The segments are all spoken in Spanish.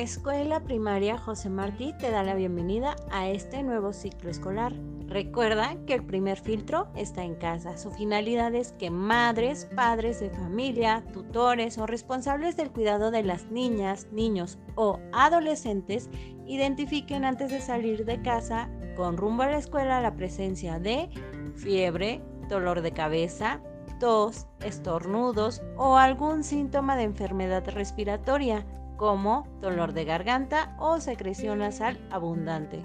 Escuela Primaria José Martí te da la bienvenida a este nuevo ciclo escolar. Recuerda que el primer filtro está en casa. Su finalidad es que madres, padres de familia, tutores o responsables del cuidado de las niñas, niños o adolescentes identifiquen antes de salir de casa con rumbo a la escuela la presencia de fiebre, dolor de cabeza, tos, estornudos o algún síntoma de enfermedad respiratoria como dolor de garganta o secreción nasal abundante.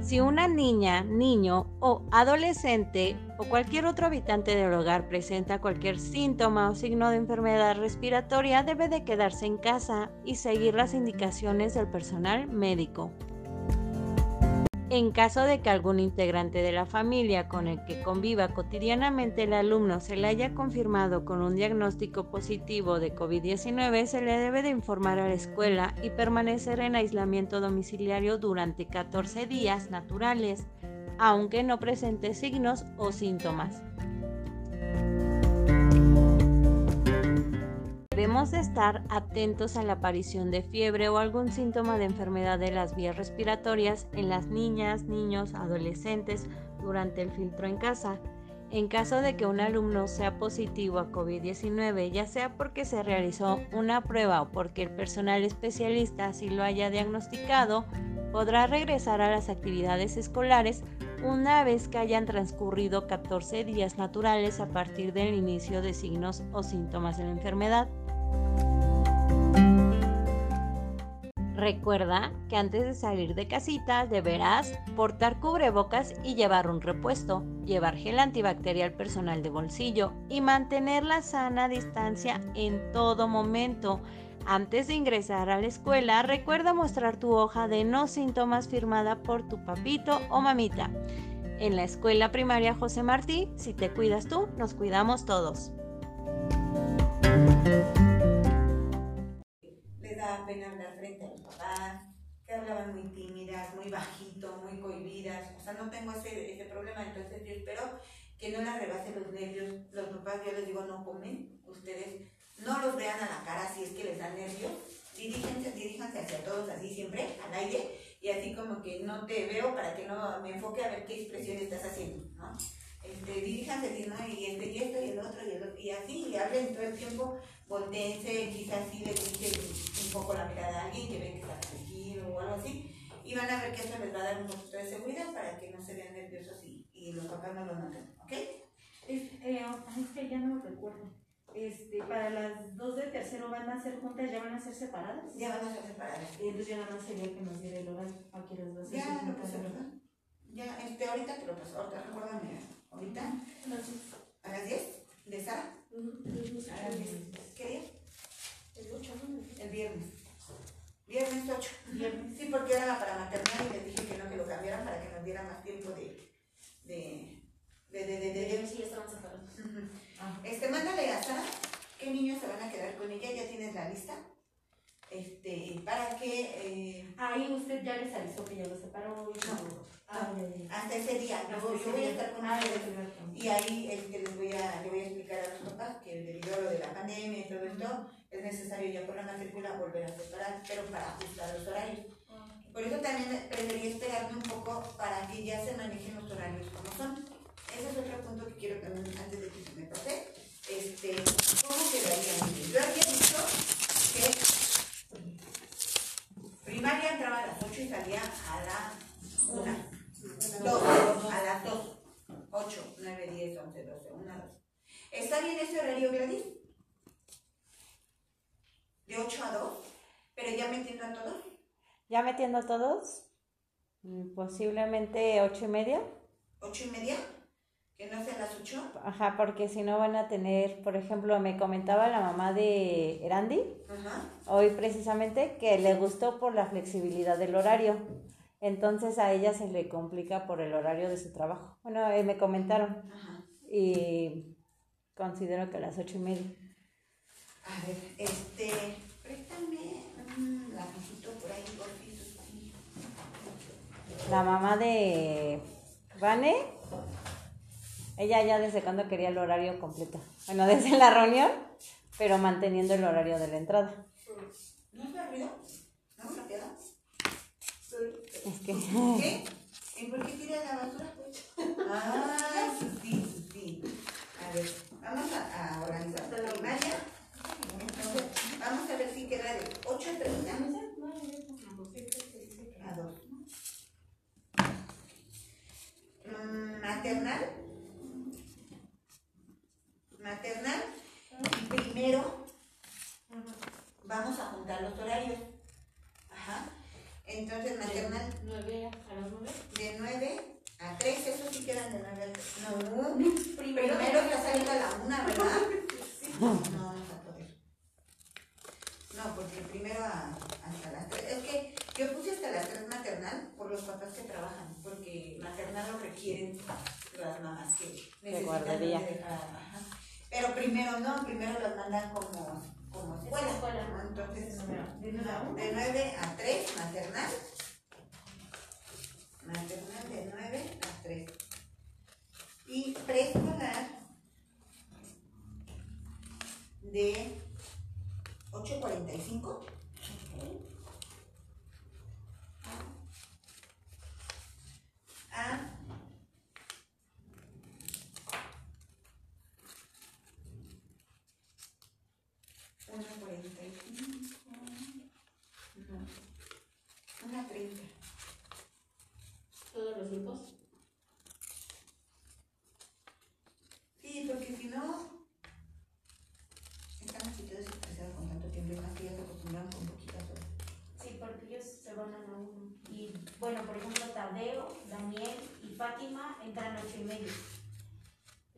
Si una niña, niño o adolescente o cualquier otro habitante del hogar presenta cualquier síntoma o signo de enfermedad respiratoria, debe de quedarse en casa y seguir las indicaciones del personal médico. En caso de que algún integrante de la familia con el que conviva cotidianamente el alumno se le haya confirmado con un diagnóstico positivo de COVID-19, se le debe de informar a la escuela y permanecer en aislamiento domiciliario durante 14 días naturales, aunque no presente signos o síntomas. Debemos estar atentos a la aparición de fiebre o algún síntoma de enfermedad de las vías respiratorias en las niñas, niños, adolescentes durante el filtro en casa. En caso de que un alumno sea positivo a COVID-19, ya sea porque se realizó una prueba o porque el personal especialista así lo haya diagnosticado, podrá regresar a las actividades escolares una vez que hayan transcurrido 14 días naturales a partir del inicio de signos o síntomas de la enfermedad. Recuerda que antes de salir de casita deberás portar cubrebocas y llevar un repuesto, llevar gel antibacterial personal de bolsillo y mantener la sana distancia en todo momento. Antes de ingresar a la escuela, recuerda mostrar tu hoja de no síntomas firmada por tu papito o mamita. En la escuela primaria José Martí, si te cuidas tú, nos cuidamos todos. Pena hablar frente a los papás, que hablaban muy tímidas, muy bajito, muy cohibidas. O sea, no tengo ese, ese problema, entonces yo espero que no les rebase los nervios. Los papás, yo les digo, no comen, ustedes no los vean a la cara si es que les dan nervios. Diríjense, diríjanse hacia todos así siempre, al aire, y así como que no te veo para que no me enfoque a ver qué expresión estás haciendo, ¿no? Este, diríjanse así, ¿no? Y, este, y esto y el otro y el otro, y así, y hablen todo el tiempo volteense, quizás sí le dije un poco la mirada a alguien que ven que está tranquilo o algo así, y van a ver que eso les va a dar un poquito de seguridad para que no se vean nerviosos y, y los papás no lo noten, ¿ok? Es, eh, es que ya no recuerdo. Este, para las dos de tercero van a ser juntas, ya van a ser separadas. Ya van a ser separadas. Y entonces ya nada más sería que nos diera el horario a que las dos Ya, lo ¿verdad? Ya, este, ahorita te lo paso, ahorita recuérdame, ahorita. ¿A las 10? ¿De Sara? ¿A las 10? ¿Qué día? El 8, El viernes. Viernes 8. Viernes. Sí, porque era para maternidad y les dije que no, que lo cambiaran para que nos diera más tiempo de. de. de. de. de. de, Sí, estaban separados. Este, mándale a Sara qué niños se van a quedar con ella, ya tienes la lista. Este, para que. Eh, Ahí usted ya les avisó que ya lo separó. y No. Ah, ya. hasta ese día, yo, yo voy a estar con Ah, ustedes. Y ahí este, les voy a, le voy a explicar a los papás que debido a lo de la pandemia y todo esto, es necesario ya por la matrícula volver a separar, pero para ajustar los horarios. Por eso también preferí esperarme un poco para que ya se manejen los horarios como son. Ese es otro punto que quiero también, antes de que se me pase. Este, ¿Cómo quedaría? Yo había dicho que primaria entraba a las 8 y salía a la 1. 2, a las 2. 8, 9, 10, 11, 12, 1, 2. ¿Está bien ese horario, Gladys? De 8 a 2, pero ya metiendo a todos. ¿Ya metiendo a todos? Mm, Posiblemente ocho y media. 8 y media, que no sea las 8. Ajá, porque si no van a tener, por ejemplo, me comentaba la mamá de Erandi, Ajá. hoy precisamente, que le gustó por la flexibilidad del horario. Entonces a ella se le complica por el horario de su trabajo. Bueno, eh, me comentaron Ajá. y considero que a las ocho y media. A ver, este, préstame un lapicito por ahí, porfis. La mamá de Vane, ella ya desde cuando quería el horario completo. Bueno, desde la reunión pero manteniendo el horario de la entrada. ¿No es ruido? ¿No es? Es que... ¿Qué? ¿Y por qué tira la basura? Ah, sí, sí, sí. A ver, vamos a, a organizar la primaria. Entonces, vamos a ver si queda de 8.30 a 2. Mm, maternal. Maternal. Y primero vamos a juntar los horarios. Ajá. Entonces, maternal ¿Nueve a las nueve? de 9 a 3, eso sí quedan de 9 a 3. No, primero ya saliendo a la 1, ¿verdad? No, no va a poder. No, porque primero a- hasta las 3. Es que yo puse hasta las 3 maternal por los papás que trabajan, porque maternal lo requieren las mamás que necesitan dónde dejar, ajá. Pero primero no, primero las mandan como, como escuela. escuela. ¿no? Entonces, De nueve a una. de 9 a 3, maternal. Maternal de 9 a 3. Y preescolar de 8.45 a una cuarenta y cinco. No. Una treinta. ¿Todos los grupos? Sí, porque si no, están así todos estresados con tanto tiempo y más que ya se acostumbraron con poquitas horas. Sí, porque ellos se van a la uno. Y bueno, por ejemplo, Tadeo, Daniel y Fátima entran a ocho y medio.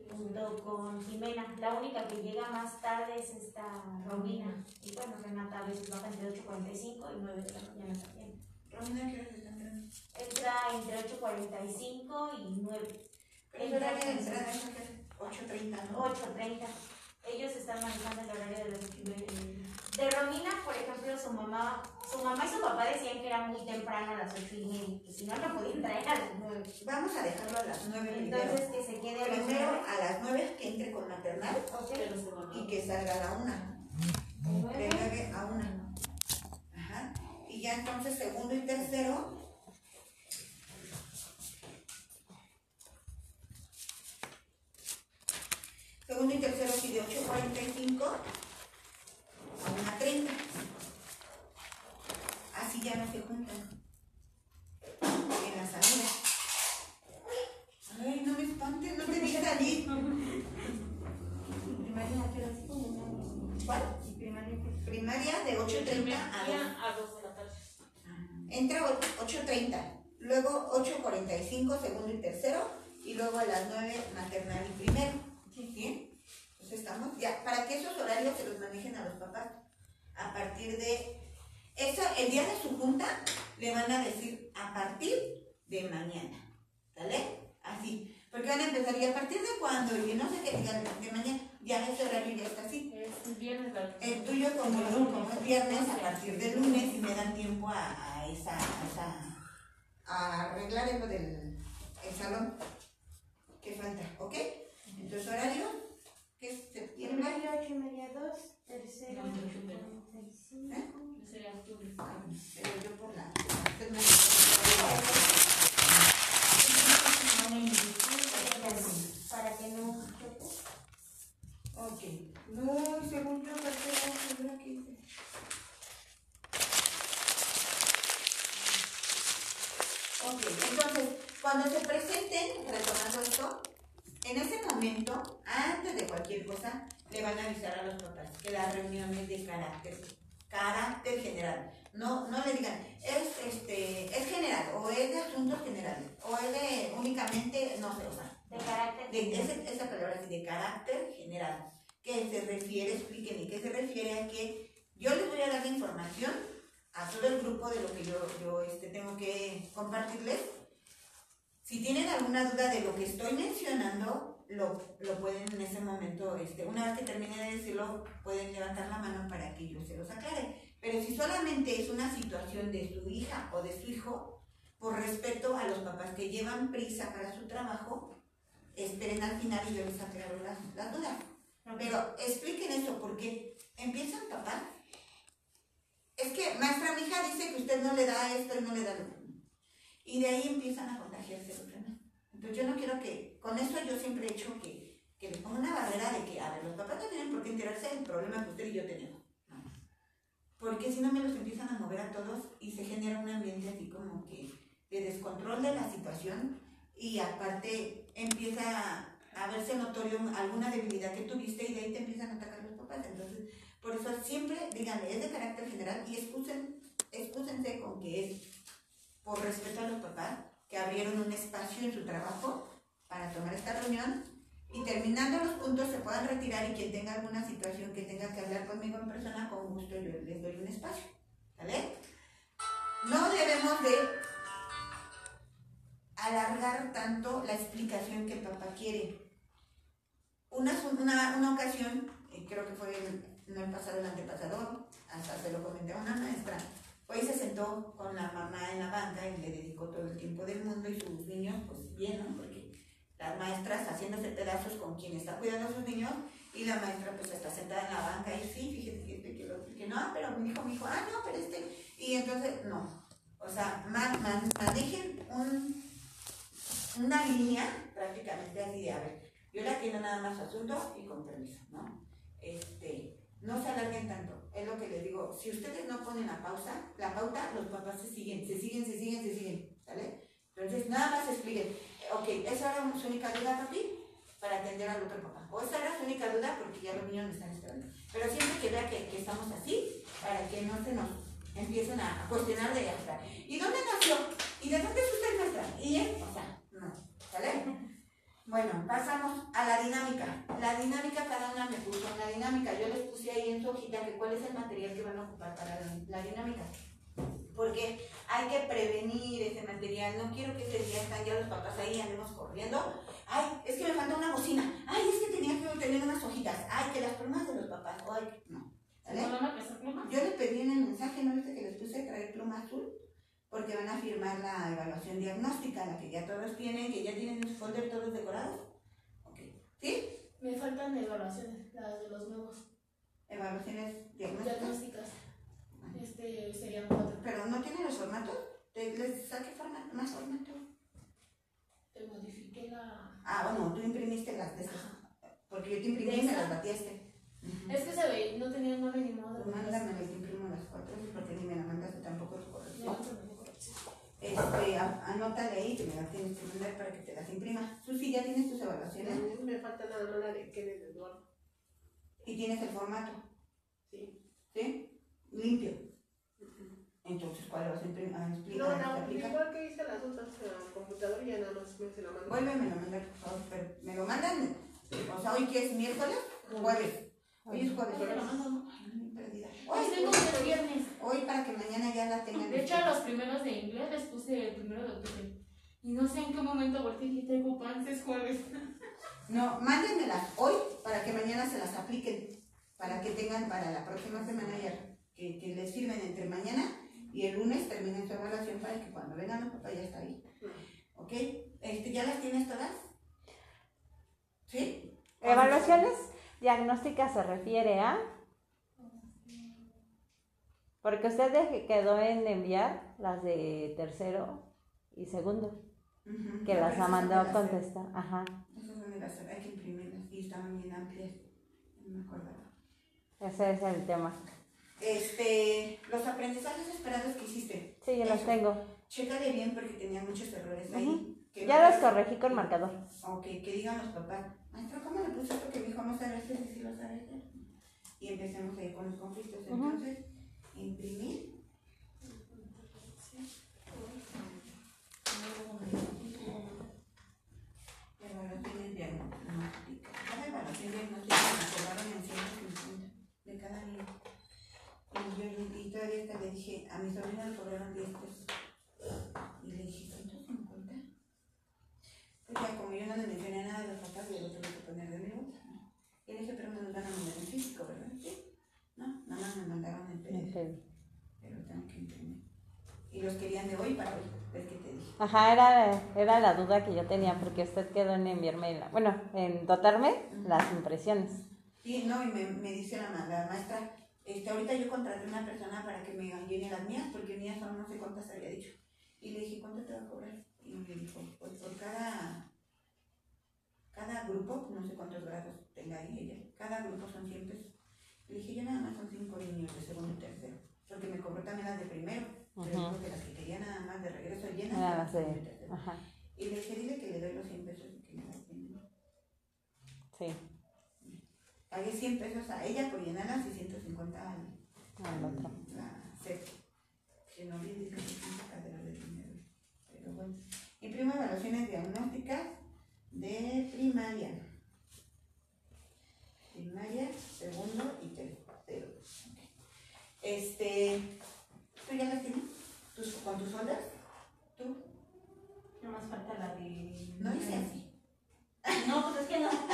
Junto con Jimena. La única que llega más tarde es esta Romina. Y bueno, Renata a veces baja entre 8.45 y 9 de la mañana también. Romina, ¿qué horas están entrando? Entra entre 8.45 y 9. Pero el horario de entrada es que 8.30, ¿no? 8.30. Ellos están manejando el horario de las 8 y media. De Romina, por ejemplo, su mamá, su mamá y su papá decían que era muy temprano a las 8 y media, que si no, no podían traer a las 9. Vamos a dejarlo a las 9 primero. Entonces, que se quede a las Primero 9. a las 9 que entre con maternal y que salga a la 1. De 9 a 1. Ajá. Y ya entonces segundo y tercero. Segundo y tercero sí de 8.45 a 1.30. Así ya no se juntan. En la salida. Ay, no me espantes, no te vi salir. Primaria, así como ¿Cuál? Primaria. Primaria de 8.30 a 2. a dos de la tarde. Entra o- 8.30, luego 8.45, segundo y tercero, y luego a las 9 maternal y primero. ¿Bien? Estamos ya, para que esos horarios se los manejen a los papás. A partir de, eso, el día de su junta, le van a decir a partir de mañana. ¿Sale? Así. Porque van a empezar, ¿y a partir de cuándo? Y no sé qué, digan, de mañana, ya ese horario ya está así. Es viernes El tuyo como, como es viernes, a partir de lunes, y me dan tiempo a, a esa, a esa- a arreglar del el salón que falta, ¿ok? Entonces horario, ¿qué es septiembre? Primaria, 8 y media, 2. Tercero, No, ocho y media. 45. ¿Eh? Sería octubre. Pero yo por la... usted me- Para que no choque. Ok. No, según yo, tercero, según aquí dice. Ok, entonces, cuando se presenten, retomando esto, en ese momento, antes de cualquier cosa, le van a avisar a los papás que la reunión es de carácter, carácter general. No, no le digan, es, este, es general, o es de asuntos generales, o es de únicamente, no sé, o sea, De carácter. de ese- esa palabra así, de carácter general, que se refiere, explíquenme, que se refiere a que yo les voy a dar la información a todo el grupo de lo que yo, yo este, tengo que compartirles. Si tienen alguna duda de lo que estoy mencionando, lo, lo pueden en ese momento, este, una vez que termine de decirlo, pueden levantar la mano para que yo se los aclare. Pero si solamente es una situación de su hija o de su hijo, por respeto a los papás que final y yo les aclaro las, las dudas. Pero expliquen eso, porque empiezan papá. Es que, maestra, mi hija dice que usted no le da esto y no le da lo otro. Y de ahí empiezan a contagiarse los demás. Entonces yo no quiero que, con eso yo siempre he hecho que, que les ponga una barrera de que, a ver, los papás no tienen por qué enterarse del problema que usted y yo tenemos. No. Porque si no me los empiezan a mover a todos y se genera un ambiente así como que de descontrol de la situación y aparte empieza a verse notorio alguna debilidad que tuviste y de ahí te empiezan a atacar los papás. Entonces, por eso siempre díganle, es de carácter general y excusen, excúsense con que es por respeto a los papás que abrieron un espacio en su trabajo para tomar esta reunión y terminando los puntos se puedan retirar y quien tenga alguna situación que tenga que hablar conmigo en persona, con gusto yo les doy un espacio. ¿Vale? No debemos de alargar tanto la explicación que el papá quiere. Una, una, una ocasión, eh, creo que fue no el pasado, el antepasado, hasta se lo comenté a una maestra, hoy se sentó con la mamá en la banca y le dedicó todo el tiempo del mundo y sus niños, pues bien, ¿no? Porque las maestras haciéndose pedazos con quien está cuidando a sus niños y la maestra pues está sentada en la banca y sí, fíjate que, que, que no, pero mi hijo me dijo, ah, no, pero este, y entonces, no. O sea, man, man, manejen un una línea prácticamente así de, a ver, yo la atiendo nada más asunto y con permiso, ¿no? Este, no se alarguen tanto, es lo que les digo, si ustedes no ponen la pausa, la pauta, los papás se siguen, se siguen, se siguen, se siguen, ¿sale? Entonces, nada más expliquen, ok, esa era su única duda, papi, para atender al otro papá, o esa era su única duda porque ya los niños me están esperando, pero siempre que vea que, que estamos así, para que no se nos empiecen a, cuestionar de hasta, ¿y dónde nació? ¿Y de dónde es usted nuestra? Y o sea, ¿Sale? Bueno, pasamos a la dinámica. La dinámica cada una me puso en la dinámica. Yo les puse ahí en su hojita que cuál es el material que van a ocupar para la, dinámica. Porque hay que prevenir ese material. No quiero que ese día están ya los papás ahí andemos corriendo. Ay, es que me falta una bocina. Ay, es que tenía que tener unas hojitas. Ay, que las plumas de los papás. Ay, no. ¿Sale? Yo le pedí en el mensaje, ¿no viste que les puse traer pluma azul? Porque van a firmar la evaluación diagnóstica, la que ya todos tienen, que ya tienen en su folder todos decorados. Okay. ¿Sí? Me faltan evaluaciones, las de los nuevos. ¿Evaluaciones diagnósticas? Diagnósticas. Este serían cuatro. ¿Pero no tienen los formatos? ¿Les saqué formato, más formato? Te modifiqué la... Ah, bueno, tú imprimiste las de esas. Porque yo te imprimí y me las batieste. Es que se ve, no tenía nueve ni modo. Mándame, les imprimo las cuatro, porque ni me la mandaste tampoco tu corrección este, anótale ahí que me las tienes que mandar para que te las imprima. Susi, ¿ya tienes tus evaluaciones? Me falta nada más la de Kenneth Eduardo. ¿Y tienes el formato? Sí. ¿Sí? Limpio. Entonces, ¿cuál vas a imprimir? Ah, no, no, igual que hice las otras en computadora y ya nada más me se la mando. Vuelve, me lo mandan, por favor, pero me lo mandan, o sea, hoy que es miércoles, jueves. Hoy es jueves. Hoy tengo que viernes. Hoy para que mañana ya la tengan. De hecho, a los primeros de inglés les puse el primero de octubre. Y no sé en qué momento volteé y tengo pan, es jueves. No, mándenmelas hoy para que mañana se las apliquen. Para que tengan para la próxima semana ya. Que, que les firmen entre mañana y el lunes terminen su evaluación para que cuando vengan los papás ya está ahí. ¿Ok? Este, ¿Ya las tienes todas? ¿Sí? ¿Evaluaciones diagnósticas se refiere a? Porque usted quedó en enviar las de tercero y segundo, que las ha mandado a contestar. Ajá. Esas son de las hay que imprimirlas y estaban bien amplias. No me acuerdo. Ese es el tema. Este, los aprendizajes esperados que hiciste. Sí, yo los tengo. Chécale bien porque tenía muchos errores ahí. ya los corregí con marcador. Ok, que digan los papás. Maestro, ¿cómo le puse esto que mi hijo no sabe hacer si lo sabe hacer? Y empecemos ahí con los conflictos. Entonces, imprimir. Evaluación diagnóstica me cobraron en 150 de cada. Y yo y todavía hasta le dije, a mi sobrina le cobraron 10 pesos. Y le dije, 150. Pues ya como yo no le mencioné nada de los papás, yo lo tuve que poner de mi bolsa. Y le dije, pero me nos van a mandar en físico, ¿verdad? No, nada más me mandaron el PDF. Pero tengo que imprimir. Y los querían de hoy para hoy, es que te dije. Ajá, era, era la duda que yo tenía, porque usted quedó en enviarme, la, bueno, en dotarme las impresiones. Sí, no, y me, me dice la, la maestra, este, ahorita yo contraté una persona para que me llene las mías, porque mías son no sé cuántas había dicho. Y le dije, ¿cuánto te va a cobrar? Y me dijo, pues por cada, cada grupo, no sé cuántos grados tenga ahí ella, cada grupo son 100 pesos. Le dije, yo nada más son 5 niños de segundo y tercero, porque me cobró también las de primero, pero dijo que las que quería nada más de regreso llenas. Nada segundo y tercero. Ajá. Y le dije, dile que le doy los 100 pesos y que me llene. Sí. Pagué 100 pesos a ella por llenarlas y 150 al, Al otro. la CEP. Que no olvides que es un sacadero de dinero. Pero bueno. Imprimo evaluaciones diagnósticas de primaria. Primaria, segundo y tercero. Este, ¿tú ya las tienes? ¿Tus, ¿Con tus foldas? ¿Tú? Nada más falta la de. No hice así. No, pues es que no. Ajá,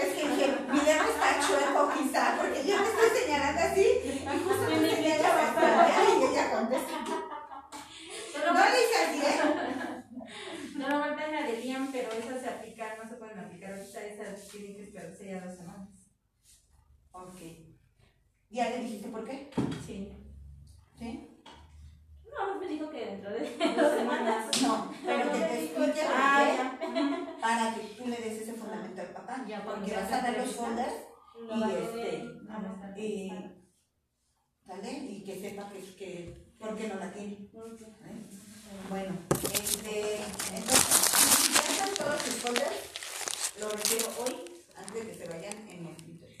es que dije, mi dedo está chueco quizá, porque yo me estoy señalando así, y justo me señala bastante, y ella contesta. No le. Solo falta la de Liam, pero esas se aplican, no se pueden aplicar ahorita, esas tienen que esperarse ya dos semanas. Ok. ¿Ya le dijiste por qué? Sí. ¿Sí? No, me dijo que dentro de Dos semanas. No, pero que te explique Ah, para que tú le des ese fundamento al papá, Ya, porque vas a dar los folders, Lo Y este, no y, ¿sale? Y que sepa que, que por qué no la tiene. ¿eh? Bueno, este, entonces, si ya están todos sus folders, lo requiero hoy, antes de que se vayan en mi escritorio.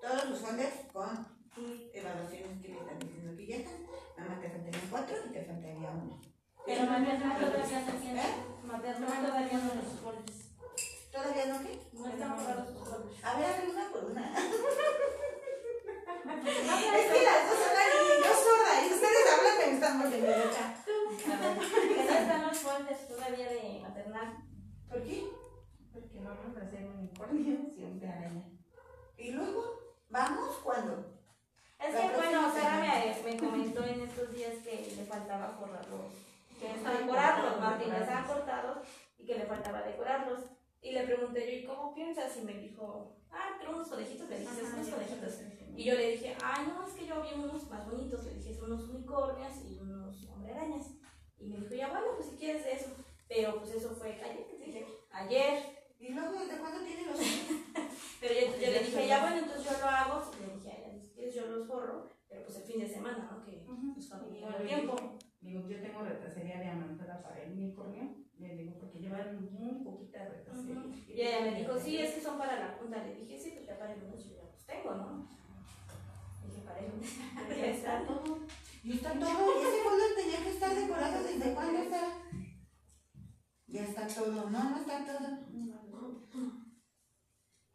Todos los folders con tus evaluaciones que me están diciendo que ya están. Nada más te faltarían cuatro y te faltaría uno. Pero materna todavía no tiene. ¿Eh? Materna todavía no los foldes. ¿Todavía no qué? No están borrados sus foldes. A ver, una por una. Es que las dos son ahí, yo sorda, y ustedes hablan, me loca. Que no están los foldes todavía de maternal. ¿Por qué? Porque vamos a hacer un unicornio siempre araña. Y luego, ¿vamos cuándo? Es que bueno, Sara me, me comentó en estos días que le faltaba forrarlos, que está decorarlos, más bien estaban cortados y que le faltaba decorarlos. Y le pregunté yo, ¿y cómo piensas? Y me dijo, ah, pero unos conejitos, le dije, unos conejitos. Y yo le dije, ay, no, es que yo vi unos más bonitos, le dije, son unos unicornios y unos hombre arañas. Y me dijo, ya bueno, pues si quieres de eso. Pero pues eso fue ayer, que te dije, ayer. ¿Y luego desde cuándo tienen los Pero yo, yo le dije, ya bueno, entonces yo lo hago. Y le dije, a ella, si quieres yo los forro, pero pues el fin de semana, ¿no? Que pues cuando yo le tiempo. digo, yo tengo retacería de amantada para el unicornio. Le digo, porque llevan muy poquita retacería. Y ella me dijo, sí, es que son para la punta. Le dije, sí, pues ya para el yo ya los tengo, ¿no? Dije, para. Ya está todo. Y está todo, y ese folder tenía que estar decorado desde cuándo está. Ya está todo, no, no está todo.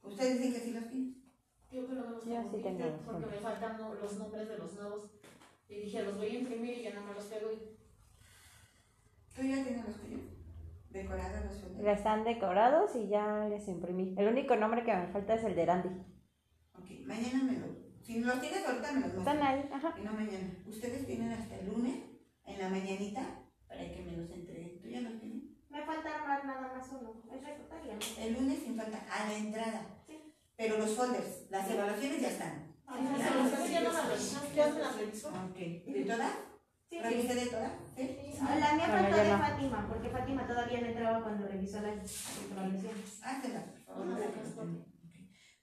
Ustedes dicen que sí los tienen. Yo que no los Yo sí tengo porque me faltan los nombres de los nuevos. Y dije, los voy a imprimir y ya no me los pego. Y... ¿Tú ya tienes los tuyos? Decorados los Ya están decorados y ya les imprimí. El único nombre que me falta es el de Randy. Ok, mañana me los. Si los tienes ahorita me los Están ahí, ajá. Y no mañana. Ustedes tienen hasta el lunes, en la mañanita, para que me los entreguen. ¿Tú ya los tienes? Me falta armar nada más uno. El lunes sin falta, a la entrada. Pero los folders, las evaluaciones ya están. Ya no ya las revisó. Ok. ¿De todas? Sí, ¿Revisé de todas? ¿Sí? La mía faltó de no. Fátima, porque Fátima todavía no entraba cuando revisó las evaluaciones. Hácelas, por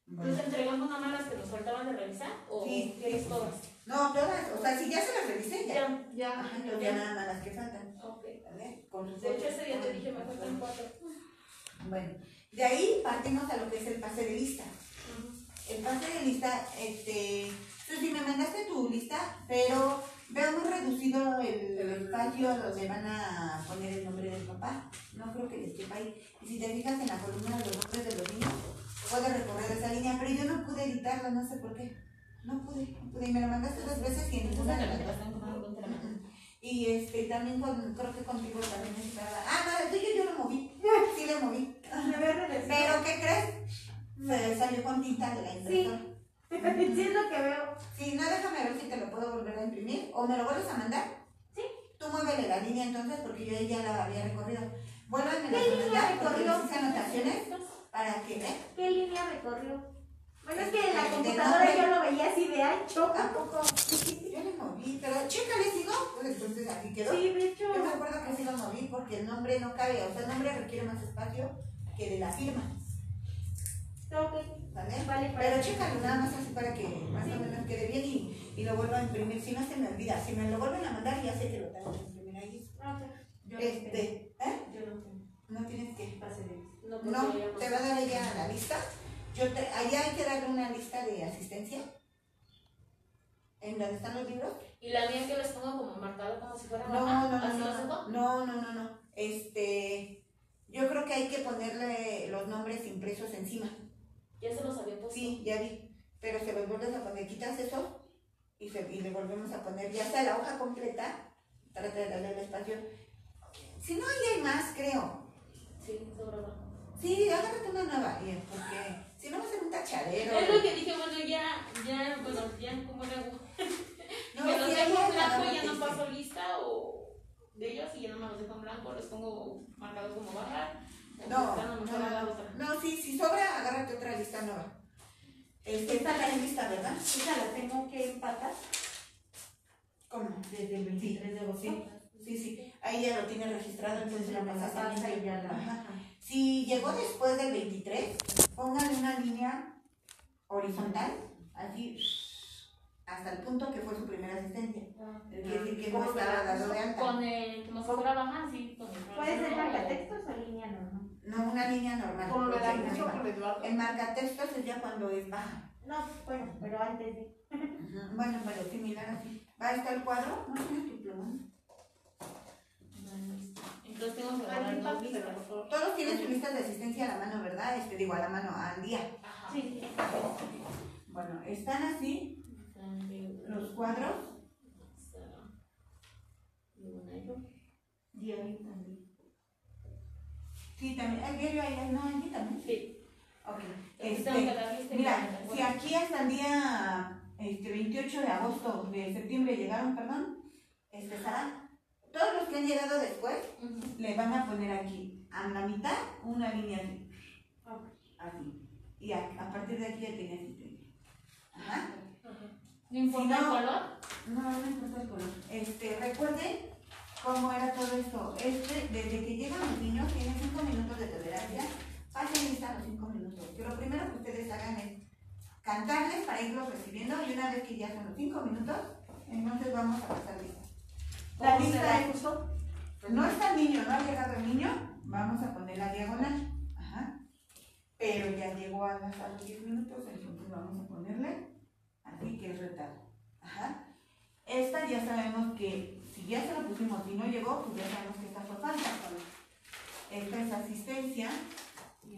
Bueno. Entregamos nada más las que nos faltaban de revisar o Sí, tienes sí. todas. No, todas. O sea, si ya se las revisé, ya. Ya, ya. Ajá, entonces ya nada más las que faltan. Ok. ¿Vale? Con sus De hecho, ese día te dije, me faltan cuatro. Bueno, de ahí partimos a lo que es el pase de lista. El pase de lista, este, Susi, me mandaste tu lista, pero veo muy reducido el, el espacio donde van a poner el nombre del papá. No creo que les quepa ahí. Y si te fijas en la columna de los nombres de los niños, puedes recorrer esa línea, pero yo no pude editarla, no sé por qué. No pude, no pude. Y me la mandaste dos veces y en ninguna de las dos. Y este, también con, creo que contigo también estaba. Ah, no, el tuyo yo lo moví. Sí lo moví. Pero, ¿qué crees? Se salió con tinta de la impresora. Sí, es lo que veo. Sí, no, déjame ver si te lo puedo volver a imprimir. ¿O me lo vuelves a mandar? Sí. Tú muévele la línea entonces porque yo ya la había recorrido. ¿Qué a mandar porque hice anotaciones para para que, ¿eh? ¿Qué línea recorrió? Bueno, es que en la computadora yo lo veía así de ancho. ¿A poco? Yo le moví, pero chécale, sigo. Pues entonces aquí quedó. Sí, de hecho. Yo me acuerdo que sí lo moví porque el nombre no cabe, o sea, el nombre requiere más espacio que de la firma, Ok. ¿vale? Vale, Pero vale. chécalo nada más así para que más o menos quede bien y, y lo vuelva a imprimir. Si no se me olvida, si me lo vuelven a mandar, ya sé que lo tengo que imprimir ahí. Ok. Yo no tengo. Este, ¿eh? Yo no tengo. No tienes que. Pase de No, te va a dar ella la lista. Yo te, allá hay que darle una lista de asistencia. En donde están los libros. Y la mía que les pongo como marcado como si fuera No, no, no, ¿así lo no, no, no, no, no. Este, yo creo que hay que ponerle los nombres impresos encima. Ya se los había puesto. Sí, ya vi. Pero se los vuelves a poner, quitas eso y, se, y le volvemos a poner ya sea la hoja completa. Trata de darle el espacio. Si no, ahí hay más, creo. Sí, sobre abajo. Sí, agárrate una nueva, y- porque si no va a ser un tachadero. Es lo que dije, bueno, ya, ya, bueno, ya como le hago. No, me los sí, dejo en blanco y ya no paso lista o de ellos y ya no me los dejo en blanco, les pongo marcados como bajar. No, a lo no, no, no, sí, si sobra, agárrate otra lista nueva. Este, está la lista, ¿verdad? Esa la tengo que empatar ¿Cómo? desde el 23 de agosto. Sí, sí. Ahí ya lo tiene registrado, entonces la la pasaste pasa y ya la. Ajá. Si llegó después del 23, póngale una línea horizontal, así, hasta el punto que fue su primera asistencia. Quiere decir que no ¿Cómo estaba que- dado de alta. Con el, fuera baja, sí. Con el Puede ser marcatextos o línea normal. No, una línea normal. Como lo con Eduardo. El marcatextos es ya cuando es baja. No, bueno, pero antes de. Bueno, pero similar así. Va a estar el cuadro. No tiene tu pluma. Entonces tengo que agarrar dos listas. por favor. Todos tienen sus listas de asistencia a la mano, ¿verdad? Este, digo, a la mano, al día. Ajá. Sí. Bueno, están así los cuadros. Diario también. Sí, también. El diario ahí, no, aquí también. Sí. Ok. Este, mira, si aquí hasta el día este, 28 de agosto, de septiembre llegaron, perdón, este, Sara, todos los que han llegado después Ujú. le van a poner aquí, a la mitad, una línea así. Así. Y a, a partir de aquí ya tiene asistencia. Ajá. No importa Si el color. No, no importa el color. Este, recuerden cómo era todo esto. Este, desde que llegan los niños, tienen cinco minutos de tolerancia. Pasen lista los cinco minutos. Que lo primero que ustedes hagan es cantarles para irlos recibiendo y una vez que ya son los cinco minutos, entonces vamos a pasar lista. La ¿Cómo se lista la es, puso? no está el niño, no ha llegado el niño, vamos a poner la diagonal. Ajá. Pero ya llegó a, las- a los 10 minutos, entonces vamos a ponerle así que es retardo. Ajá. Esta ya sabemos que si ya se lo pusimos y no llegó, pues ya sabemos que esta fue falta. Esta es asistencia, Y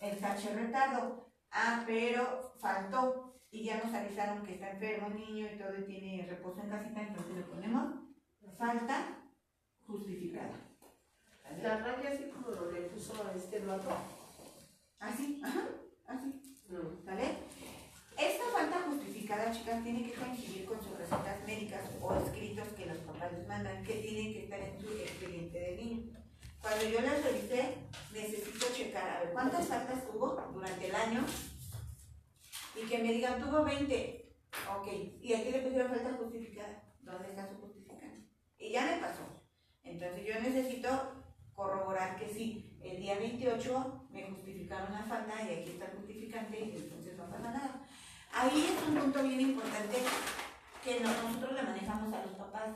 el tache retardo. Ah, pero faltó y ya nos avisaron que está enfermo el niño y todo y tiene reposo en casita, entonces le ponemos falta justificada. La raya así como lo le puso a este Eduardo. Así, ajá, así. No. ¿Vale? Esta falta justificada, chicas, tiene que coincidir con sus recetas médicas o escritos que los papás les mandan, que tienen que estar en su expediente del niño. Cuando yo les revisé, necesito checar, a ver, ¿cuántas faltas tuvo durante el año? Y que me digan, tuvo 20. Ok, y aquí le pusieron falta justificada. ¿Dónde está su justificante? Y ya me pasó. Entonces yo necesito corroborar que sí, el día 28 me justificaron la falta y aquí está el justificante y entonces no pasa nada. Ahí es un punto bien importante que no- nosotros le manejamos a los papás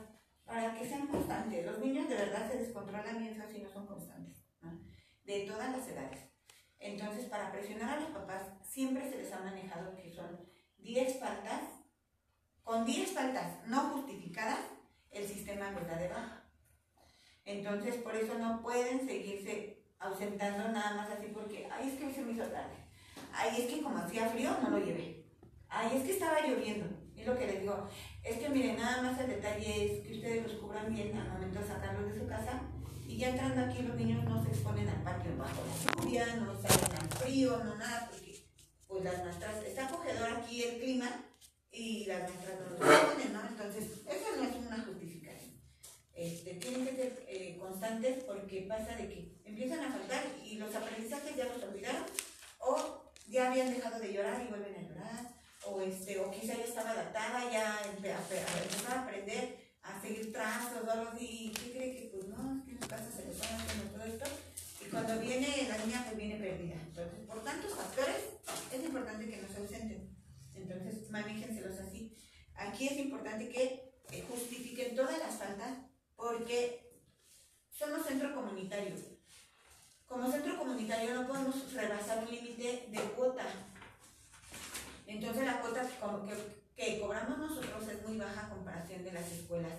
para que sean constantes. Los niños de verdad se descontrolan bien si no son constantes, ¿no? de todas las edades. Entonces, para presionar a los papás, siempre se les ha manejado que son 10 faltas, con 10 faltas no justificadas, el sistema les da de baja. Entonces, por eso no pueden seguirse ausentando nada más así porque, ay, es que se me hizo tarde. Ay, es que como hacía frío, no lo llevé. Ay, es que estaba lloviendo. Es lo que les digo. Es que miren, nada más el detalle es que ustedes los cubran bien al momento de sacarlos de su casa. Y ya entrando aquí, los niños no se exponen al patio bajo la lluvia, no salen al frío, no nada, porque pues las maestras, está acogedor aquí el clima y las maestras no lo exponen, ¿no? Entonces, eso no es una justificación. Este, tienen que ser eh, constantes porque pasa de que empiezan a faltar y los aprendizajes ya los olvidaron habían dejado de llorar y vuelven a llorar, o, este, o quizá ya estaba adaptada, ya empezaba a aprender a seguir trazos o algo así, ¿qué cree que pues no, su casa se le haciendo todo esto? Y cuando viene la niña, pues viene perdida. Entonces, por tantos factores, es importante que no se ausenten. Entonces, manéjenselos así. Aquí es importante que eh, justifiquen todas las faltas, porque somos centro comunitario. Como centro comunitario no podemos rebasar un límite de cuota. Entonces la cuota que, que- cobramos nosotros es muy baja comparación de las escuelas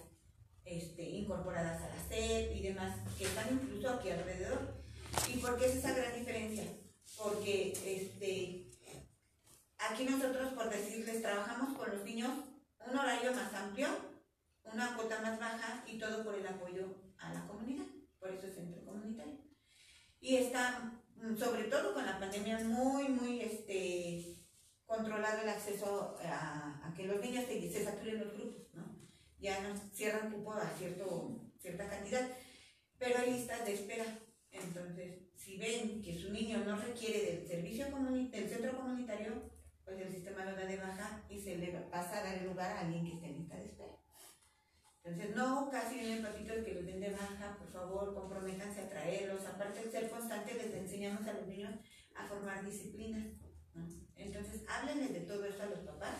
este, incorporadas a la SEP y demás, que están incluso aquí alrededor. ¿Y por qué es esa gran diferencia? Porque este, aquí nosotros, por decirles, trabajamos con los niños un horario más amplio, una cuota más baja y todo por el apoyo a la comunidad. Por eso es centro comunitario. Y está, mm, sobre todo con la pandemia, muy, muy este, controlado el acceso a, a que los niños se, se saturen los grupos. Ya nos cierran cupo a cierto, cierta cantidad, pero hay listas de espera. Entonces, si ven que su niño no requiere del servicio del centro comunitario, pues el sistema lo da de baja y se le pasa a dar el lugar a alguien que esté en lista de espera. Entonces, no casi en patitos que los den de baja, por favor, comprométanse a traerlos. Aparte de ser constante, les enseñamos a los niños a formar disciplinas. ¿no? Entonces, háblenles de todo esto a los papás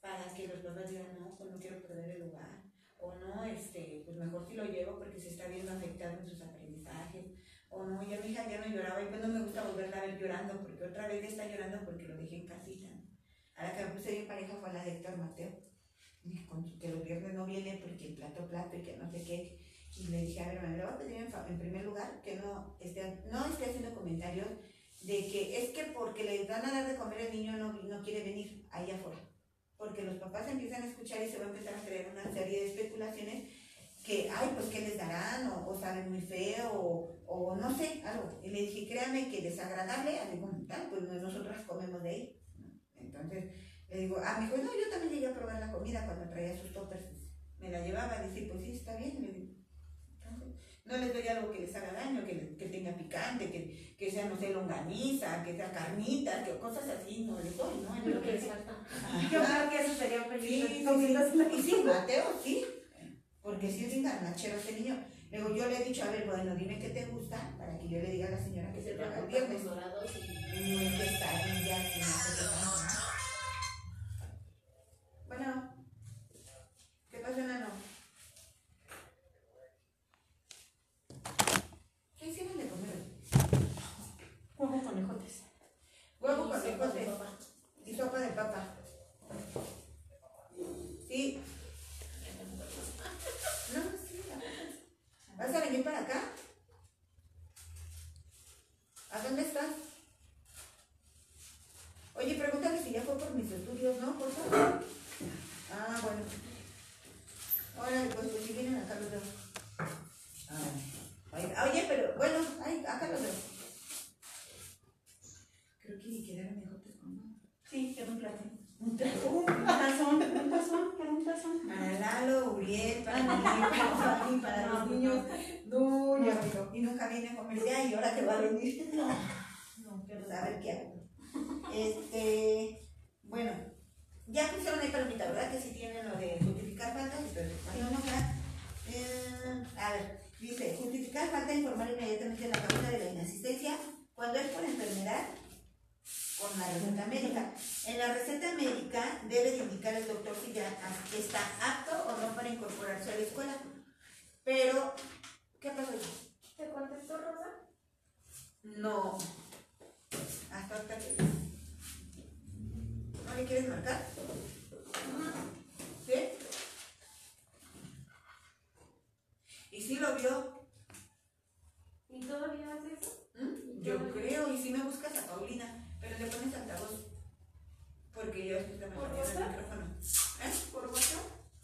para que los papás digan, no, pues no quiero perder el lugar. O no, este, pues mejor si lo llevo porque se está viendo afectado en sus aprendizajes. O no, ya mi hija ya no lloraba y pues no me gusta volverla a ver llorando porque otra vez está llorando porque lo dejé en casita. ¿no? Ahora que me puse bien pareja fue la de Héctor Mateo. Con su- que los viernes no viene porque el plato plato y que no sé qué. Y le dije, a ver, me le voy a pedir en, primer lugar que no esté, no esté haciendo comentarios de que es que porque le van a dar de comer el niño no, no quiere venir ahí afuera. Porque los papás empiezan a escuchar y se va a empezar a crear una serie de especulaciones que, ay, pues qué les darán, o, o saben muy feo, o, o no sé, algo. Y le dije, créame que desagradable, a ningún tal, pues no- nosotras comemos de ahí. Entonces, le digo, ah, me dijo, no, yo también llegué a probar la comida cuando traía sus toppers. Me la llevaba, dice, pues sí, está bien. Le digo, no les doy algo que les haga daño, que, que tenga picante, que, que sea, no sé, longaniza, que sea carnita, que cosas así, no les doy, ¿no? Lo que les falta. Yo creo que eso sería Sí, feliz. sí, sí. Y sí, Mateo, sí. Porque sí es bien garnachero ese niño. Luego yo le he dicho, a ver, bueno, dime qué te gusta para que yo le diga a la señora que Que se lo haga el viernes. y no más, ¿no? Bueno, ¿qué pasó, Nano? ¿Qué hicieron de comer? Huevo con ejotes. Huevo y con sopa de ejotes papa. y sopa de papa. Sí. No, sí, la verdad. ¿Vas a venir para acá? ¿A dónde estás? Oye, pregúntale si ya fue por mis estudios, ¿no? Por favor. Ah, bueno. Órale, pues, si vienen acá los veo. Ah, oye, oye, pero bueno, ay, acá los veo. Creo que ni quedaron ejotes con Sí, quedó un plato. un. Un tazón, un tazón, un tazón. Para Lalo, Uriel, para mí, para mí, para los niños. No, ya y nunca viene a comer y ahora que va a venir. No, No, pues a ver qué hago. Este, bueno, ya pusieron ahí palomita, ¿verdad? Que si tienen lo de justificar no, ya. Eh, a ver, dice, justificar falta informar inmediatamente la causa de la inasistencia cuando es por enfermedad con la receta médica. En la receta médica debe de indicar el doctor si ya está apto o no para incorporarse a la escuela. Pero, ¿qué pasó? ¿Te contestó Rosa? No. Hasta ahorita que... ¿No le quieres marcar? ¿Sí? ¿Y si lo vio? ¿Y todavía hace eso? ¿Mm? Yo creo, y si me buscas a Paulina, pero le pones altavoz. Porque yo estoy ¿Por el micrófono. ¿Eh? ¿Por WhatsApp?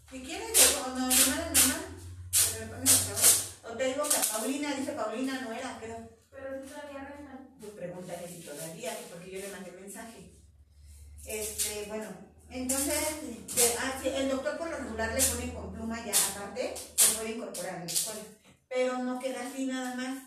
Si quieres, o no, normal, normal. Pero le pones altavoz. O te digo que a Paulina, dice Paulina, no era, creo. Pero si todavía rentan. Pues pregúntale si todavía, porque yo le mandé mensaje. Este, bueno, entonces, ah, el doctor por lo regular le pone con pluma ya aparte, se puede incorporar a la escuela. Pero no queda así nada más.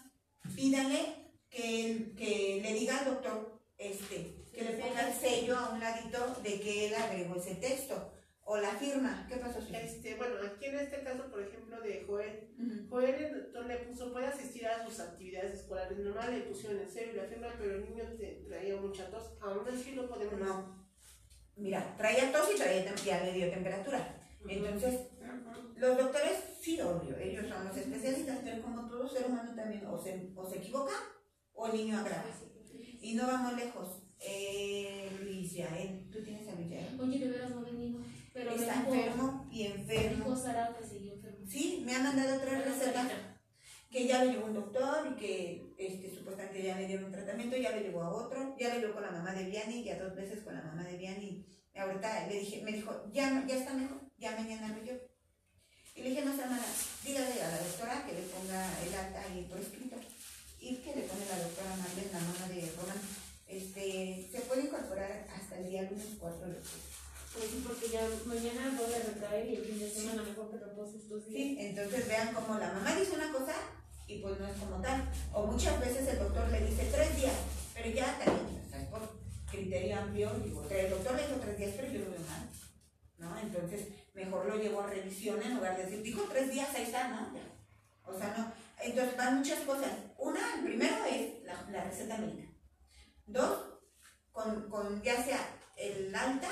Pídale que, que le diga al doctor este, que le ponga sello a un ladito de que él agregó ese texto o la firma. ¿Qué pasó? Este, bueno, aquí en este caso, por ejemplo, de Joel. Joel el doctor le puso, puede asistir a sus actividades escolares. Normal le pusieron en serio la firma, pero el niño te- traía mucha tos. Aún así lo podemos No. Mira, traía tos y traía ya le dio temperatura. Entonces, los doctores, sí, obvio, ellos son los especialistas, pero como todo ser humano también o se, o se equivoca o el niño agrava. Y no vamos lejos. Eh, Luis Yael, ¿tú tienes a Luis Yael? Oye, de veras no he venido. Pero Está enfermo y enfermo. dijo Sara que seguía enfermo. Sí, me ha mandado tres Pero recetas que ya lo llevó un doctor y que este, supuestamente ya le dieron un tratamiento, ya lo llevó a otro, ya lo llevó con la mamá de Vianney, ya dos veces con la mamá de Vianney. Ahorita le dije, me dijo, ya, no- ya está mejor, ya mañana lo llevo. Y le dije, no sea mala, dígale a la doctora que le ponga el alta ahí por escrito. Y que le pone la doctora Marlene, la mamá de Román. Este, se puede incorporar hasta el día lunes 4 de octubre. Pues sí, porque ya mañana voy a recaer y el fin de semana mejor que reposo estos días. Sí, entonces vean como la mamá dice una cosa y pues no es como tal. O muchas veces el doctor le dice tres días, pero ya también, criterio amplio, digo, el doctor dijo tres días, pero yo lo veo mal. ¿No? Entonces, mejor lo llevo a revisión en lugar de decir, dijo tres días, ahí está, ¿no? O sea, no. Entonces van muchas cosas. Una, el primero es la, la receta médica. Dos, con, con ya sea el alta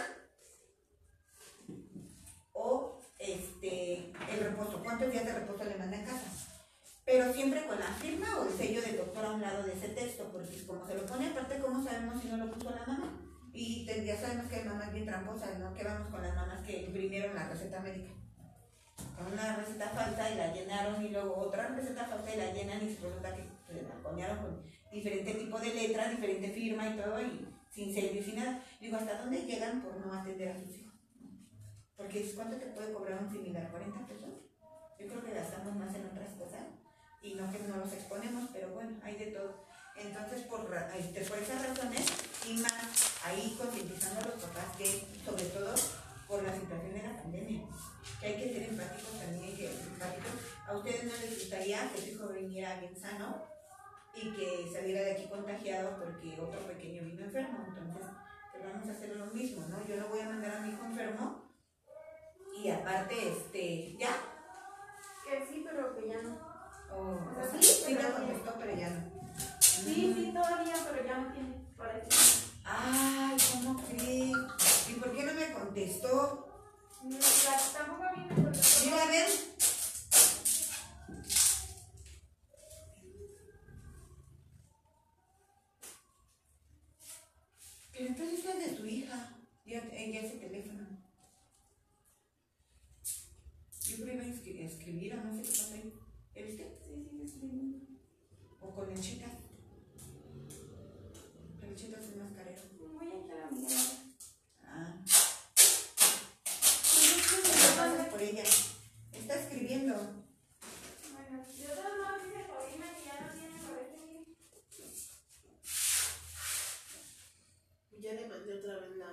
o este, el reposo. ¿Cuántos días de reposo le manda en casa? Pero siempre con la firma o el sello del doctor a un lado de ese texto, porque como se lo pone aparte, ¿cómo sabemos si no lo puso la mamá? Y ya sabemos que hay mamás bien tramposas, ¿no? Que vamos con las mamás que imprimieron la receta médica. Con una receta falsa y la llenaron y luego otra receta falsa y la llenan y resulta que se ponían con diferente tipo de letra, diferente firma y todo y sin sello y sin nada. Digo, ¿hasta dónde llegan por no atender a sus hijos? Porque ¿cuánto te puede cobrar un similar? ¿40 pesos? Yo creo que gastamos más en otras cosas y no que no los exponemos, pero bueno, hay de todo. Entonces, por, este, por esas razones y más ahí concientizando a los papás que, sobre todo por la situación de la pandemia, que hay que ser empáticos también, que empáticos. A ustedes no les gustaría que su hijo viniera bien sano y que saliera de aquí contagiado porque otro pequeño vino enfermo. Entonces, pues vamos a hacer lo mismo, ¿no? Yo no voy a mandar a mi hijo enfermo y aparte, este, ya, Que sí, pero que ya no. O sea, sí, me contestó, pero ya no. Sí, sí, todavía, pero ya no tiene. Que. Ay, ¿cómo crees? ¿Y por qué no me contestó? No, la- Tampoco a mí me contestó. Mira, a ver. Pero entonces es de tu hija. Ya, ella ese teléfono. Yo creo que iba a a escribir o no sé qué pasa ahí. ¿Ya viste? Sí, sí, escribiendo. O con el chita. El chita es más carero. Voy a echar a mirar. Ah. Pues ¿Qué por ella? Está escribiendo. Bueno, de todas maneras dice Paulina que ya no tiene parece. Ya le mandé otra vez la,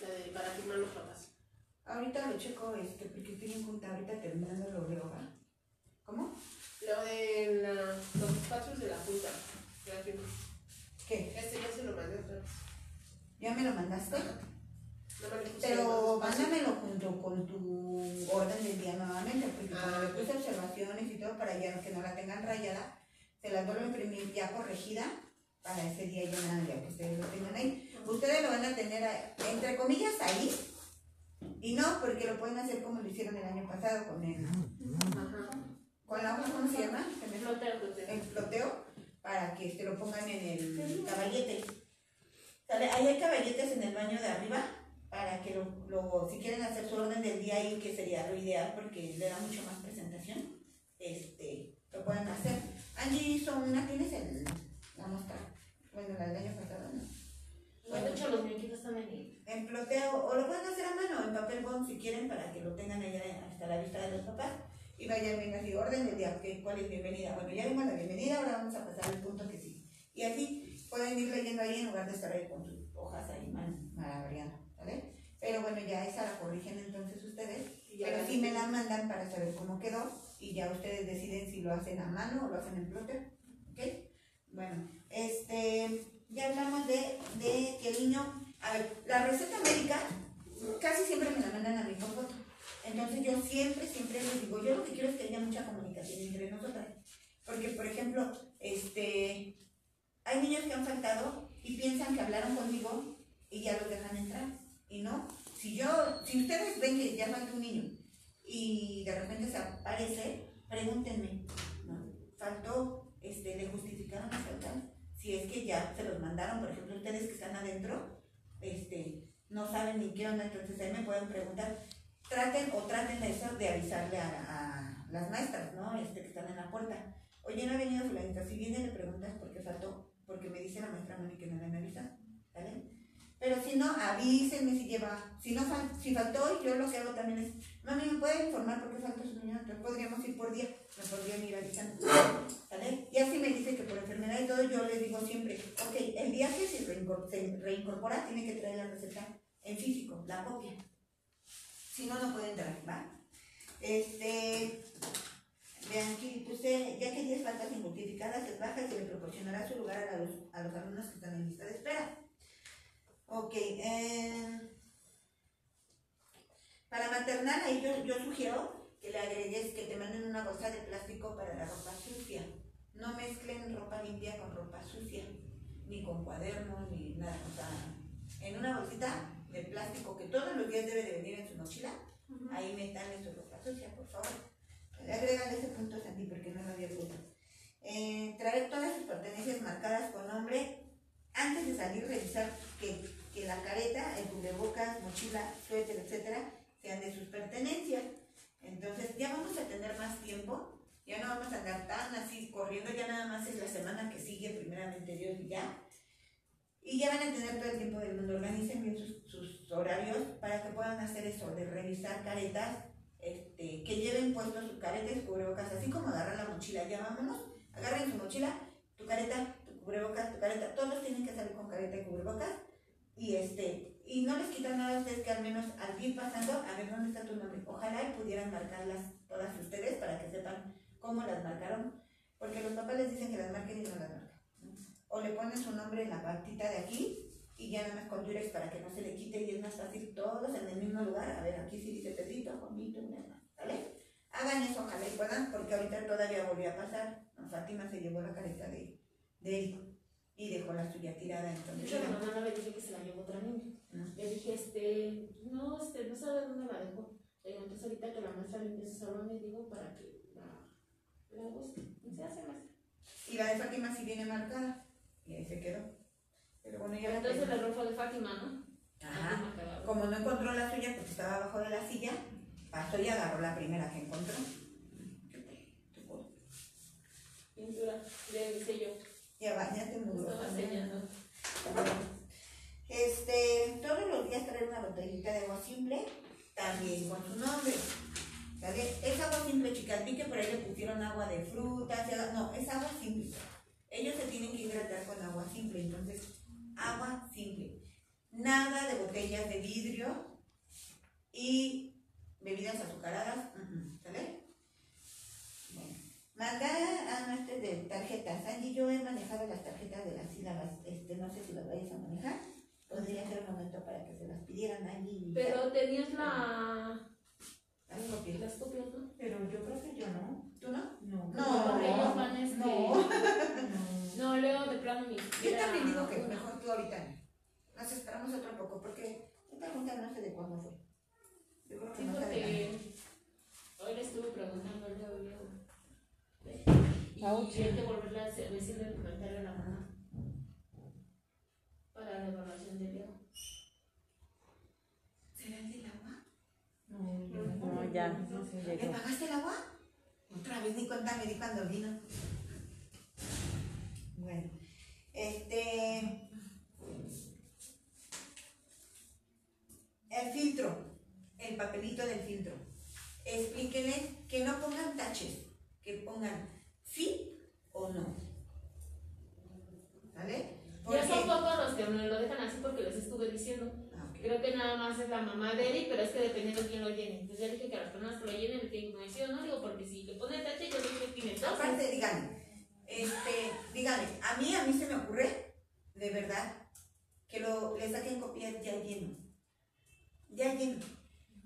la de para firmar los papás. Ahorita lo checo, este, porque estoy en junta, ahorita terminando lo veo, ¿va? ¿Cómo? Lo de la, los espacios de la junta. ¿Qué? Este ya se lo mandé otra vez. ¿Ya me lo mandaste? No me puse Pero mándamelo junto con tu orden del día nuevamente, porque como le puse observaciones y todo para ya que no la tengan rayada, se las vuelvo a imprimir ya corregida para ese día ya nada, ya que ustedes lo tengan ahí. Ustedes lo van a tener, a- entre comillas, ahí, y no, porque lo pueden hacer como lo hicieron el año pasado con el. Con la hoja, ¿cómo se llama? Fue. Floteo, floteo. el floteo para que te lo pongan en el caballete. ¿Sale? Ahí hay caballetes en el baño de arriba para que lo, lo- si quieren hacer su orden del día ahí, que sería lo ideal porque le da mucho más presentación, este, lo pueden hacer. Angie hizo una, ¿tienes el, la muestra? Bueno, la del año pasado, ¿no? No, de hecho, los muñequitos están en En floteo, o lo pueden hacer a mano, en papel bond si quieren, para que lo tengan allá hasta la vista de los papás. Y vayan bien así, orden del día, ¿qué- ¿cuál es bienvenida? Bueno, ya vimos la bienvenida, ahora vamos a pasar al punto que sí. Y así pueden ir leyendo ahí en lugar de estar ahí con sus hojas ahí mal, malabareando, ¿vale? Pero bueno, ya esa la corrigen entonces ustedes, pero sí me la mandan para saber cómo quedó y ya ustedes deciden si lo hacen a mano o lo hacen en plotter, ¿ok? Bueno, este, ya hablamos de, de que el niño, a ver, la receta médica casi siempre me la mandan a con foto. Entonces yo siempre, siempre les digo, yo lo que quiero es que haya mucha comunicación entre nosotras. Porque, por ejemplo, este, hay niños que han faltado y piensan que hablaron conmigo y ya los dejan entrar. Y no, si yo, si ustedes ven que ya falta un niño y de repente se aparece, pregúntenme. Faltó, este, le justificaron las faltas. Si es que ya se los mandaron, por ejemplo, ustedes que están adentro, este, no saben ni qué onda, entonces ahí me pueden preguntar. Traten o traten eso de avisarle a, las maestras, ¿no? Este, que están en la puerta. Oye, no ha venido fulanita. Si viene le preguntas por qué faltó, porque me dice la maestra Moni que no le han avisado, ¿vale? Pero si no, avísenme si lleva, si no fal- si faltó, yo lo que hago también es, mami, ¿me puede informar por qué faltó su niño? Entonces podríamos ir por día, me podrían ir avisando, ¿vale? Y así me dice que por enfermedad y todo, yo le digo siempre, ok, el día que se, reincor- se reincorpora, tiene que traer la receta en físico, la copia. Si no, no puede entrar, ¿va? Este, vean aquí, usted, ya que 10 faltas injustificadas es baja, se le proporcionará su lugar a los, alumnos que están en lista de espera. Ok, eh, para maternal, ahí yo, yo sugiero que le agregues que te manden una bolsa de plástico para la ropa sucia. No mezclen ropa limpia con ropa sucia, ni con cuadernos, ni nada. O sea, en una bolsita de plástico que todos los días debe de venir en su mochila, ahí metan su ropa sucia, por favor. Agregan ese punto Santi porque no lo había visto. Eh, traer todas sus pertenencias marcadas con nombre antes de salir, revisar que, que la careta, el cubrebocas, mochila, suéter, etcétera, sean de sus pertenencias. Entonces ya vamos a tener más tiempo, ya no vamos a andar tan así corriendo, ya nada más es la semana que sigue, primeramente Dios y ya. Y ya van a tener todo el tiempo del mundo, organicen bien sus, horarios para que puedan hacer eso, de revisar caretas, este, que lleven puestos sus caretas, cubrebocas, así como agarrar la mochila, ya vámonos, agarren su mochila, tu careta, tu cubrebocas, tu careta, todos tienen que salir con careta y cubrebocas, y este, y no les quita nada a ustedes que al menos al ir pasando, a ver dónde está tu nombre, ojalá y pudieran marcarlas todas ustedes para que sepan cómo las marcaron, porque los papás les dicen que las marquen y no las marcan. O le ponen su nombre en la partita de aquí, y ya nada más con Durex para que no se le quite y es más fácil todos en el mismo lugar. A ver, aquí sí dice Pedrito, Juanito, una más, ¿vale? Hagan eso, ojalá y puedan, porque ahorita todavía volvió a pasar. No, Fátima se llevó la careta de, de Eric y dejó la suya tirada. Entonces, hecho, a mi mamá le dije que se la llevó otra niña. No. Le dije, este, no, este, no sabe dónde la dejó. Entonces ahorita que la maestra limpie su salón, le digo para que la, la busque. Y se hace maestra. y la de Fátima sí viene marcada. Y ahí se quedó. Pero bueno, ya la Entonces el error fue de Fátima, ¿no? Ajá. Fátima. Como no encontró la suya porque estaba abajo de la silla, pasó y agarró la primera que encontró. Pintura, le dice yo. Ya va, ya te mudó. Estaba enseñando. Este, todos los días traer una botellita de agua simple, también con su nombre. ¿Sale? Es agua simple, chicas. Vi que por ahí le pusieron agua de frutas. No, es agua simple. Ellos se tienen que hidratar con agua simple. Entonces, agua simple. Nada de botellas de vidrio y bebidas azucaradas. ¿Sale? Bueno. A nuestras de tarjetas. Angie, yo he manejado las tarjetas de las sílabas. Este, no sé si las vayas a manejar. Podría ser un momento para que se las pidieran Angie. Pero tenías la. ¿No? Pero yo creo que yo no. ¿Tú no? No. No. Ellos van este. No. No. No, Leo de plano ni Yo también digo que mejor tú ahorita. Nos esperamos otro poco porque esta pregunta no sé de cuándo fue. Yo creo que Sí, no porque hoy le estuve preguntando al Leo, Leo. Y Ouch. hay que volverle a decirle el comentario a la mamá. Para la evaluación de Leo. ¿Será el del agua? No, ya. ¿Le pagaste el agua? Otra vez ni cuenta me di cuando vino. Bueno, este. El filtro, el papelito del filtro. Explíquenles que no pongan taches, que pongan sí o no. ¿Vale? Ya son Porque- pocos los que me lo dejan así porque les estuve diciendo. Creo que nada más es la mamá de Eric, pero es que dependiendo de quién lo llene. Entonces ya dije que a las personas que lo llenen le tienen no digo porque si le ponen tache, yo digo que. Aparte, díganme, este, díganme, a mí, a mí se me ocurre, de verdad. que lo, le saquen copias ya lleno. Ya lleno.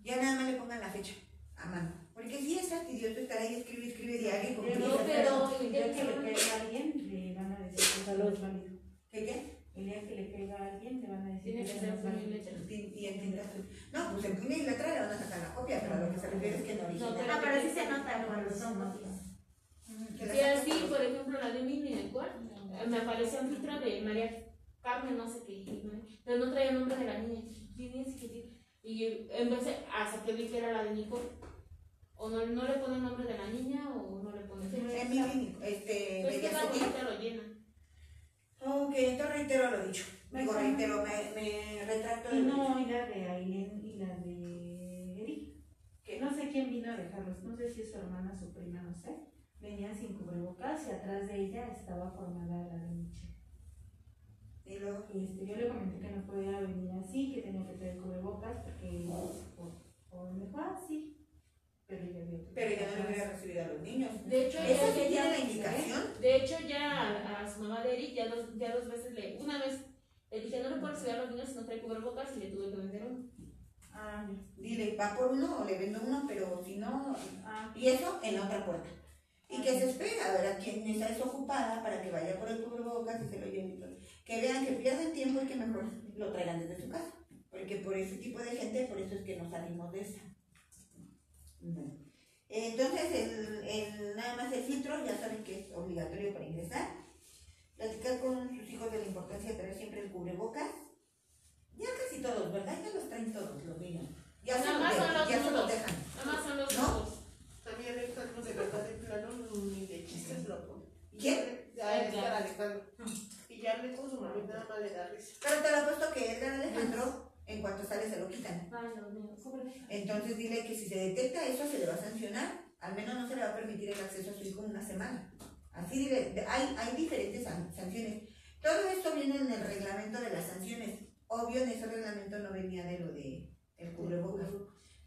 Ya nada más le pongan la fecha a mano. Porque sí es fastidioso estar ahí, escribe, escribe diario. Pero piezas, no, pero el día el que le que- caiga a alguien, le van a decir que eso no es válido. ¿Qué qué? El día que le caiga a alguien, le van a decir Tiene que ser no es. Y. No, pues en puño y letra le van a sacar la copia, pero lo que se refiere es que no original. Ah, pero sí se nota cuando son la Sí, así, por- ejemplo, la de el cual eh, me apareció un filtro de María Carmen, no sé qué, pero no traía el nombre de la niña. Y empecé hasta que vi que era la de Nicole. O no, no le pone el nombre de la niña o no le pone. Mi clínico, este, Pues que la bonita lo llena. Ok, entonces reitero lo dicho. Digo, reitero, me, me retracto de no, y la de Aileen y la de Eric. Que no sé quién vino a dejarlos, no sé si es su hermana, su prima, no sé. Venían sin cubrebocas y atrás de ella estaba formada la de Michelle. Y luego, Este, yo le comenté que no podía venir así, que tenía que traer cubrebocas porque por, por me fue así. Pero ya que- pero ya no le hubiera recibido a los niños. De hecho, ¿Esa ya, ya- la indicación? de hecho, ya a, su mamá de Eric, ya dos, ya dos veces le. Una vez le dije, no le puedo recibir a los niños si no trae cubrebocas y le tuve que vender uno. Ah. Dile, va por uno o le vendo uno, pero si no. Ah, Y eso en la otra puerta. Y que se espera a ver a quién está desocupada para que vaya por el cubrebocas y se lo lleve. Que vean que pierden tiempo y que mejor lo traigan desde su casa. Porque por ese tipo de gente, por eso es que nos salimos de esa. Entonces, el, el- nada más el filtro, ya saben que es obligatorio para ingresar. Platicar con sus hijos de la importancia de traer siempre el cubrebocas. Ya casi todos, ¿verdad? Ya los traen todos los niños. Ya se los son ya se los dejan. Nada más son los ¿No? mí Alejandro de verdad de plano ni de chistes lo pone. ¿Quién? Ya es para Alejandro. Y ya hablé con su mamá nada más le da risa. Pero te lo apuesto que Edgar Alejandro, en cuanto sale, se lo quitan. Ay, Dios mío, pobre. Entonces dile que si se detecta eso, se le va a sancionar. Al menos no se le va a permitir el acceso a su hijo una semana. Así dile, hay, hay diferentes san- sanciones. Todo esto viene en el reglamento de las sanciones. Obvio, en ese reglamento no venía de lo de el cubrebocas.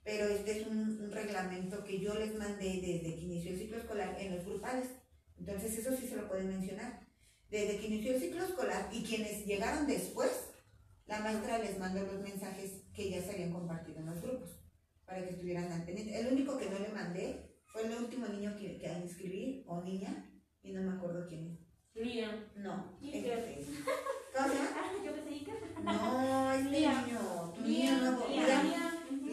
Pero este es un, un reglamento que yo les mandé desde que inició el ciclo escolar en los grupales. Entonces eso sí se lo pueden mencionar. Desde que inició el ciclo escolar y quienes llegaron después, la maestra les mandó los mensajes que ya se habían compartido en los grupos para que estuvieran al pendiente. El único que no le mandé fue el último niño que, que a inscribir o niña y no me acuerdo quién es. Liam. No. Este, ¿Cómo? Ah, yo pensé. No, este Liam. niño, tu niño nuevo. Liam,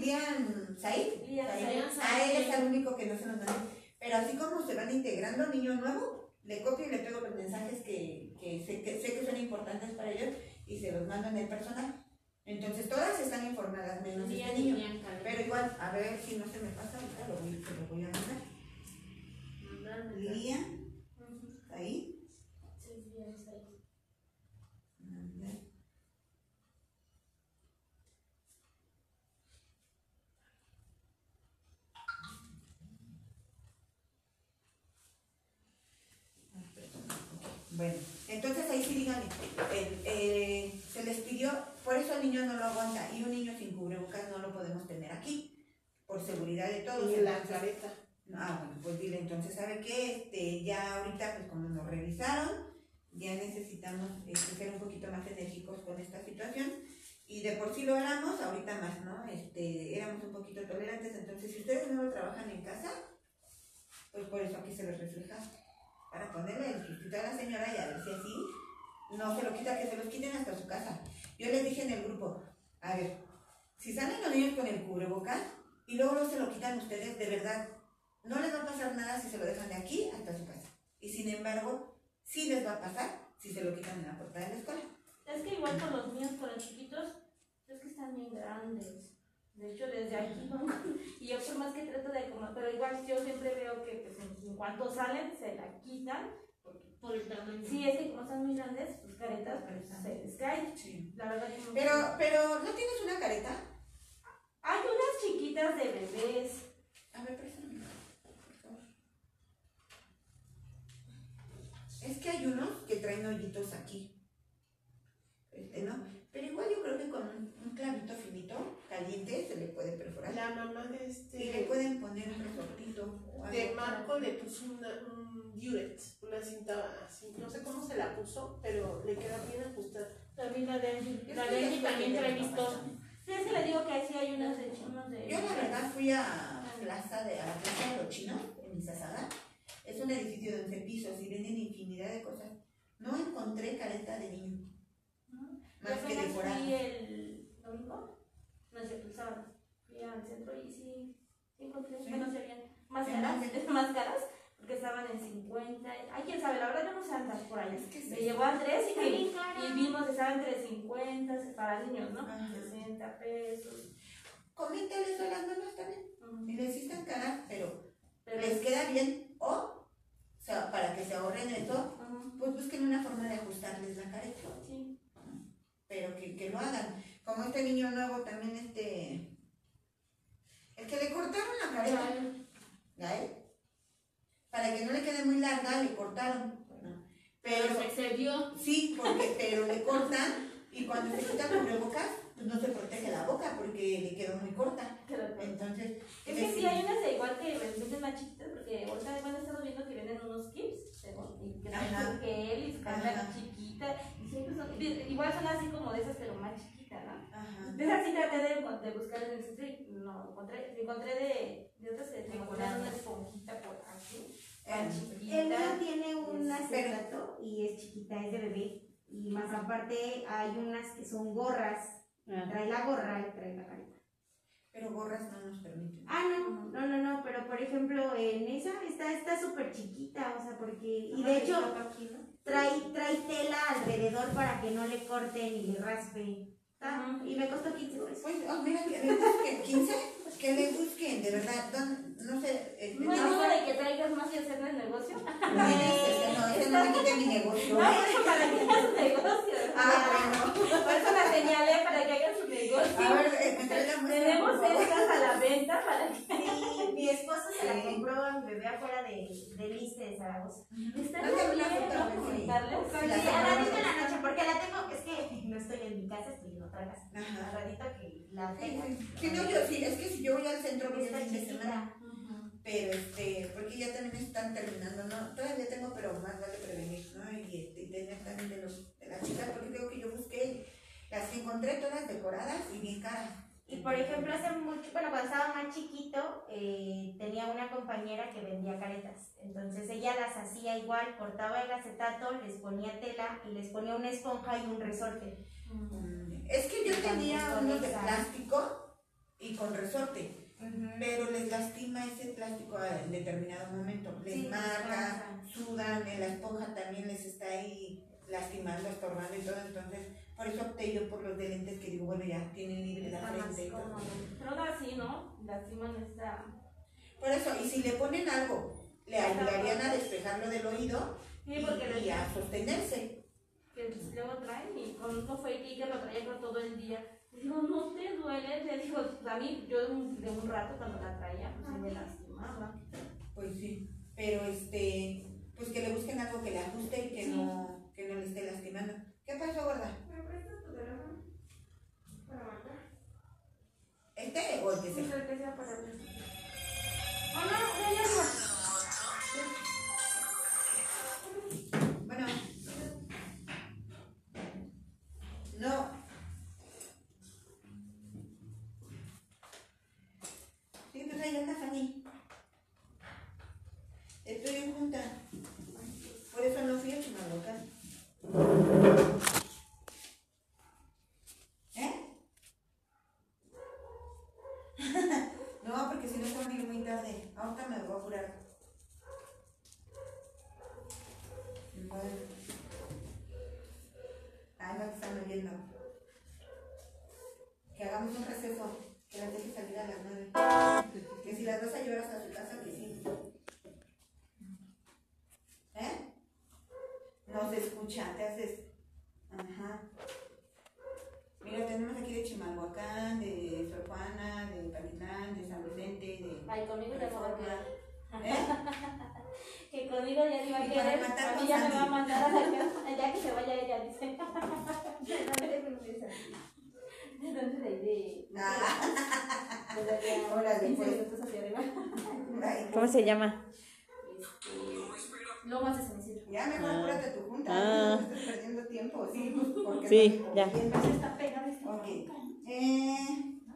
Liam Said. A él Said. es el único que no se nos mandó. Pero así como se van integrando niño nuevo, le copio y le pego los mensajes que, que, sé, que sé que son importantes para ellos y se los mando en el personal. Entonces todas están informadas, menos este niño. Pero igual, a ver si no se me pasa ahorita, lo voy, lo voy a mandar. Liam, ahí. Sí, ya está ahí. Mandar. Bueno, entonces ahí sí díganme, eh, eh, se les pidió, por eso el niño no lo aguanta y un niño sin cubrebocas no lo podemos tener aquí, por seguridad de todos. Y la entonces- careta. Ah, bueno, pues dile, entonces, ¿sabe qué? Este, ya ahorita, pues como nos revisaron, ya necesitamos este, ser un poquito más enérgicos con esta situación. Y de por sí lo éramos, ahorita más, ¿no? Este, éramos un poquito tolerantes, entonces si ustedes no lo trabajan en casa, pues por eso aquí se les refleja. Para ponerle el sustito a la señora y a ver si así no se lo quita, que se los quiten hasta su casa. Yo les dije en el grupo, a ver, si salen los niños con el cubrebocas y luego no se lo quitan ustedes, de verdad, no les va a pasar nada si se lo dejan de aquí hasta su casa. Y sin embargo, sí les va a pasar si se lo quitan en la puerta de la escuela. Es que igual con los míos, con los chiquitos, es que están bien grandes. De hecho, desde aquí, ¿no? Y yo por más que trato de como, pero igual yo siempre veo que pues, en cuanto salen, se la quitan. Por el tamaño. Sí, es que como están muy grandes, sus caretas pues, se caen. Sí. La verdad que no. Pero, pero, ¿no tienes una careta? Hay unas chiquitas de bebés. A ver, préstame, por favor. Es que hay unos que traen hoyitos aquí. Este, ¿no? Pero igual yo creo que con un, un clavito finito, caliente, se le puede perforar. La mamá de Y le este. pueden poner un resortito. De Marco le puso una, un Durex, una cinta así, no sé cómo se la puso, pero le queda bien ajustada. también la de Angie. Yo La de Angie también trae también. Sí, es que le digo que ahí sí hay unos de chinos de. Yo la verdad fui a Plaza de, a la Plaza de los Chinos, en Izazagá. Es un edificio de 11 pisos y venden infinidad de cosas. No encontré careta de niño. Yo Más que decorada. fui el domingo, no cierto, el sábado. Fui al centro y sí, sí encontré. Sí. Bueno, serían más ¿En caras, más caras, porque estaban en 50. Ay, quién sabe, la verdad yo no sé andar por ahí. Es que sí. Me y, Está bien cara. y vimos, estaban entre 50 para niños, ¿no? Ajá. 60 pesos. Coméntales a las mamás también. Ujú. Y les están caras, pero Pero les queda bien. O, o sea, para que se ahorren eso, Ujú, pues busquen una forma de ajustarles la careta. Sí. Pero que, que lo hagan. Como este niño nuevo también, este. El que le cortaron la careta. Gael, para que no le quede muy larga, le cortaron. Pero Pero se excedió. sí, porque, pero le cortan y cuando se quita cubrebocas, pues no se protege la boca porque le quedó muy corta. Entonces, Es que sí, hay unas de igual que venden más chiquitas, porque ahorita bueno, he estado viendo que venden unos y que son gel y su Ajá. carga chiquita, y siempre son, igual son así como de esas, pero más chiquitas, ¿no? Ajá. De esas sí traté de, de buscar en el no encontré, encontré de, de como tenían una esponjita por aquí, chiquita. El mío tiene un Pero- acetato y es chiquita, es de bebé. Y más aparte hay unas que son gorras. Trae la gorra y trae la careta. Pero gorras no nos permiten. Ah, no, no, no, no, pero por ejemplo en esa está está súper chiquita, o sea, porque... Y de hecho trae, trae tela alrededor para que no le corten y le raspe. Ujú. Y me costó 15 pesos. Pues, oh, mira, que le busquen 15, que le busquen, de verdad, no sé. Este, No hay no, modo de que traigas más y hacer el negocio. no, ese no, no me quite mi negocio. No, eso para que hagan su negocio. Ah, bueno. Por eso la señalé para que hagan su negocio. A ver, eh, me trae la muestra, Tenemos estas a la venta para que. Mi esposo se la compró a mi bebé afuera de, de Liste de Zaragoza. Está No te sí. Compró. ratito en la noche, porque la tengo, es que no estoy en mi casa, estoy en otra casa. Al ratito que la Sí, tenga. sí. No, yo sí, es que si yo voy al centro voy Está fin de semana, pero este, porque ya también están terminando, ¿no? Todavía tengo, pero más vale prevenir, ¿no? Y, este, tener también de, los, de las chicas, porque creo que yo busqué, las encontré todas decoradas y bien caras. Y por ejemplo, hace mucho, bueno, cuando estaba más chiquito, eh, tenía una compañera que vendía caretas. Entonces ella las hacía igual, cortaba el acetato, les ponía tela y les ponía una esponja y un resorte. Mm, Es que yo tenía unos de plástico y con resorte, pero les lastima ese plástico en determinado momento. Les Sí, marca, sudan, la esponja también les está ahí lastimando, estorbando y todo. Entonces, por eso opté yo por los de lentes que digo, bueno, ya tienen libre la frente. Pero aún así, ¿no? Lastiman esta. Por eso, y si le ponen algo, le ayudarían a despejarlo del oído Sí, y, porque y a sostenerse. que luego traen y con un fue que lo traía por todo el día. Digo, no te duele. Le digo, a mí, yo de un, de un rato cuando la traía, pues sí me lastimaba. Pues sí, pero este, Está pegada. Eh,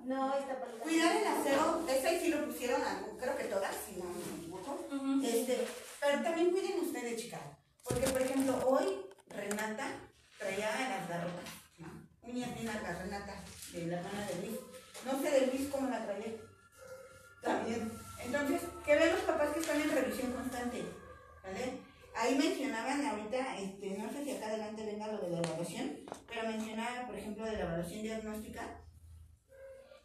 No, está por cuidar el aseo, esa sí lo pusieron, creo que todas, si no me equivoco. Este, pero también cuiden ustedes, chicas. Porque, por ejemplo, hoy Renata traía las garrotas, ¿no? Uñas bien largas, Renata, de la de Luis. No sé de Luis cómo la traía. También. Entonces, que vean los papás que están en revisión constante, ¿vale? Ahí mencionaban ahorita, este, no sé si acá adelante venga lo de la evaluación, pero mencionaba, por ejemplo, de la evaluación diagnóstica.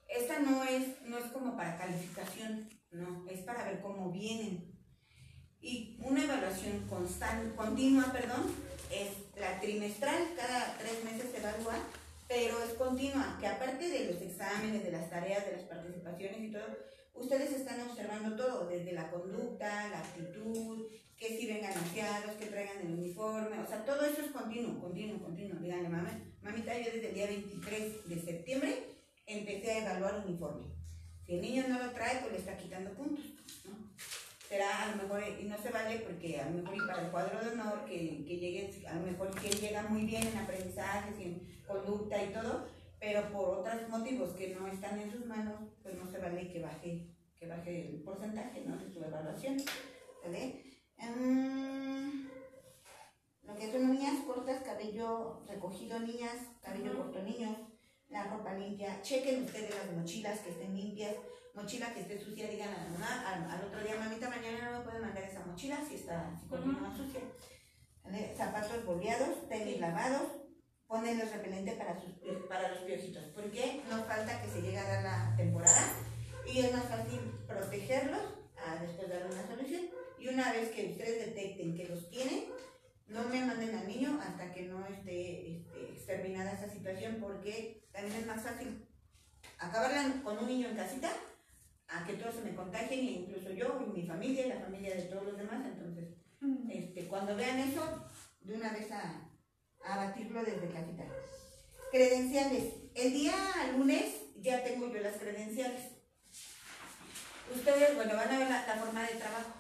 Esta no es, no es como para calificación, no, es para ver cómo vienen. Y una evaluación constante, continua, perdón, es la trimestral, cada tres meses se evalúa, pero es continua, que aparte de los exámenes, de las tareas, de las participaciones y todo, ustedes están observando todo, desde la conducta, la actitud, que si vengan aseados, que traigan el uniforme, o sea, todo eso es continuo, continuo, continuo. Díganle, mamá, mamita, yo desde el día 23 de septiembre empecé a evaluar uniforme. Si el niño no lo trae, pues le está quitando puntos, ¿no? Será a lo mejor, y no se vale porque a lo mejor para el cuadro de honor, que, que llegue, a lo mejor que llega muy bien en aprendizajes, en conducta y todo, pero por otros motivos que no están en sus manos, pues no se vale que baje, que baje el porcentaje, ¿no? De su evaluación, ¿vale? Mm, lo que son niñas cortas, cabello recogido, niñas, cabello corto, niños, la ropa limpia, chequen ustedes las mochilas que estén limpias, mochila que esté sucia, digan a la mamá, al, al otro día, mamita, mañana no me puede mandar esa mochila si está, si continúa sucia. ¿Vale? Zapatos boleados, tenis lavados, ponenles repelente para, sus, para los piojitos, porque no falta que se llegue a dar la temporada y es más fácil protegerlos a después dar una solución. Y una vez que ustedes detecten que los tienen, no me manden al niño hasta que no esté este, exterminada esa situación, porque también es más fácil acabarla con un niño en casita a que todos se me contagien, e incluso yo y mi familia y la familia de todos los demás. Entonces, este, cuando vean eso, de una vez a, a batirlo desde casita. Credenciales. El día lunes ya tengo yo las credenciales. Ustedes, bueno, van a ver la, la forma de trabajo.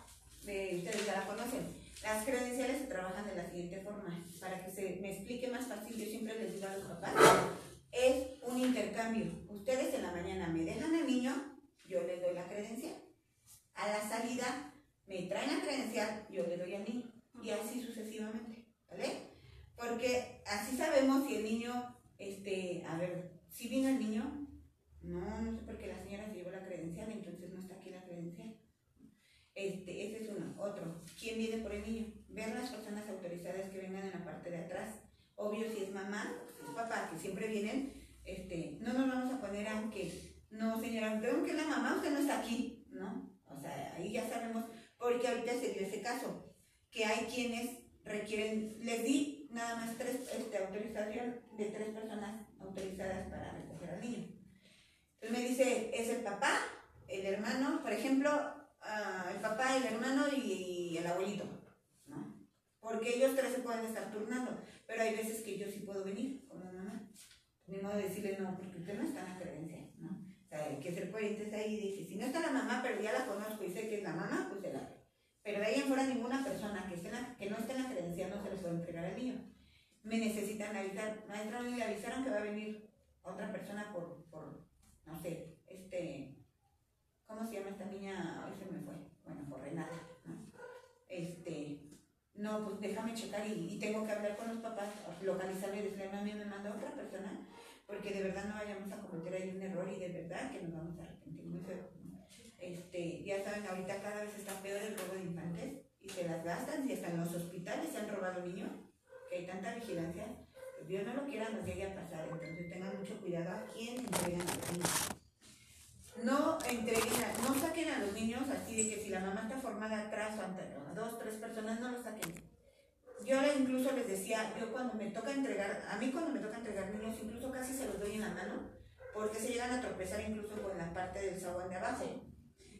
De- ustedes ya la conocen. Las credenciales se trabajan de la siguiente forma. Para que se me explique más fácil, yo siempre les digo a los papás, es un intercambio. Ustedes en la mañana me dejan al niño, yo les doy la credencial. A la salida me traen la credencial, yo le doy al niño. Y así sucesivamente, ¿vale? Porque así sabemos si el niño, este, a ver, si vino el niño, no, no sé por qué la señora se llevó la credencial, entonces no está aquí la credencial. Este, ese es uno. Otro, ¿quién viene por el niño? Ver las personas autorizadas que vengan en la parte de atrás. Obvio, si es mamá, si es papá, que siempre vienen, este, no nos vamos a poner a que, no señora, creo que la mamá, usted no está aquí, ¿no? O sea, ahí ya sabemos, porque ahorita se dio ese caso, que hay quienes requieren, les di nada más tres, este, autorización de tres personas autorizadas para recoger al niño. Entonces me dice, es el papá, el hermano, por ejemplo, el papá, el hermano y, el abuelito, ¿no? Porque ellos tres se pueden estar turnando, pero hay veces que yo sí puedo venir con la mamá. Ni modo de decirle, no, porque usted no está en la creencia, ¿no? O sea, hay que ser coherentes ahí y dije, si no está la mamá, pero ya la conozco y sé que es la mamá, pues se la. Pero de ahí en fuera ninguna persona que, esté la- que no esté en la credencial no se les puede entregar al niño. Me necesitan avisar. Maestra, me avisaron que va a venir otra persona por, por no sé, este, ¿cómo se llama esta niña? Hoy se me fue. Bueno, por Renata, ¿no? Este, no, pues déjame checar y, tengo que hablar con los papás, localizarlo y decirle, mami, me manda otra persona, porque de verdad no vayamos a cometer ahí un error y de verdad que nos vamos a arrepentir muy feo. Este, ya saben, ahorita cada vez está peor el robo de infantes y se las gastan y hasta en los hospitales se han robado niños, que hay tanta vigilancia. Dios no lo quiera, nos llegue a pasar, entonces tengan mucho cuidado a quién entregan los niños. No entreguen, no saquen a los niños así de que si la mamá está formada atrás o ante dos, tres personas, no los saquen. Yo le- incluso les decía, yo cuando me toca entregar, a mí cuando me toca entregar niños, incluso casi se los doy en la mano, porque se llegan a tropezar incluso con la parte del zaguán de abajo.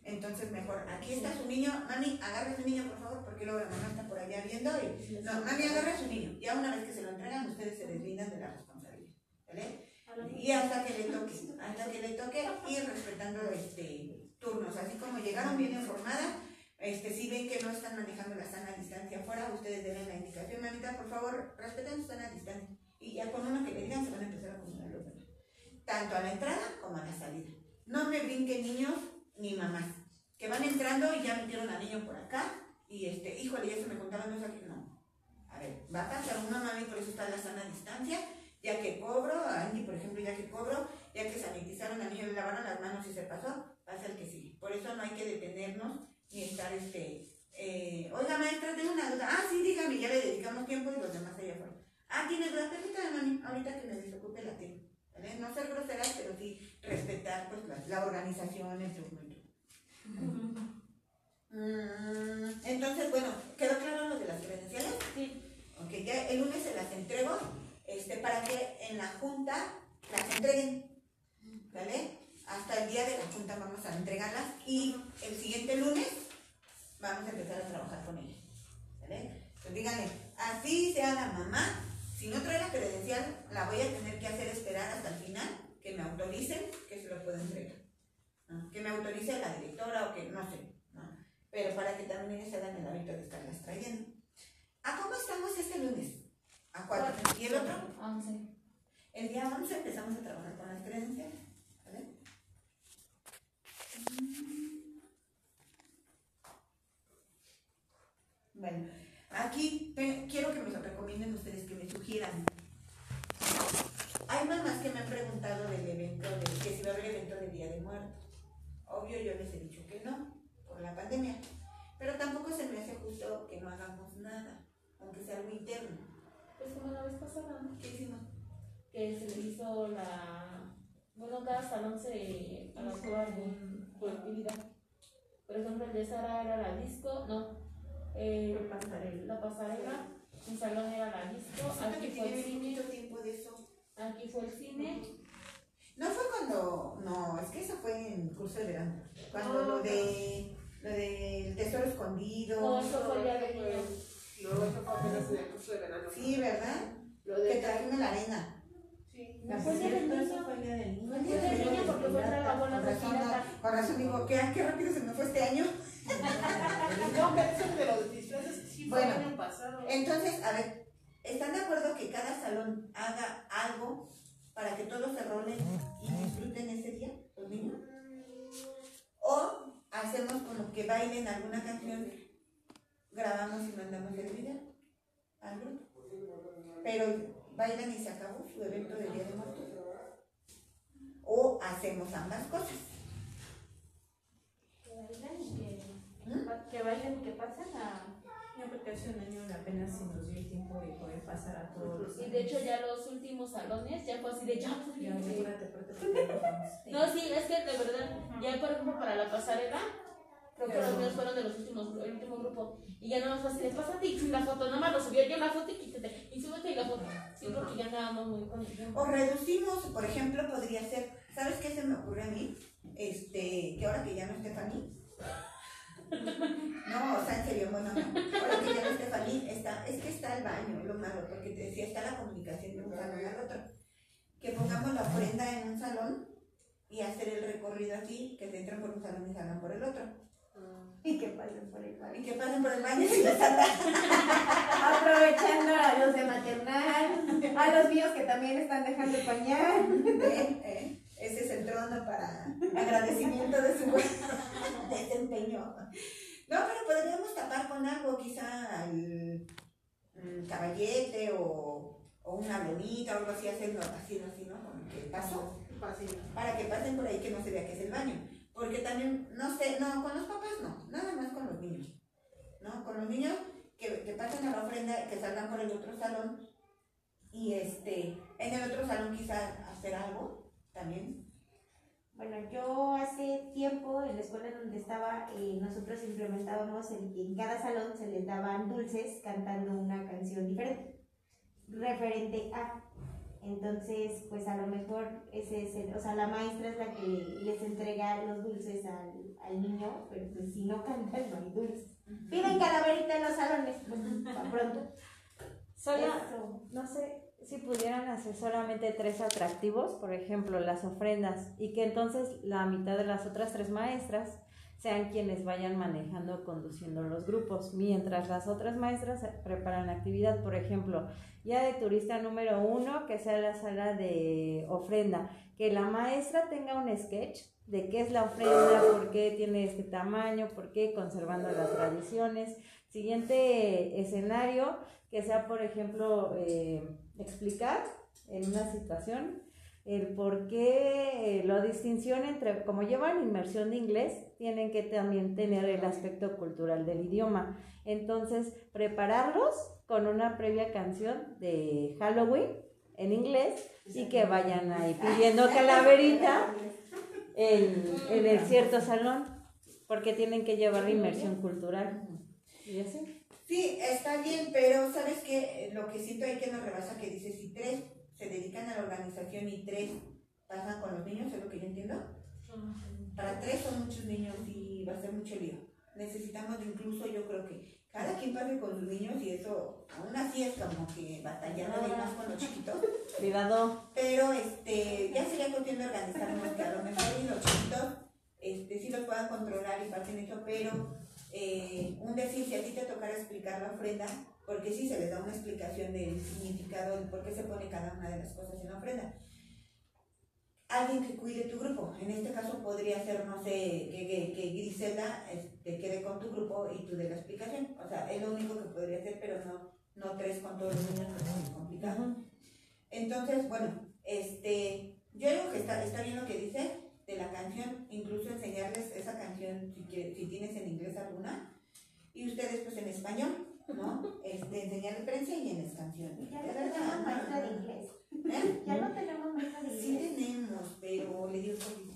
Entonces mejor, aquí está su niño, mami, agarre a su niño por favor, porque luego la mamá está por allá viendo y, no, mami, agarre a su niño. Ya una vez que se lo entregan, ustedes se deslindan de la responsabilidad, ¿vale? Y hasta que le toque, hasta que le toque ir respetando este, turnos, así como llegaron bien informadas, este, si ven que no están manejando la sana distancia afuera, ustedes den la indicación, mamita, por favor, respeten su sana distancia. Y ya con una tanto a la entrada como a la salida. No me brinquen niños ni mamás, que van entrando y ya metieron al niño por acá y este, híjole, ya se me contaron eso aquí. No. A ver, va a pasar una mami, por eso está la sana distancia, ya que cobro, a Andy, por ejemplo, ya que cobro, ya que sanitizaron al niño, le lavaron las manos y se pasó, pasa el que sigue. Por eso no hay que detenernos ni estar este. Eh, Oiga, maestra, tengo una duda. Ah, sí, dígame, ya le dedicamos tiempo y los demás allá afuera. Ah, tiene duda, permítame, mami, ahorita que me desocupe la tiempo. ¿vale? No ser groseras, pero sí respetar pues, la, la organización, el y todo. Mm, entonces, bueno, ¿quedó claro lo de las credenciales? Sí. Ok, ya el lunes se las entrego este, para que en la junta las entreguen. ¿Vale? Hasta el día de la junta vamos a entregarlas y el siguiente lunes vamos a empezar a trabajar con ellas. ¿Vale? Pues díganle, así sea la mamá, si no trae la credencial, la voy a tener que hacer esperar hasta el final, que me autoricen que se lo pueda entregar. Que me autorice la directora o que no sé. ¿no? Pero para que también se hagan el hábito de estarlas trayendo. ¿A cómo estamos este lunes? A cuatro. ¿Y el otro? Once. El día 11 empezamos a trabajar con las credenciales. ¿Vale? Bueno, aquí te- quiero que me lo recomienden ustedes, que me sugieran. Hay mamás que me han preguntado del evento, de, que si va a haber evento de Día de Muertos. Obvio, yo les he dicho que no, por la pandemia. Pero tampoco se me hace justo que no hagamos nada, aunque sea algo interno. Pues como la vez pasada, ¿no? ¿Qué hicimos? que se le hizo la. Bueno, cada salón se adaptó a algún por actividad. Por ejemplo, el de Sara era la disco, no, eh, la pasarela, un salón era la disco, que aquí fue el cine, mucho tiempo de eso. aquí fue el cine, No fue cuando, no, es que eso fue en curso de verano. Cuando lo de, lo del tesoro escondido. no, eso fue día de niños. No, eso fue apenas en el curso de verano. Sí, ¿verdad? Lo Que de. trajimos la arena. Sí. No, Fue el día del niño. fue el día del niño. Fue el día del niño porque fue la bola Con de razón, con digo, ¿qué, qué rápido se me fue este año. No, pero eso de los disfraces sí fue Bueno. el año pasado. Entonces, a ver, ¿están de acuerdo que cada salón haga algo para que todos se rolen y disfruten ese día, los niños? O hacemos como que bailen alguna canción, grabamos y mandamos el video al grupo. Pero bailan y se acabó su evento de Día de Muertos. O hacemos ambas cosas. Que bailan y que, ¿Mm? que bailen y que pasen a. No, porque hace un año apenas se nos dio el tiempo de poder pasar a todos los Y de hecho ya los últimos salones ya fue así de ya, pues, Ya, sí. No, sí, es que de verdad, ya por ejemplo para la pasarela, creo que los míos fueron de los últimos, el último grupo. Y ya nada más fue así de pásate la foto, nada más lo subió yo la foto y quítate. Y súbete la foto. Sí, porque ya andábamos muy con. O reducimos, por ejemplo, podría ser, ¿sabes qué se me ocurre a mí? Este, que ahora que ya no. No, o sea, en serio, bueno, no. Ahora que ya no está, es que está el baño, lo malo, porque te decía, está la comunicación de un salón al otro. Que pongamos la ofrenda en un salón y hacer el recorrido así, que se entren por un salón y salgan por el otro. Y que pasen por el baño. Y que pasen por el baño andan. Aprovechando a los de maternal, a los míos que también están dejando pañal. ¿Eh? ¿Eh? Ese es el trono para agradecimiento de su desempeño. No, pero podríamos tapar con algo, quizá el, mm, caballete o, o una lonita o algo así, hacerlo así, así, ¿no? Que pasó, Fácil. para que pasen por ahí que no se vea que es el baño. Porque también, no sé, no, con los papás no, nada más con los niños. ¿No? Con los niños que, que pasen a la ofrenda, que salgan por el otro salón y este, en el otro salón quizá hacer algo también. Bueno, yo hace tiempo en la escuela donde estaba, eh, nosotros implementábamos el que en cada salón se les daban dulces cantando una canción diferente, referente a. Entonces, pues a lo mejor ese es el, o sea, la maestra es la que les entrega los dulces al, al niño, pero pues si no cantan no hay dulces. Piden calaverita en los salones, pues para pronto. Solo, Eso. no sé si pudieran hacer solamente tres atractivos, por ejemplo, las ofrendas, y que entonces la mitad de las otras tres maestras sean quienes vayan manejando o conduciendo los grupos, mientras las otras maestras preparan la actividad. Por ejemplo, Guía de turista número uno, que sea la sala de ofrenda. Que la maestra tenga un sketch de qué es la ofrenda, por qué tiene este tamaño, por qué conservando las tradiciones. Siguiente escenario, que sea, por ejemplo, eh, explicar en una situación el por qué eh, la distinción entre, como llevan inmersión de inglés, tienen que también tener el aspecto cultural del idioma. Entonces, prepararlos con una previa canción de Halloween en inglés y que vayan ahí pidiendo calaverita en, en el cierto salón, porque tienen que llevar la inmersión cultural. ¿Y así? Sí, está bien, pero ¿sabes qué? Lo que siento ahí que nos rebasa que dice si tres se dedican a la organización y tres pasan con los niños, ¿es lo que yo entiendo? Para tres son muchos niños y va a ser mucho lío. Necesitamos incluso, yo creo que cada quien pase con sus niños y eso, aún así es como que batallando de más con los chiquitos. Cuidado. Pero este, ya sería cuestión de organizarnos que a lo mejor y los chiquitos este, sí los puedan controlar y pasen eso, pero eh, un decir, si a ti te tocara explicar la ofrenda, porque sí se les da una explicación del significado, de por qué se pone cada una de las cosas en la ofrenda. Alguien que cuide tu grupo, en este caso podría ser, no sé, que, que, que Grisela este, quede con tu grupo y tú de la explicación. O sea, es lo único que podría hacer, pero no, no tres con todos los niños, porque es muy complicado. Entonces, bueno, este, yo digo que está, está bien lo que dice de la canción, incluso enseñarles esa canción si, tienes en inglés alguna, y ustedes pues en español, ¿no? Este, enseñarles prensa y en las canciones. Ya Es verdad, maestra de inglés. ¿Eh? Ya no tenemos maestra de Sí tenemos, pero le dio COVID.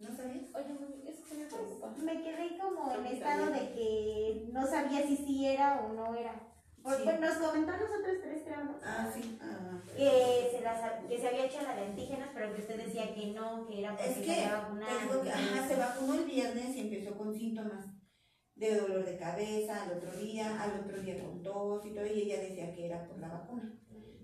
¿No sabías? Oye, mami, eso sí me preocupa. Me quedé como en estado de que no sabía si sí era o no era. Por- Sí. pues, nos comentó a nosotros tres, creo, ¿no? Ah, sí. Ah, Que se, las- que se había hecho la de antígenos, pero que usted decía que no, que era porque Es que, se había vacunado. que ajá, se vacunó el viernes y empezó con síntomas de dolor de cabeza al otro día, al otro día con tos y todo, y ella decía que era por la vacuna.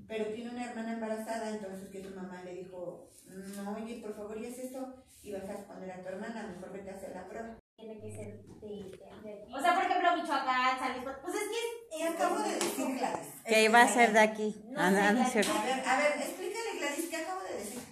Pero tiene una hermana embarazada, entonces que su mamá le dijo, no, oye, por favor, y es esto, y vas a responder a tu hermana, mejor vete a hacer la prueba. Tiene que ser de, de- de- O sea, por ejemplo, Michoacán, San Luis Potosí, Pues es que Y acabo de decir, Gladys. Que iba a ser de aquí. No Ah, no, no es cierto. A ver, a ver, explícale, Gladys, ¿qué acabo de decir?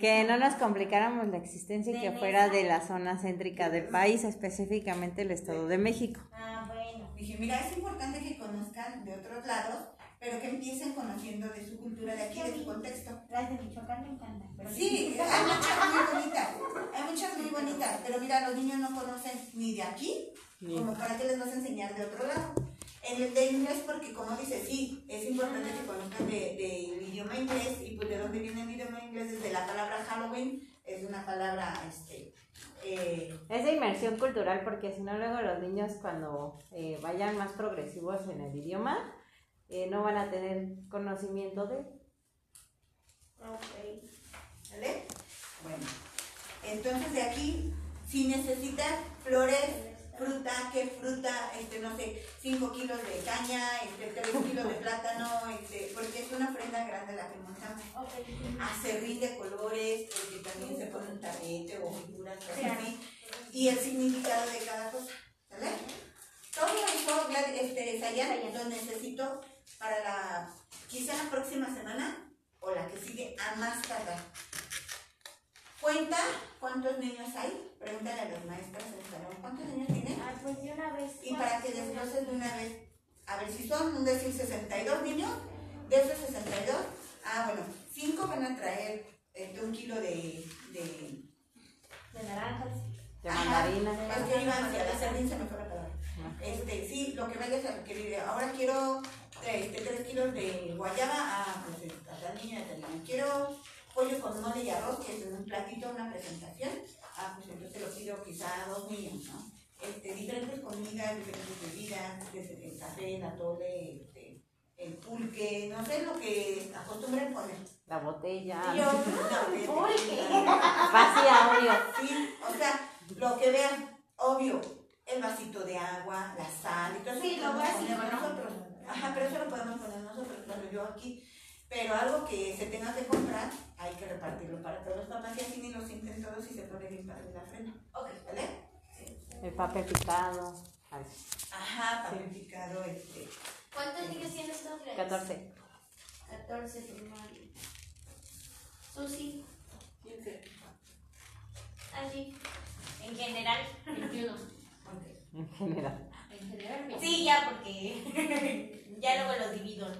Que no nos complicáramos la existencia y que fuera de la zona céntrica del país, específicamente el Estado de México. Ah, bueno. Dije, mira, es importante que conozcan de otros lados, pero que empiecen conociendo de su cultura de aquí, de su contexto. Las de Michoacán me encantan. pero- Sí, hay muchas muy bonitas, hay muchas muy bonitas, pero mira, los niños no conocen ni de aquí, como para que les vas a enseñar de otro lado. En el de inglés, porque como dice, sí, es importante que conozcan del de, del idioma inglés, y pues de dónde viene el idioma inglés, desde la palabra Halloween, es una palabra, este, eh, Es de inmersión cultural porque si no luego los niños cuando eh, vayan más progresivos en el idioma eh, no van a tener conocimiento de... ¿Vale? Bueno, entonces de aquí, si necesitas flores, fruta, ¿qué fruta? Este, no sé, 5 kilos de caña, este, 3 kilos de plátano, este, porque es una ofrenda grande la que montamos. Acerrín de colores, porque también se pone un tapete o figuras así. Y el significado de cada cosa, ¿vale? Todo eso, Glad- este, Sayan, lo necesito para la, quizá la próxima semana o la que sigue a más tardar. Cuenta cuántos niños hay, pregúntale a las maestras en el salón, ¿cuántos niños tienen? Ah, pues de una vez. Y para que desgloses de una vez, a ver si son, un decir 62 niños, de esos 62, ah bueno, 5 van a traer este, un kilo de, de De naranjas. de Ajá. mandarina. Es que iba hacia la sardina, se me fue la palabra. Este, sí, lo que vayas a requerir. Ahora quiero este, 3 kilos de guayaba. Ah, pues a tal niña, a tal niña. Quiero pollo con mole y arroz, que es un platito, una presentación. Ah, pues entonces lo pido quizá a dos niños, ¿no? Este, diferentes comidas, diferentes bebidas, desde el café, el atole, este, el pulque, no sé lo que acostumbren poner. La botella. Yo, no, de- Pulque. Vacía, obvio. Sí, o sea, lo que vean, obvio, el vasito de agua, la sal y todo eso. Sí, lo básico, nosotros. Ajá, pero eso lo podemos poner nosotros, bueno, yo aquí. Pero algo que se tenga que comprar, hay que repartirlo para todos los papás y así ni los sienten todos y se pone bien padre la frena. ¿Vale? El papel picado. Ay, Ajá, papel picado, este. ¿Cuántos niños tienes tú, Andrés? 14. 14 primaria. Susi, 15. Angie. En general. 21. En general. En general, 21. Sí, ya, porque ya luego los divido.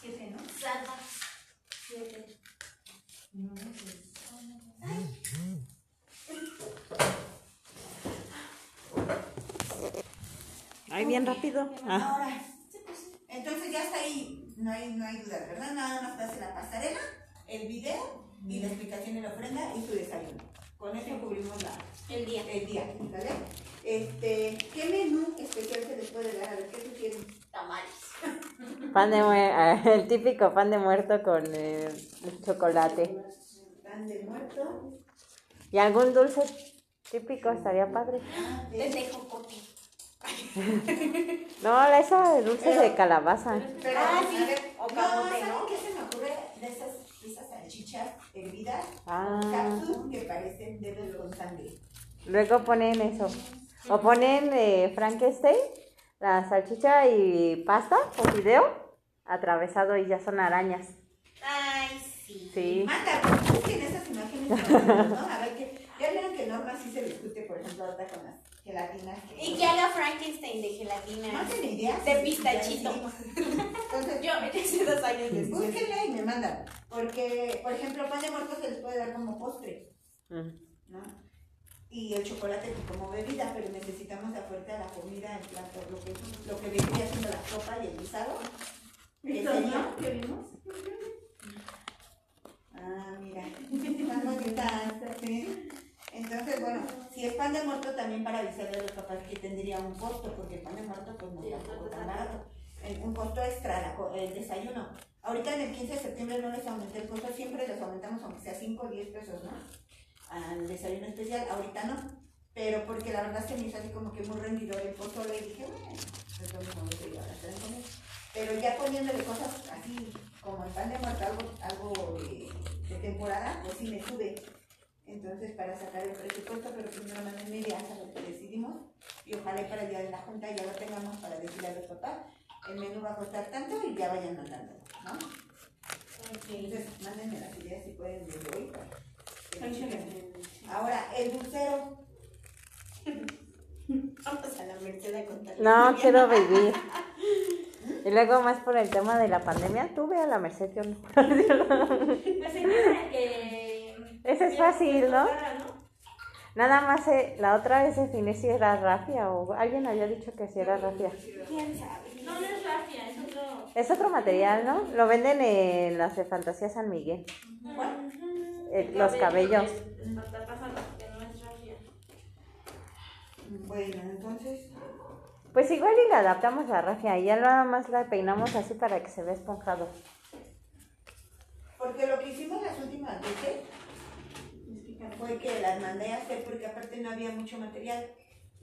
Siete, ¿no? Salva. Siete. No, pues, Ay, bien rápido. Ah. Ahora, entonces ya está ahí, no hay, no hay duda, ¿verdad? Nada más hace la pasarela, el video y la explicación de la ofrenda y su desayuno. Con eso cubrimos la, El día. el día, ¿vale? Este, ¿qué menú especial se les puede dar? A ver, ¿qué sugieren? Tamales. Pan de muerto, el típico pan de muerto con eh, chocolate. Pan de muerto. Y algún dulce típico estaría padre. ah. No, esa de dulce de calabaza. Pero, Ah, sí, a ver, o no, camote, ¿saben ¿no? qué se me ocurre de esas, esas salchichas hervidas? Ah. Que parecen dedos con sangre. Luego ponen eso. O ponen eh, Frankenstein, la salchicha y pasta o fideo atravesado y ya son arañas. Ay, sí. Sí. Manda, pues, busquen esas imágenes, ¿no? A ver, que ya vieron que Norma sí se discute, por ejemplo, ahorita con las gelatinas. Y que haga Frankenstein de gelatina. No tiene idea. De pistachito. Entonces, Yo hace dos años después. búsquenla y me mandan. Porque, por ejemplo, pan de muerto se les puede dar como postre. ¿no? Y el chocolate como bebida, pero necesitamos a fuerza la comida, el plato, lo que, lo que vendría siendo la sopa y el guisado. que ¿Estos sería- no? ¿Qué vimos? Ah, mira, bonitas, ¿sí? Entonces, bueno, si es pan de muerto también para avisarle a los papás que tendría un costo, porque el pan de muerto pues no tampoco tan barato. Un costo extra, el desayuno. Ahorita en el 15 de septiembre no les aumenté el costo, siempre les aumentamos aunque sea 5 o 10 pesos, ¿no? Al desayuno especial, ahorita no. Pero porque la verdad se me hizo así como que muy rendidor el pozole y dije, bueno, pues lo mismo que iba a gastar en comer. Pero ya poniéndole cosas así como el pan de muerto, algo, algo de, de temporada, pues sí me sube. Entonces, para sacar el presupuesto, pero primero manden media hasta lo que decidimos. Y ojalá y para el día de la junta ya lo tengamos para decirle a los papás. El menú va a costar tanto y ya vayan mandando, ¿no? Entonces, mándenme las ideas si pueden desde hoy. Ahora, el dulcero. Vamos a la merced a contar. No, quiero vivir. Y luego más por el tema de la pandemia, tú ve a la Merced, yo no. Pues se piensa que. Ese es fácil, ¿no? Nada más eh, la otra vez definí si era rafia o alguien había dicho que si era rafia. ¿Quién sabe? No, no es rafia, es otro. Es otro material, ¿no? Lo venden en las de Fantasía San Miguel. Eh, los cabellos. Está pasando que no es rafia. Bueno, entonces, Pues igual y le adaptamos la rafia y ya nada más la peinamos así para que se vea esponjado. porque lo que hicimos las últimas veces fue que las mandé a hacer porque aparte no había mucho material.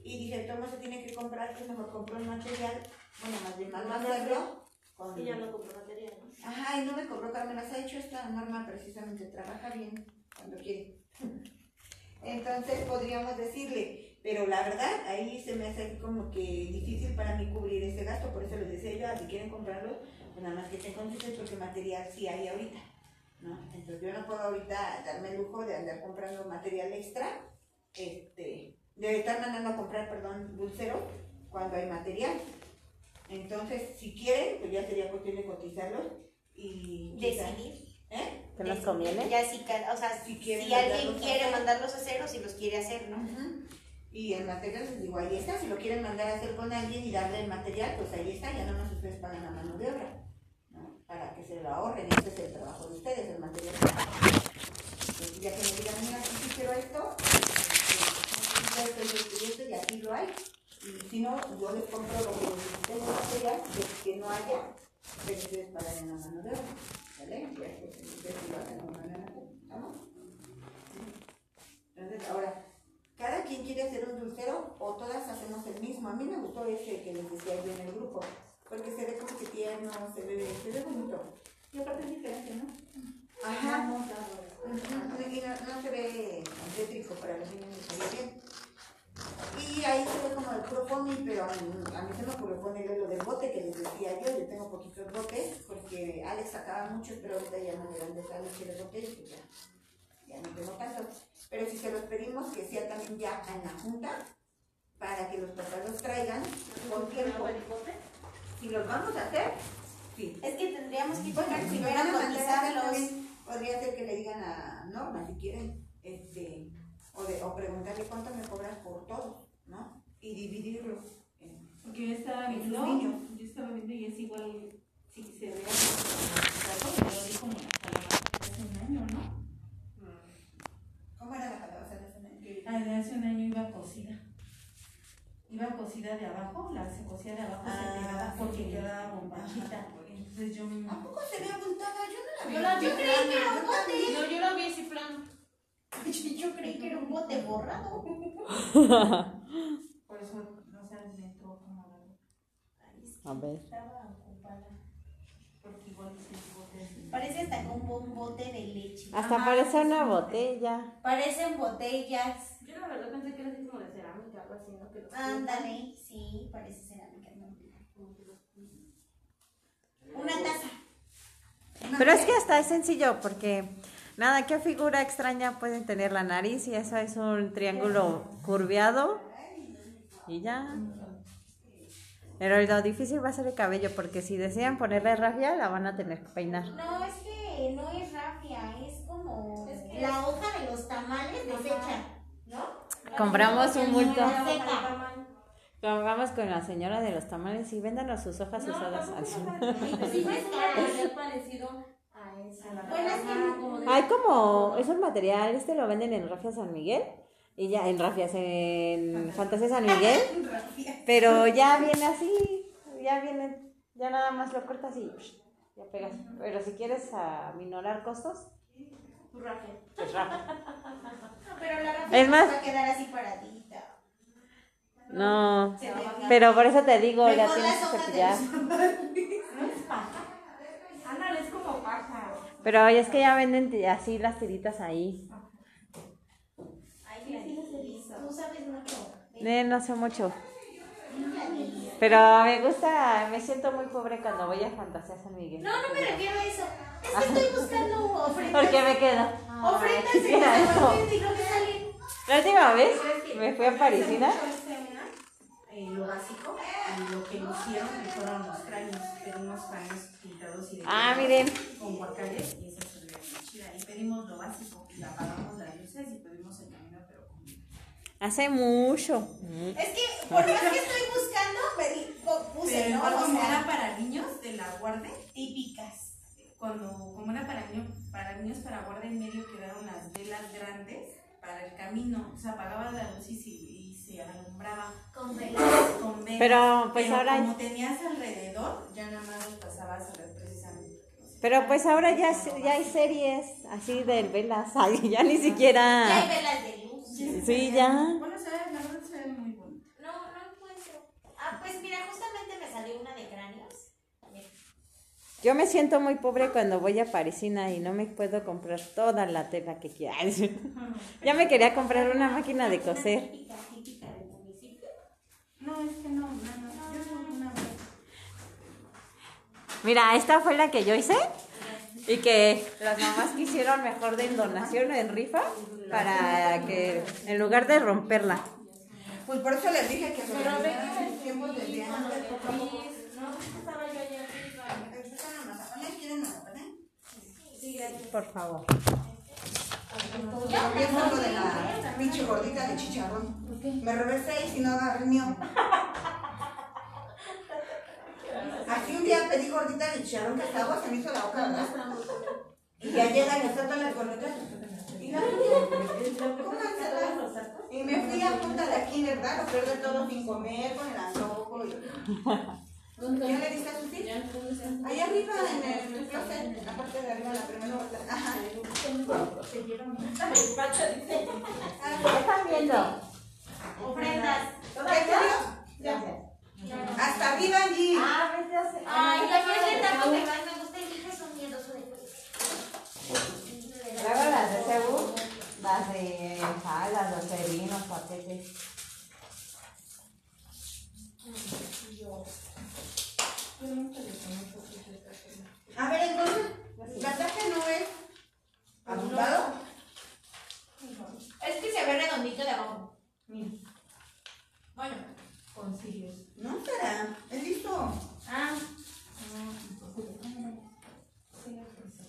Y dije, ¿cómo se tiene que comprar? Pues mejor compro el material. Bueno, más bien a hacerlo. Con... Sí, ya no compró material, ¿no? Ajá, y no me cobró Carmen, las ha hecho esta norma precisamente, trabaja bien cuando quiere. Entonces podríamos decirle, pero la verdad ahí se me hace como que difícil para mí cubrir ese gasto, por eso les decía yo, ah, si quieren comprarlo, pues nada más que estén conscientes porque material sí hay ahorita, ¿no? Entonces yo no puedo ahorita darme el lujo de andar comprando material extra, este, de estar mandando a comprar, perdón, dulcero cuando hay material. Entonces, si quieren, pues ya sería cuestión de cotizarlos y Decidir. ¿Eh? ¿Qué nos Decidir. conviene? Ya si, o sea, Si alguien mandarlos a quiere hacer. mandarlos a cero, si los quiere hacer, ¿no? Y el material, les digo, ahí está. Si lo quieren mandar a hacer con alguien y darle el material, pues ahí está. Ya nada más ustedes pagan la mano de obra, ¿no? Para que se lo ahorren. Este es el trabajo de ustedes, el material. Entonces, ya que me digan, mira, sí, quiero esto, esto, esto, y y aquí lo hay. Y si no, yo les compro lo que de material, que no haya, pero ustedes pagan en la mano de obra. ¿Vale? Ya ustedes lo de una manera, ¿estamos? Entonces, ahora, cada quien quiere hacer un dulcero o todas hacemos el mismo. A mí me gustó ese que les decía yo en el grupo, porque se ve como que tierno, se ve, se ve bonito. Y aparte es diferente, ¿no? Ajá. Y no, no se ve tétrico para los niños, se ve bien. Y ahí se ve como el puro foamy, pero a mí, a mí se me ocurrió ponerle lo del bote que les decía yo. Yo tengo poquitos botes porque Alex sacaba muchos, pero ahorita ya no me dan de esa leche de bote y pues ya, ya no tengo tanto. Pero si se los pedimos que sea también ya en la junta para que los papás los traigan con tiempo. Si los vamos a hacer, sí. Es que tendríamos que Bueno, checar si me primero cotizarlos. podría ser que le digan a Norma si quieren, este, o, de, o preguntarle cuánto me cobras por todos, ¿no? Y dividirlo. en- Porque yo estaba viendo, yo estaba viendo y es igual, si se ve yo lo vi como la calabaza hace un año, ¿no? ¿Cómo era la calabaza de ese niño? Ah, de hace un año iba cocida. Iba cocida de abajo, la se cocía de abajo, Ah, se pegaba porque sí. quedaba bombachita. Entonces yo me... ¿A poco se ve abultada? Yo no la vi. Yo la creí que era un bote. No, yo lo vi así plano. Yo creí que era un bote borrado. Por eso, no me entró como algo. A ver. Estaba ocupada. Porque igual que el bote es... Parece hasta como un bote de leche. Hasta Ajá, parece una botella. Parecen botellas. Yo la verdad pensé que era así como de cerámica, algo así, ¿no? Que los Ándale, sí, parece cerámica. ¿no? Una taza. Pero es que hasta es sencillo porque nada, ¿qué figura extraña pueden tener la nariz? Y eso es un triángulo curviado y ya. Pero lo difícil va a ser el cabello porque si desean ponerle rafia la van a tener que peinar. No, es que no es rafia, es como la hoja de los tamales deshecha, ¿no? Compramos un bulto. Vamos con la señora de los tamales y véndanos sus hojas usadas. Sí, fresca. parecido a esa. Bueno, es que Hay como, es un material, este lo venden en Rafia San Miguel y ya en Rafias, en Fantasía San Miguel, pero ya viene así, ya viene, ya nada más lo cortas y psh, ya pegas. Pero si quieres aminorar costos, Tu rafia. pues Rafia. pero la rafia Es no más- va a quedar así paradita. No, Se pero por eso te digo, ya tienes las que hojas de cepillar. Ándale, es como paja. Pero es que ya venden así las tiritas ahí. Ay, Gladys, tú sabes mucho. Eh, no sé mucho. Pero me gusta, me siento muy pobre cuando voy a Fantasía San Miguel. No, no me refiero a eso. Es que estoy buscando ofrendas. Porque me quedo. Ofrendas y no me salen. La última vez me fui a Parisina. Eh, lo básico y lo que lucieron fueron los cráneos, pero unos cráneos pintados y de Ah, miren. con guacales y esa ve muy chida. Y pedimos lo básico, y apagamos las luces y pedimos el camino, pero con Hace mucho. Es que por más que estoy buscando, me puse, Pero ¿no? igual O como sea, era para niños de la guardia, típicas. cuando como era para niños, para niños para guardia en medio quedaron las velas grandes para el camino, o sea, apagaba la luz y se, y se alumbraba Con velas. con velas. Pero, pues, ahora- como tenías alrededor, ya nada más los pasabas a ver precisamente. Pero pues ahora ya, ya hay series así de velas. Ay, ya ni Ya hay siquiera. velas de Sí, ya. Bueno, se ve, la verdad se ve muy bonito. No, no encuentro. Ah, pues mira, justamente me salió una de cráneos. Mira. Yo me siento muy pobre cuando voy a Parisina y no me puedo comprar toda la tela que quiera. Ya me quería comprar una máquina de coser. Típica, típica del municipio. No, es que no, no, no. Yo una. Mira, esta fue la que yo hice y que las mamás quisieron mejor de donación o en rifa para que en lugar de romperla. Pues por eso les dije que Pero tiempos desde antes, poco a yo. Por favor. A lo de la pinche gordita de chicharrón. Me seis y no agarré uno. Así un día pedí gordita de chicharrón que hasta agua se me hizo la boca, ¿verdad? Y ya llegan y están todas las gorditas. Y la cómanselas. Y me fui a punta de aquí, ¿verdad? Lo peor de todo sin comer, con el antojo. Y... ¿Ya le diste a su tía? Allá arriba en el closet, en la parte de arriba, la primera vuelta. Ajá. están viendo? Ofrendas. ¿En serio? Hasta arriba allí. Ah, vete a. Ay, la es taco más me gusta y dije son miedoso de Luego las de Cebú, las de ensalada, los cevinos, paquetes. A ver, entonces, la taja no es abundado. Es que se ve redondito de abajo. Bueno, consigues. No, Sara, es listo. Ah.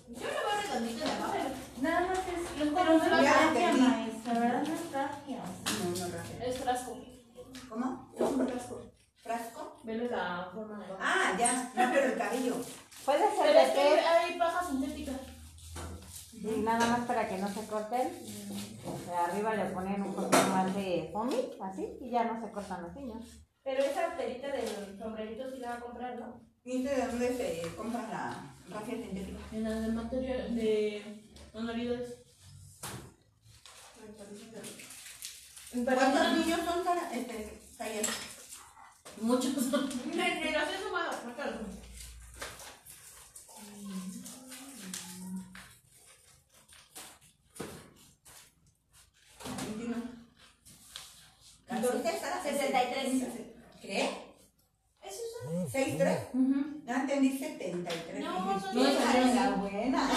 Yo lo veo redondito la abajo. Nada más es. Los colores no traje, maestra, ¿verdad? No es traje. No, no traje. Es frasco. ¿Cómo? Es un frasco. ¿Frasco? Vele la forma de abajo. Ah, ya. No, pero el cabello. Puede ser pero de es que hay paja sintética. Sí, nada más para que no se corten. O sea, arriba le ponen un poco más de foamy, así, y ya no se cortan los niños. Pero esa telita del sombrerito sí la va a comprar, ¿no? ¿Y de dónde se compra la rafia sintética? En las de material de manualidades. ¿Cuántos niños son para este taller? Muchos. Generación sumada, marcalo. Continúa. 14, 63. ¿Qué? ¿Eso es 63? Uh -huh. No entendí 73. No, son no, es la buena.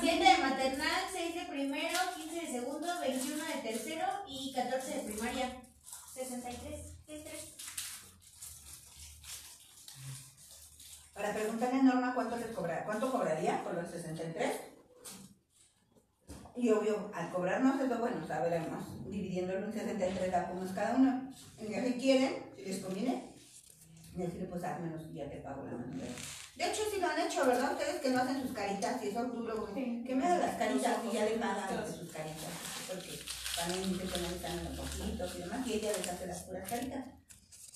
7 de maternal, 6 de primero, 15 de segundo, 21 de tercero y 14 de primaria. 63, 63. Para preguntarle a Norma cuánto les cobra, cuánto cobraría por los 63. Y obvio, al cobrarnos eso, bueno, sabremos, dividiéndolo en 63 algunos cada uno. En que si quieren, si les conviene, decirle, pues menos y ya te pago la mano. De hecho, sí lo han hecho, ¿verdad? Ustedes que no hacen sus caritas y eso tú luego, que me hagan las caritas y ya le pagan sus caritas. Porque también conectan los ojitos y demás, y ella les hace las puras caritas.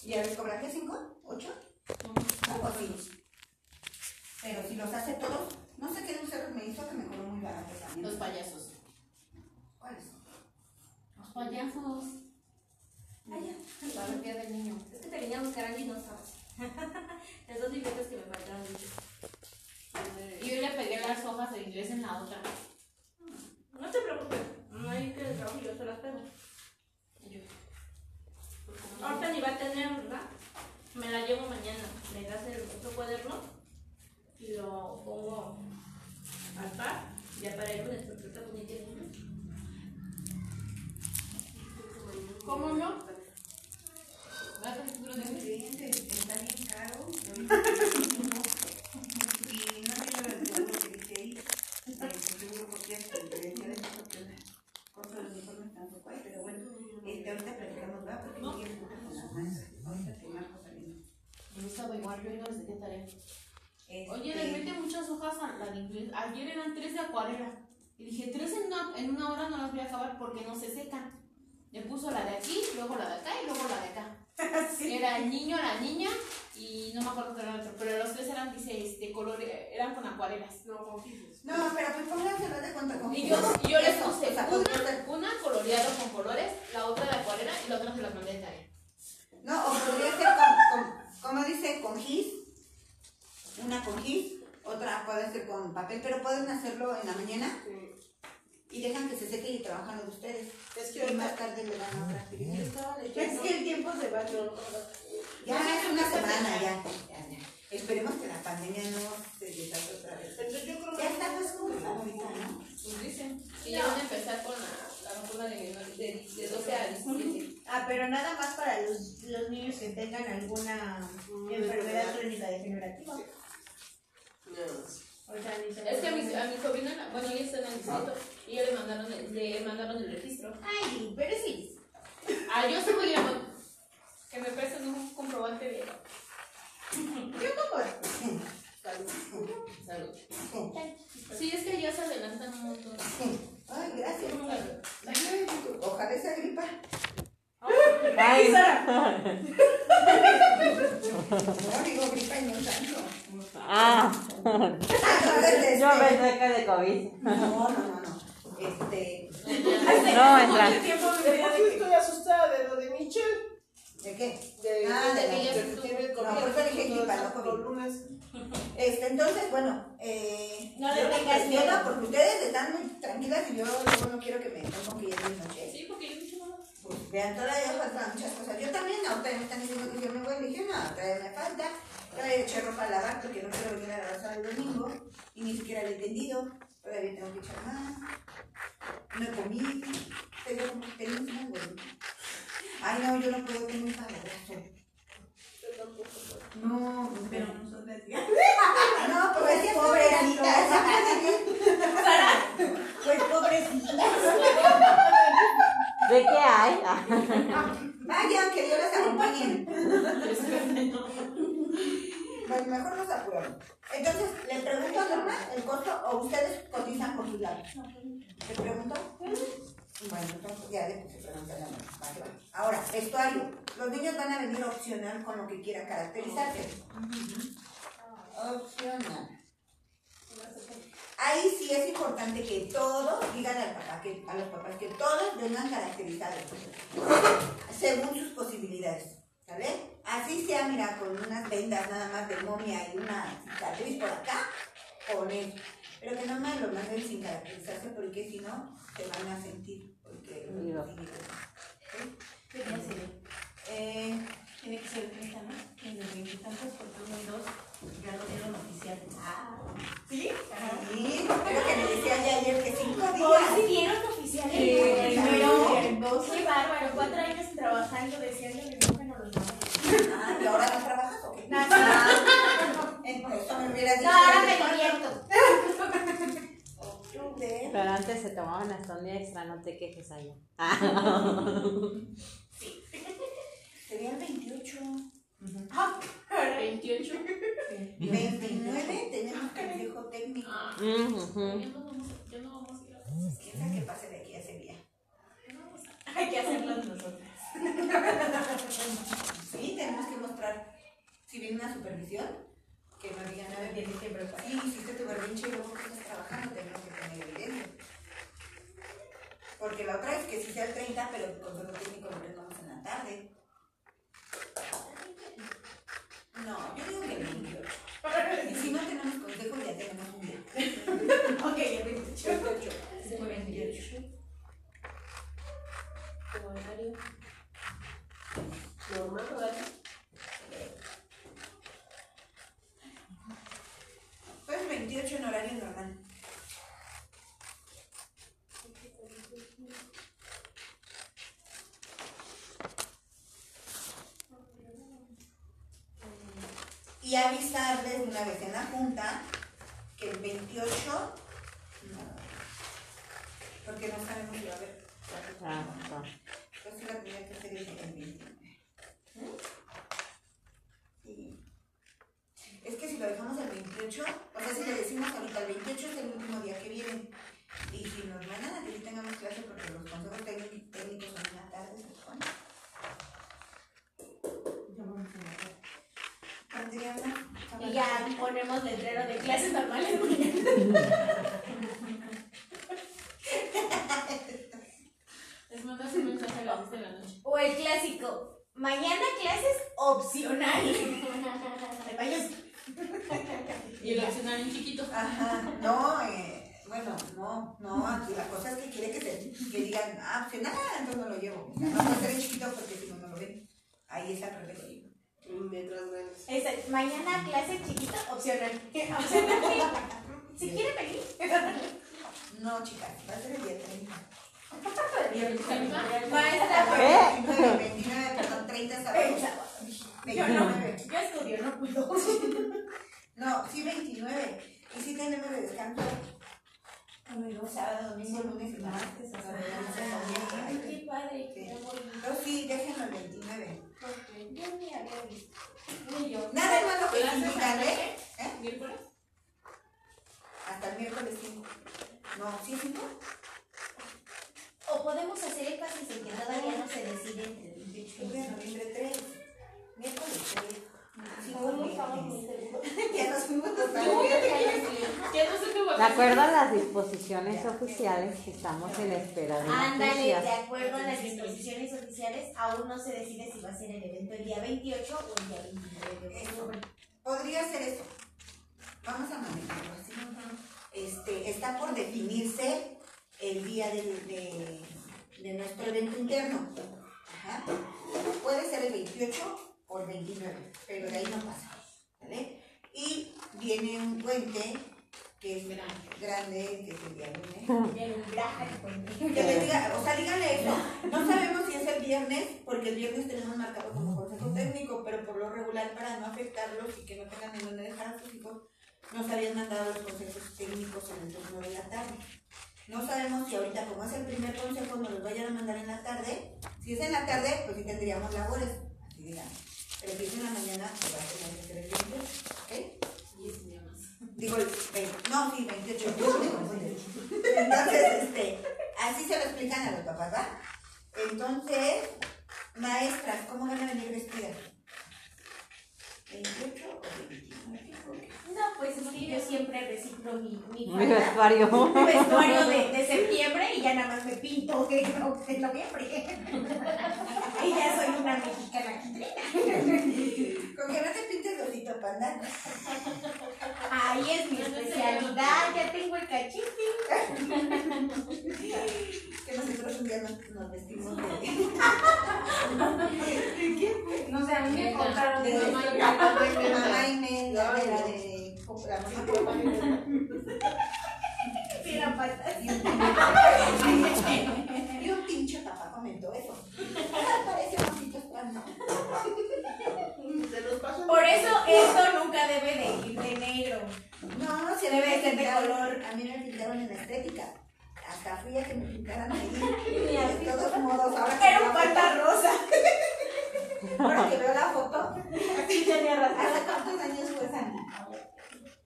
¿Y ya les cobra qué? ¿Cinco? ¿Ocho? Algo así. Pero si los hace todos, no sé qué dulce me hizo que me cobró muy barato también. Los payasos. ¿Cuáles? Los payasos. Ah, ya. Para el día del niño. Es que te venía a buscar a dinosaurios. Las dos libretas que me faltaron. Y yo le pegué las hojas de inglés en la otra. No te preocupes. No hay que trabajo, yo se las pego. Y yo, Ahorita ni va a tener, ¿verdad? Me la llevo mañana. Le das el otro cuaderno lo pongo al par. Ya para el sorpresa bonita. ¿Cómo no? ¿Vas a futuro de mí? Está bien caro. Y no sé lo del seguro que dice ahí. El seguro porque es el de de uniformes hay, pero bueno, este, ahorita platicamos, ¿va? Porque no quiero. Ahorita te marco saliendo. Yo estaba igual, yo no les dejé tarea. Este, Oye, le mete muchas hojas a la de inglés. Ayer eran tres de acuarela. Y dije, tres en una, en una hora no las voy a acabar porque no se secan. Le puso la de aquí, luego la de acá y luego la de acá. Era el niño, la niña y no me acuerdo qué era el otro. Pero los tres eran, dice, este, colores, eran con acuarelas. No, con gises. No, pero pues pónganse de cuenta con Y yo, y yo les puse una, una coloreado con colores, la otra de acuarela y la otra se las mandé de tarea. No, o podría ser con, con- como dice, con gis. Una con gis, otra puede ser con papel, pero pueden hacerlo en la mañana Sí. y dejan que se seque y trabajan lo de ustedes. Es que Y más tarde le dan otra actividad. Yo estaba Es que el tiempo se va. No, Ya es una semana, ya, ya, ya. Esperemos que la pandemia no se desate otra vez. Entonces yo creo que. Ya está más como ahorita, ¿no? Pues dicen. Y ya van a empezar con la, la vacuna de, de, de 12 a 17. Ah, pero nada más para los, los niños que tengan alguna enfermedad crónica degenerativa. No. O sea, ni se Es que a mi, a mi sobrina, bueno, ella está en el distrito y ya le mandaron el, le mandaron el registro. Ay, pero sí. Ah, yo sí voy a que me presten un comprobante de Yo como. salud. Sí, es que ya se adelantan un montón. Ay, gracias. Ojalá esa gripa. Ay, No digo gripa y no tanto. ah, Entonces, yo este, pensé que de COVID. No, no, no, no. Este, No, entra. Mucho tiempo me veía de que estoy asustada de lo de Michelle. ¿de qué? De, Ah, de que se tiene No, por eso dije gripa, no COVID. Por lunes. Este, entonces, bueno, eh, No le yo me miedo. porque ustedes están muy tranquilas y yo luego no quiero que me pongan que ya es noche. Sí, porque yo dicho nada. Pues vean, todavía faltan muchas cosas. Yo también, ahorita me están diciendo que yo me voy, le dije, no, todavía me falta. Todavía eché ropa a lavar porque no quiero venir a lavar el domingo y ni siquiera le he entendido todavía tengo que echar más, no comí, pero tenía un algodón. Ay, no, yo no puedo tener un pavo. No, pero no son lesbianas. No, pues es pobrecitas. Sara, pues pobrecitas. ¿De qué hay? Ah. Vaya, que Dios las acompañe pobrecita. apurando. Entonces, ¿le pregunto a Norma el costo o ustedes cotizan por sus lados? ¿Le pregunto? Bueno, entonces ya le puse pregunta a Norma. Va que va. Ahora, vestuario. Los niños van a venir opcional con lo que quiera caracterizarse. Opcional. Ahí sí es importante que todos digan al papá, que, a los papás, que todos vengan caracterizados según sus posibilidades. ¿Sale? Así sea, mira, con unas vendas nada más de momia y una cicatriz por acá, con eso. Pero que no me lo manden sin caracterizarse porque si no, se van a sentir. Porque Digo. ¿Qué día sería? eh, Tiene que ser el 30, ¿no? En el veintitantos, porque uno y dos ya lo dieron oficial. Ah, ¿sí? sí, creo que me decía ya ayer que cinco Hoy días. sí dieron oficial Sí, el primero, primero. Qué bárbaro, cuatro años trabajando, deseando que nunca nos los daban. Ah, ¿y ahora no trabajas o qué? Eh, Por eso me hubieras dicho. no, ahora me. Octubre. Pero antes se tomaban hasta un día extra, no te quejes allá. Sería el 28. Ah, 28. 29 tenemos consejo técnico. Ah, Ujú. ya no vamos a- ya no vamos a ir a cosas ¿Quién sabe qué pase de aquí a ese día? que no Hay que hacerlo nosotros. Sí, tenemos que mostrar. Si viene una supervisión, que nos digan, a ver, que preparar. sí, hiciste tu berrinche y luego que estás trabajando, tenemos que tener evidencia. Porque la otra es que si sea el 30, pero el consejo técnico lo tengamos en la tarde. No, yo digo que 28. Y si no tenemos consejo, ya tenemos un día. Ok, el 28. 28. Muy bien, 28. Como horario. Normal. Pues 28 en horario normal. Y avisarles una vez en la junta que el 28 no, porque no sabemos si va a haber Ah. Entonces la tendría que hacer el 29. Sí. Es que si lo dejamos el 28, o sea, si le decimos ahorita el 28 es el último día que viene. Y si nos mandan a que sí tengamos clase porque los consejos técnicos, técnicos son en la tarde, se supone. Ya vamos a ver. Y ya ponemos letrero de clases normales. Les mandas un mensaje a las 10 de la noche. O el clásico, mañana clases opcional. Te vayas. Y el opcional en chiquito. Ajá, no, eh, bueno, no, no, aquí la cosa es que quiere que, se, que digan, ah, opcional, entonces no lo llevo. No puede ser chiquito porque si no, no lo ven. Ahí es al revés lo llevo. En letras grandes. Esa- mañana clase chiquito opcional. Opcional. Si quieren venir. No, chicas, va a ser el día 30. Maestra, ¿Qué? 29, 29, perdón, 30 sábados. Yo no, 29. yo estudio, no puedo. No, sí, 29. Y sí tenemos de descanso. Sábado, domingo, lunes y martes. hasta el Ay, qué padre, qué bonito. Sí, déjenlo el 29. Yo ni había visto. Ni yo. Nada más lo que ¿Clases indican, hasta ¿eh? ¿Eh? ¿Miércoles? Hasta el miércoles 5. No, ¿sí es 5? O podemos hacer énfasis en que todavía no se decide entre el 28 y el de noviembre 3. Miércoles 3. De acuerdo a las disposiciones oficiales, estamos en espera de Ándale, de acuerdo a las disposiciones oficiales, aún no se decide si va a ser el evento el día 28 o el día 29 de octubre. Podría ser eso. Vamos a manejarlo así. Este, está por definirse el día de, de nuestro evento interno. Ajá. Puede ser el 28 o el 29, pero de ahí no pasa. ¿vale? Y viene un puente que es grande, que es el día lunes. Que le diga, o sea, díganle eso. No sabemos si es el viernes, porque el viernes tenemos marcado como consejo técnico, pero por lo regular, para no afectarlos y que no tengan en dónde dejar a sus hijos, nos habían mandado los consejos técnicos en el turno de la tarde. No sabemos si ahorita, como es el primer consejo, nos los vayan a mandar en la tarde. Si es en la tarde, pues sí tendríamos labores, así digamos. Si es en la mañana, pues va a tener que ser el viernes, ¿ok? Digo, el 20, no, sí, 28. ¿cómo me confundes? Entonces, este, así se lo explican a los papás, ¿va? Entonces, maestras, ¿cómo van a venir vestidas? ¿28 o 29? No, pues es que yo siempre reciclo mi, mi Mi falda, vestuario. mi vestuario de, de septiembre y ya nada más me pinto de, de noviembre. y ya soy una mexicana quitrina. Con que no te pintes rosito panda. Ahí es mi especialidad, ya tengo el cachete. Que nosotros un día nos, nos vestimos de, No sé, a mí me contaron de, de de, mamá y de mamá de la de pata. Y un pinche- y papá comentó eso. Parece los paso. Por eso esto nunca debe de ir de negro. No, se Debe ser de color. A mí me pintaron en la estética. Hasta fui a que me pintaran ahí. De todos modos, ahora Era un pata rosa. Ahora que veo la foto, Sí, tenía razón. ¿hace cuántos años fue Sandy?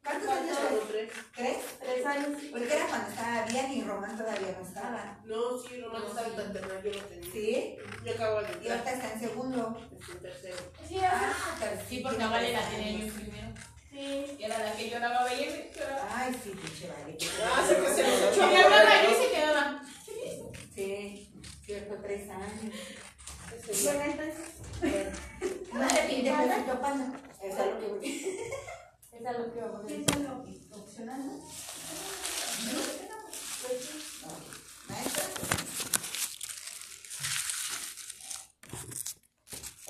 ¿Cuántos años fue? Tres. ¿Tres? Tres años. Porque era cuando estaba bien y Román todavía no estaba. No, sí, Román estaba en Tantana, yo lo tenía. ¿Sí? Yo acabo de Y entrar. ahorita está en segundo. En tercero. Sí. Ah, pero Sí, porque a Vale la tenía yo en primero. Sí. Que era la que lloraba, veía y lloraba. Ay, sí, pinche vale. Ah, se que se Y hablaba y se quedaba. Sí, sí, fue tres años. Bueno, entonces, No te pintes panda. Eso es lo que voy. es a lo que vamos a ¿Qué decir. es lo opcional, no? Maestra.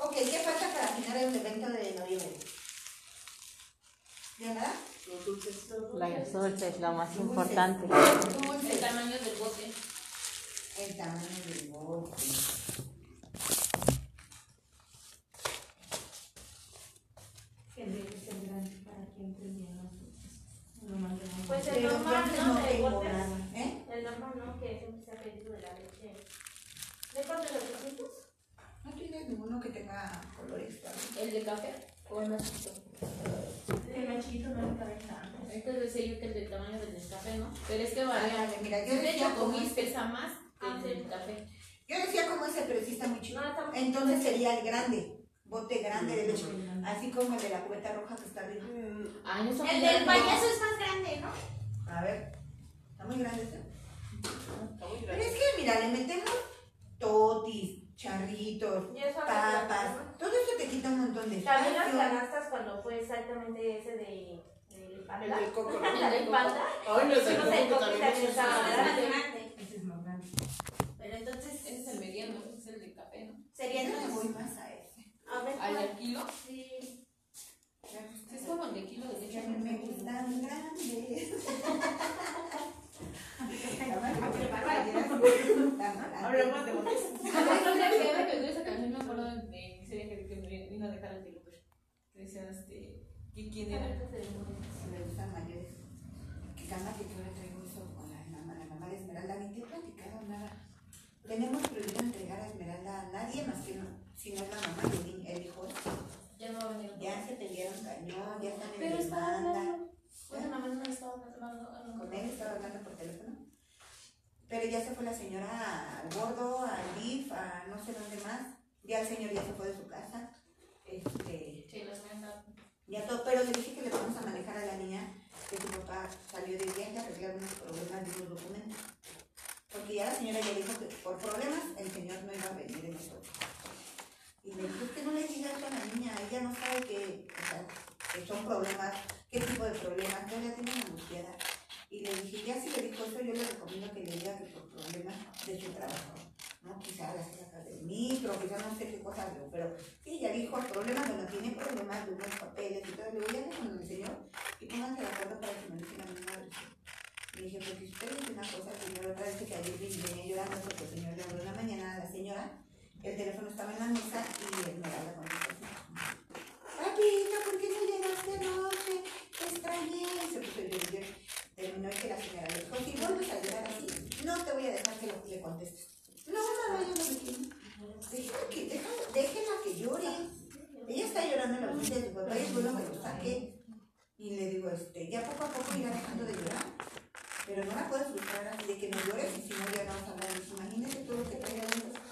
Ok, ¿qué falta para final el evento de noviembre? ¿Ya nada? Los dulces. Los dulces, lo más importante. El tamaño del bote. El tamaño del bote. Que debe ser grande los. No más grande. Pues el Pero normal, entonces ¿no? no De tengo botes. nada. ¿Eh? El normal, ¿no? Que siempre se ha pedido de la leche. ¿De cuántos de 800? ¿No tienes ninguno que tenga colores? El de café o el más chiquito. El más chiquito no le cabe tanto. Este decía yo que el del tamaño del café, ¿no? Pero es que varía. Ah, mira, yo de decía como Chocomil este. pesa más Ah, que el sí. del café. Yo decía como ese, pero sí está muy chico. No, está muy Entonces sería el grande. Bote grande de leche. Así como el de la cubeta roja que está arriba. Ah, El del payaso es más grande, ¿no? A ver. Está muy grande ese. Está muy Pero grande. es que, mira, le metemos totis, charritos, Y eso papas. Todo eso te quita un montón de También las canastas cuando fue exactamente ese de, del El panda. del coco. ¿no? La del panda. Ay, no sé No sé, cómo coco también es grande. Ese es más grande. Pero entonces Ese es el mediano, ese es el de café, ¿no? sería entonces. más a. A ver, ¿Al del kilo? Sí. Sí, es como el de kilo de leche. me gustan grandes. Hablemos de botes. Oigo esa canción me acuerdo de mi serie que, vino a dejar el Teluper. Que decían, este, que quién era. Si me gustan mayores. Que calma que yo le traigo eso con la mamá, la mamá de Esmeralda. Ni te he platicado nada. Tenemos prohibido entregar a Esmeralda a nadie más que no, si no es la mamá el, hijo. Ya no va a venir. Ya se pelearon cañón, ya están en Pero estaba hablando. Bueno, mamá no estaba hablando. Con él estaba hablando por teléfono. Pero ya se fue la señora al gordo, al DIF, a no sé dónde más. Ya el señor ya se fue de su casa. Este, Sí, dar. ya todo, pero le dije que le vamos a manejar a la niña que su papá salió de viaje a arreglar unos problemas de unos documentos. Porque ya la señora ya dijo que por problemas el señor no iba a venir en eso. Y le dije, usted no le diga eso a la niña, ella no sabe que, o sea, que son problemas, qué tipo de problemas, la tengo angustiada. Y le dije, ya si le dijo eso, yo le recomiendo que le diga que por problemas de su trabajo, ¿no? Quizá las placas del micro, quizá no sé qué cosa, pero- pero sí, ya dijo problemas, bueno, tiene problemas de unos papeles y todo, le ya le con el señor y pónganse de acuerdo para que me diga la misma versión. Le dije, porque usted dice una cosa, señor otra vez que ayer venía llorando porque el señor le habló en la mañana a la señora, el teléfono estaba en la mesa y Esmeralda contestó. Papito, ¿por qué no llegaste anoche? Te extrañé. Se puso a llorar. Terminó y que la señora le dijo, vuelves a llorar así, no te voy a dejar que le contestes. No, mamá, yo no me quiero. Que, déjala, déjela que llore. Ella está llorando en la ausencia de su papá y es bueno que lo saque. Y le digo, este, ya poco a poco dejando de llorar. Pero no la puedes frustrar así de que no llores y si no ya a hablar. Imagínate todo lo que trae adentro.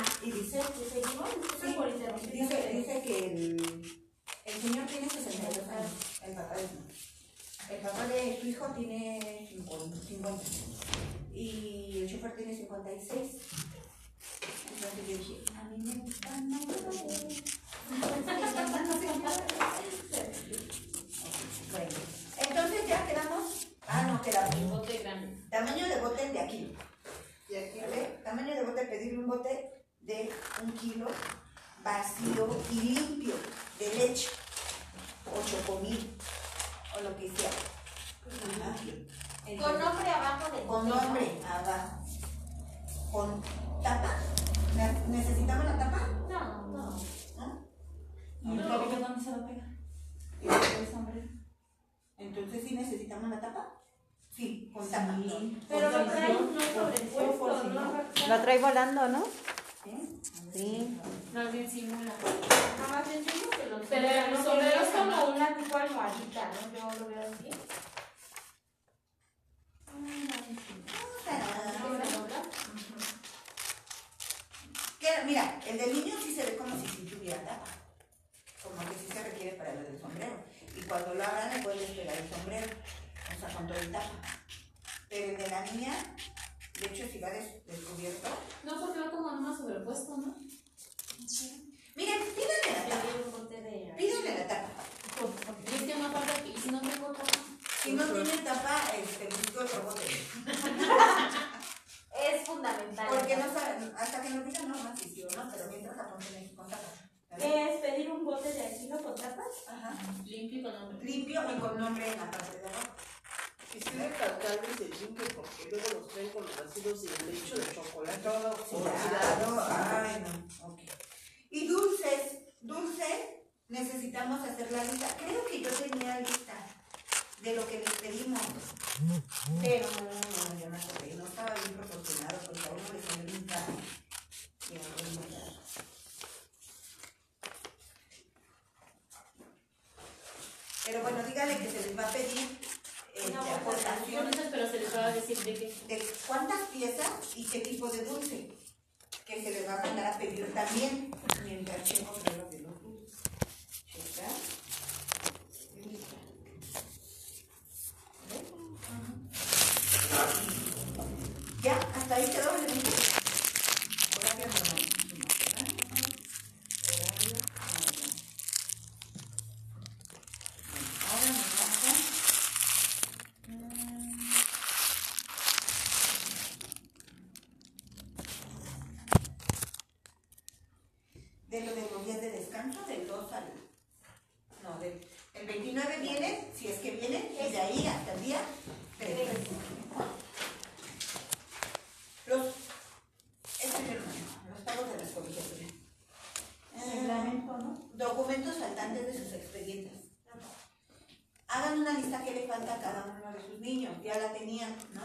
Ah, y dice, ¿Sí seguimos? Disculpen por interrumpir. dice, dice que el, el señor tiene 62 años, el papá de El papá de su hijo tiene 50 y el chofer tiene 56. Entonces yo dije, a mí me mayores. Bueno, entonces ya quedamos. Ah, no, quedamos. Bote grande. Tamaño de bote de aquí. Y aquí ¿Vale? Tamaño de bote, pedirle un bote de un kilo vacío y limpio de leche o chocomil o lo que sea. Con nombre abajo de con nombre abajo. Con tapa. Ne- ¿Necesitamos la tapa? No, no. ¿No? ¿Y el cabello dónde se va a pegar? ¿Y el sombrero? Entonces, ¿sí necesitamos la tapa? Sí, con tapa. Pero lo si no no, por sobrepuesto, ¿no? no. Lo trae volando, ¿no? ¿Sí? Más bien simula. Nada más sencillo que los Pero el no sombrero tiene es como una tipo almohadita, ¿no? Yo lo veo así. Mira, el del niño sí se ve como si sí tuviera tapa. Como que sí se requiere para lo del sombrero. Y cuando lo abran le puedes pegar el sombrero. O sea, con todo el tapa. Pero el de la niña, de hecho, si va des- descubierto. No, porque va como nomás sobrepuesto, ¿no? Miren, pídanle la tapa. Pídanle la tapa. Y es que no falta y si no tengo tapa. Si no tiene tapa, este, busco otro bote. Es fundamental. Porque no saben, hasta que nos digan no, no, sí, sí no, pero mientras la ponen con tapa. ¿vale? ¿Qué es pedir un bote de asilo con tapas? Ajá. Limpio y con nombre. Limpio y con nombre en la parte de abajo. Y sí recalcarles el limpio porque luego los traen con los vacíos y el lecho de chocolate. Todo oxidado. Ay, no. Ok. Y dulces. Dulce, necesitamos hacer la lista. Creo que yo tenía lista de lo que les pedimos. Pero no, no, yo me acordé. No estaba bien proporcionado porque a uno le salió bien caro. Y a otro caro. Pero bueno, dígale que se les va a pedir pero se les va a decir de qué. de cuántas piezas y qué tipo de dulce que se le va a mandar a pedir también mientras checo lo de los dulces. ¿Ya? ¿Hasta ahí quedó el evento? Horario normal. Horario normal. Ahora me pasa. mm, de lo de los días de descanso, del 2 al. No, del el 29 viene, si es que viene, y de ahí hasta el día 3. Los. Este es mi hermano, los pagos de las colegiaturas. Eh, Reglamento, ¿no? documentos faltantes de sus expedientes. Hagan una lista que le falta a cada uno de sus niños, ya la tenían, ¿no?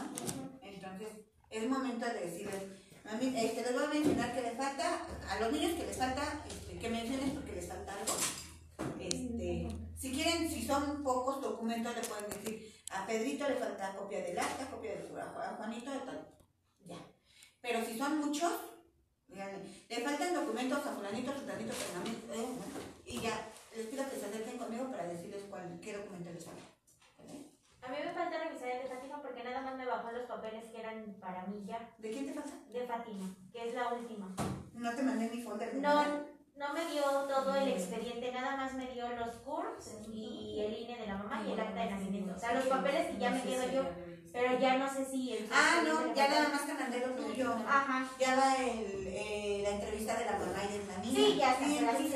Entonces, es momento de decirles, mami, este, les voy a mencionar que le falta, a los niños que les falta, este, que menciones porque les falta algo. Este, si quieren, si son pocos documentos, le pueden decir, a Pedrito le falta copia del acta, copia del jurado, a Juanito de tal, ya. Pero si son muchos, díganle, le faltan documentos a fulanito, fulanito, fulanito, eh, bueno, y ya, les pido que se acerquen conmigo para decirles cuál, qué documento les falta. ¿vale? A mí me falta revisar el de Fátima porque nada más me bajó los papeles que eran para mí ya. ¿De quién te falta? De Fátima, que es la última. No te mandé mi folder. de nada. No, no me dio todo el expediente, nada más me dio los CURPS y el Mamá y el acta de nacimiento. O sea, los papeles que ya me quedo yo, pero ya no sé si el Ah, no, ya nada más te mandé lo tuyo. Ajá. Ya va el, eh, la entrevista de la mamá y de la niña. Sí, ya está, Sí,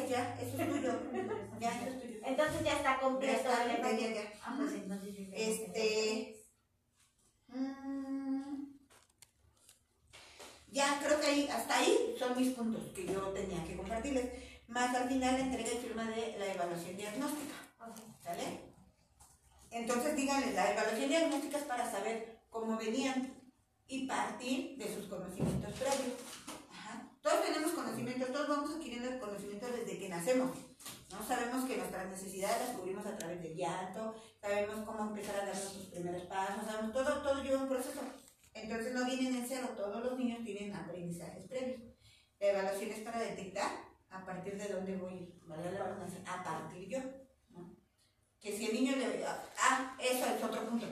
ya, eso es tuyo. Ya, eso estoy yo. Entonces ya está Ya completo está, ya, empaque. ya, ya. Ah, pues entonces ya Este- Mm, Ya, creo que ahí, hasta ahí son mis puntos que yo tenía que compartirles. Más al final la entrega y firma de la evaluación diagnóstica. ¿Sale? Entonces díganle, la evaluación diagnóstica es para saber cómo venían y partir de sus conocimientos previos. Todos tenemos conocimientos, todos vamos adquiriendo el conocimiento desde que nacemos. ¿no? Sabemos que nuestras necesidades las cubrimos a través del llanto, sabemos cómo empezar a dar nuestros primeros pasos, sabemos, todo, todo lleva un proceso. Entonces no vienen en cero, todos los niños tienen aprendizajes previos. La evaluación es para detectar a partir de dónde voy ¿vale? A partir yo. Que si el niño le... Ah, eso es otro punto.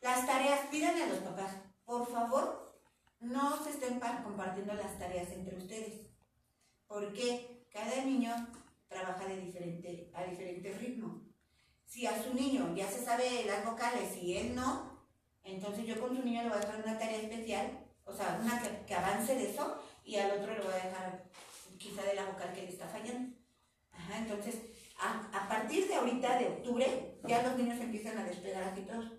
Las tareas, pídanle a los papás, por favor, no se estén pa- compartiendo las tareas entre ustedes. Porque cada niño trabaja de diferente, a diferente ritmo. Si a su niño ya se sabe las vocales y él no, entonces yo con su niño le voy a dejar una tarea especial, o sea, una que, que avance de eso, y al otro le voy a dejar quizá de la vocal que le está fallando. Ajá, entonces, a, a partir de ahorita, de octubre, ya los niños empiezan a despegar así todos.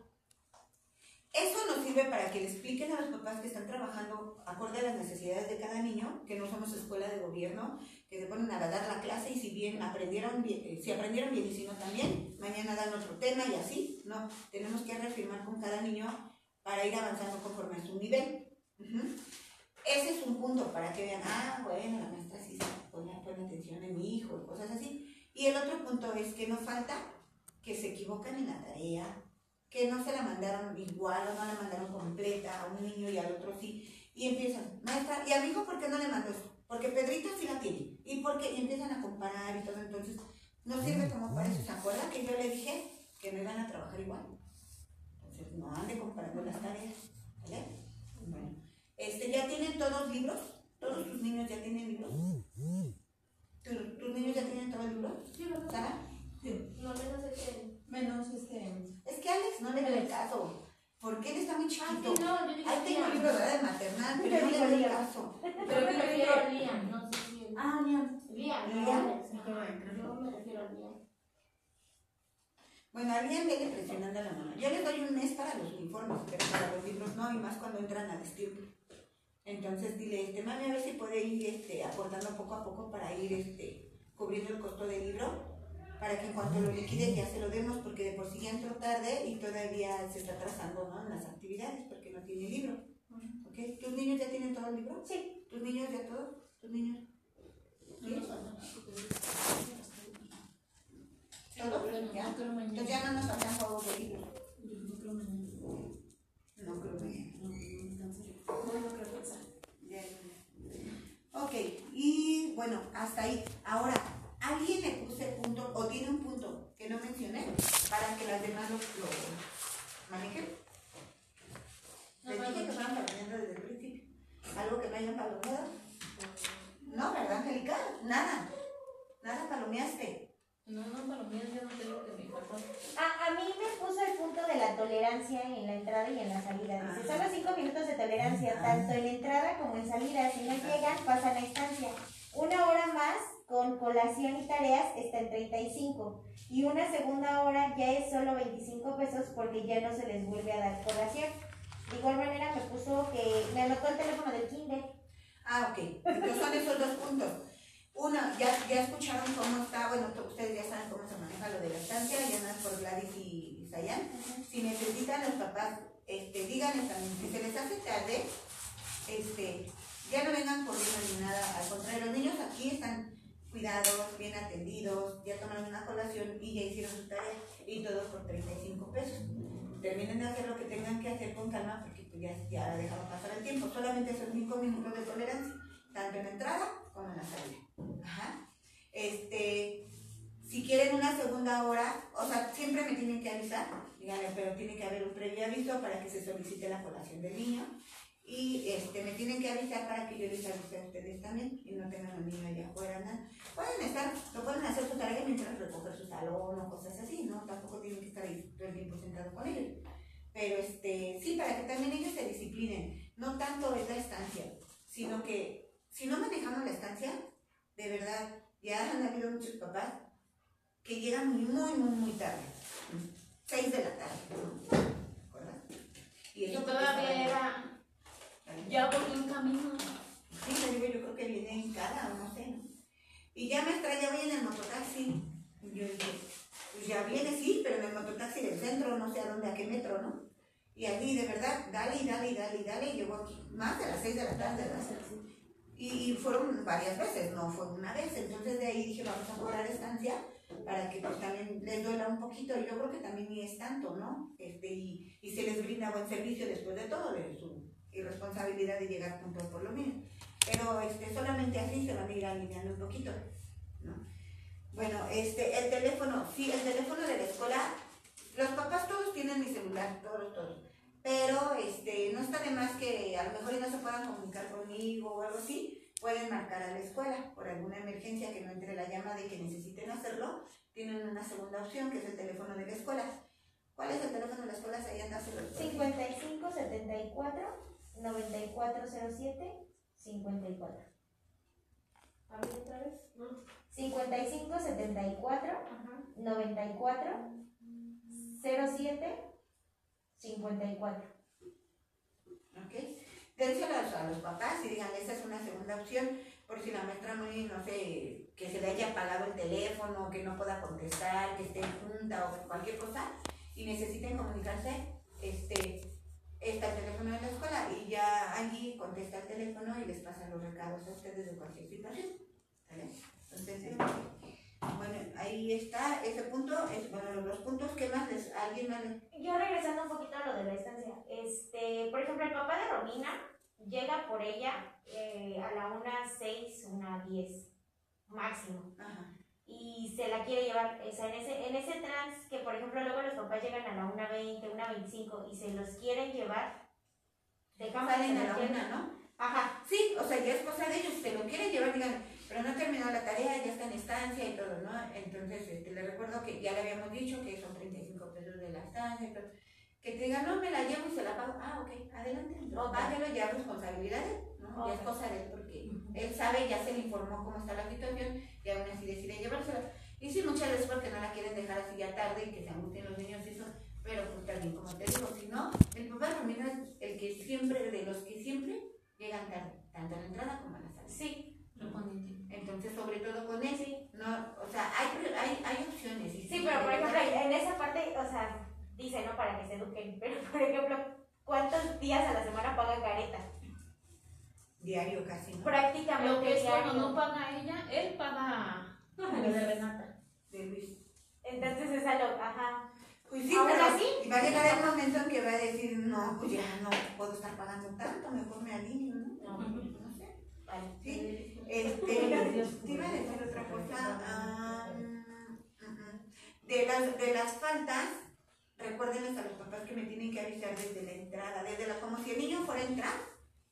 Eso nos sirve para que le expliquen a los papás que están trabajando acorde a las necesidades de cada niño, que no somos escuela de gobierno, que se ponen a dar la clase y si bien aprendieron bien, eh, si aprendieron bien y si no también, mañana dan otro tema y así, no, tenemos que reafirmar con cada niño para ir avanzando conforme a su nivel. Ujú. Ese es un punto para que vean, ah, bueno, la maestra sí se pone, pone atención en mi hijo cosas así. Y el otro punto es que no falta que se equivocan en la tarea, que no se la mandaron igual o no la mandaron completa a un niño y al otro sí. Y empiezan, maestra, ¿y a mi hijo por qué no le mandó esto? Porque Pedrito sí la tiene. Y porque y empiezan a comparar y todo. Entonces, no sirve como para eso. ¿Se acuerdan que yo le dije que no iban a trabajar igual? Entonces, no ande comparando las tareas. ¿Vale? Bueno. Este, ¿Ya tienen todos libros? ¿Todos tus niños ya tienen libros? ¿Tu- ¿Tus niños ya tienen? Sí, ¿verdad? ¿Sara? No, menos este. Menos este. Es que Alex no le da el caso. Porque él está muy Ah, sí, chiquito. no, yo dije Ahí tengo Liam. libros de edad maternal, pero no le el Liam. caso. Pero me refiero a Liam, no sé si. Ah, Liam. Liam, Liam. Yo me refiero a Liam. Bueno, alguien viene presionando a la mamá. Yo les doy un mes para los uniformes, pero para los libros no, y más cuando entran al vestíbulo. Entonces dile, este, mami, a ver si puede ir este, aportando poco a poco para ir este, cubriendo el costo del libro, para que en cuanto lo liquide ya se lo demos, porque de por sí ya entró tarde y todavía se está atrasando ¿no? en las actividades, porque no tiene libro. ¿Ok? ¿Tus niños ya tienen todo el libro? Sí. ¿Tus niños ya todo? ¿Tus niños? ¿Todo? ¿Ya? Entonces ya no nos faltan juegos de libros. No creo que. Ya, ya, ya. Ok, y bueno, hasta ahí. Ahora, ¿alguien le puse punto o tiene un punto que no mencioné para que las demás lo, lo manejen? Les dije que estaban palomeando desde el principio. ¿Algo que no hayan palomeado? No, ¿verdad, Angélica? Nada. Nada palomeaste. No, no, para mí yo no tengo que me faltó. A, a mí me puso el punto de la tolerancia en la entrada y en la salida. Dice, solo cinco minutos de tolerancia, tanto en entrada como en salida. Si no llegan, pasan la estancia. Una hora más con colación y tareas está en 35. Y una segunda hora ya es solo 25 pesos porque ya no se les vuelve a dar colación. De igual manera me puso que me anotó el teléfono del kinder. Ah, ok. Entonces son esos dos puntos. Uno, ya, ya escucharon cómo está, bueno, ustedes ya saben cómo se maneja lo de la estancia, ya nada por Gladys y Sayan. Si necesitan los papás, este, díganles también, si se les hace tarde, este, ya no vengan corriendo ni nada, al contrario, los niños aquí están cuidados, bien atendidos, ya tomaron una colación y ya hicieron su tarea, y todo por 35 pesos. Terminen de hacer lo que tengan que hacer con calma, porque pues ya, ya dejaron pasar el tiempo, solamente son 5 minutos de tolerancia, tanto en la entrada como en la salida. Este, si quieren una segunda hora, o sea, siempre me tienen que avisar, díganme, pero tiene que haber un previo aviso para que se solicite la colación del niño. Y este, me tienen que avisar para que yo les avise a ustedes también y no tengan al niño allá afuera, nada. Pueden estar, lo pueden hacer su tarea mientras recoger su salón o cosas así, ¿no? Tampoco tienen que estar ahí todo el tiempo sentados con ellos. Pero este, sí, para que también ellos se disciplinen. No tanto es la estancia, sino que si no manejamos la estancia, de verdad, ya han habido muchos papás que llegan muy, muy, muy, muy tarde. 6 de la tarde. ¿Recuerdas? Y Y eso todavía era. Ya por un camino. Sí, te digo, yo creo que viene en cara no sé, ¿no? Y ya maestra, ya voy en el mototaxi. Y yo dije, pues ya viene, sí, pero en el mototaxi del centro, no sé a dónde, a qué metro, ¿no? Y allí, de verdad, dale, y dale, y dale, y dale, y llegó aquí, más de las 6 de la tarde, ¿no? Y, fueron varias veces, no fue una vez. Entonces de ahí dije, vamos a cobrar estancia para que pues, también les duela un poquito. Y yo creo que también ni es tanto, ¿no? Este, y, y se les brinda buen servicio después de todo, de su irresponsabilidad de llegar puntual por lo menos. Pero este, solamente así se van a ir alineando un poquito, ¿no? Bueno, este, el teléfono, sí, el teléfono de la escuela, los papás todos tienen mi celular, todos, todos. Pero este, no está de más que a lo mejor no se puedan comunicar conmigo o algo así, pueden marcar a la escuela por alguna emergencia que no entre la llamada y que necesiten hacerlo, tienen una segunda opción que es el teléfono de la escuela. ¿Cuál es el teléfono de la escuela? Ahí anda 55 74 9407 54. A ver otra vez. No. 55 74 Ajá. 94 07 54. ¿ok? Dénselas a los papás y digan, esa es una segunda opción, por si la maestra muy, no sé, que se le haya apagado el teléfono, que no pueda contestar, que esté junta o cualquier cosa, y necesiten comunicarse, este, está el teléfono de la escuela, y ya allí contesta el teléfono y les pasa los recados a ustedes de cualquier situación, ¿vale? Entonces, este, bueno, ahí está ese punto, es, bueno, los puntos, ¿qué más les, alguien más les Yo regresando un poquito a lo de la estancia, este, por ejemplo, el papá de Romina llega por ella eh, a la una seis, una diez máximo Ajá. y se la quiere llevar, o sea, en ese, en ese trans que por ejemplo luego los papás llegan a la una veinte, una veinticinco y se los quieren llevar, dejamos Salen a la una, ¿no? Ajá, Sí, o sea, ya es cosa de ellos, se lo quieren llevar, digan, pero no terminó la tarea, ya está en estancia y todo, ¿no? Entonces, este, le recuerdo que ya le habíamos dicho que son 35 pesos de la estancia todo. Que te digan, no, me la llevo y se la pago. Ah, ok, adelante. Ok. Váyalo ya responsabilidades, ¿no? Ya es cosa de él porque él sabe, ya se le informó cómo está la situación y aún así decide llevársela. Y sí, muchas veces porque no la quieren dejar así ya tarde y que se angustien los niños y eso, pero pues también, como te digo, si no, el papá Romino es el que siempre, de los que siempre llegan tarde, tanto a la entrada como a la salida. sí, Entonces, sobre todo con ese, no, o sea, hay, hay, hay opciones. y sí, pero por ejemplo en esa parte, o sea, dice, ¿no? Para que se eduquen, pero por ejemplo, ¿cuántos días a la semana paga careta? Diario casi, ¿no? Prácticamente Lo que es diario. cuando no paga ella, él paga lo de Renata. De Luis. Entonces es algo, ajá. Pues sí, Aún pero así, y va a llegar el momento en que va a decir, no, pues ya no puedo estar pagando tanto, mejor me alineo, ¿no? No. No sé. Vale. Sí, este, te iba a decir otra cosa. ah, de, las, de las faltas, recuérdenles a los papás que me tienen que avisar desde la entrada, desde la, como si el niño fuera a entrar,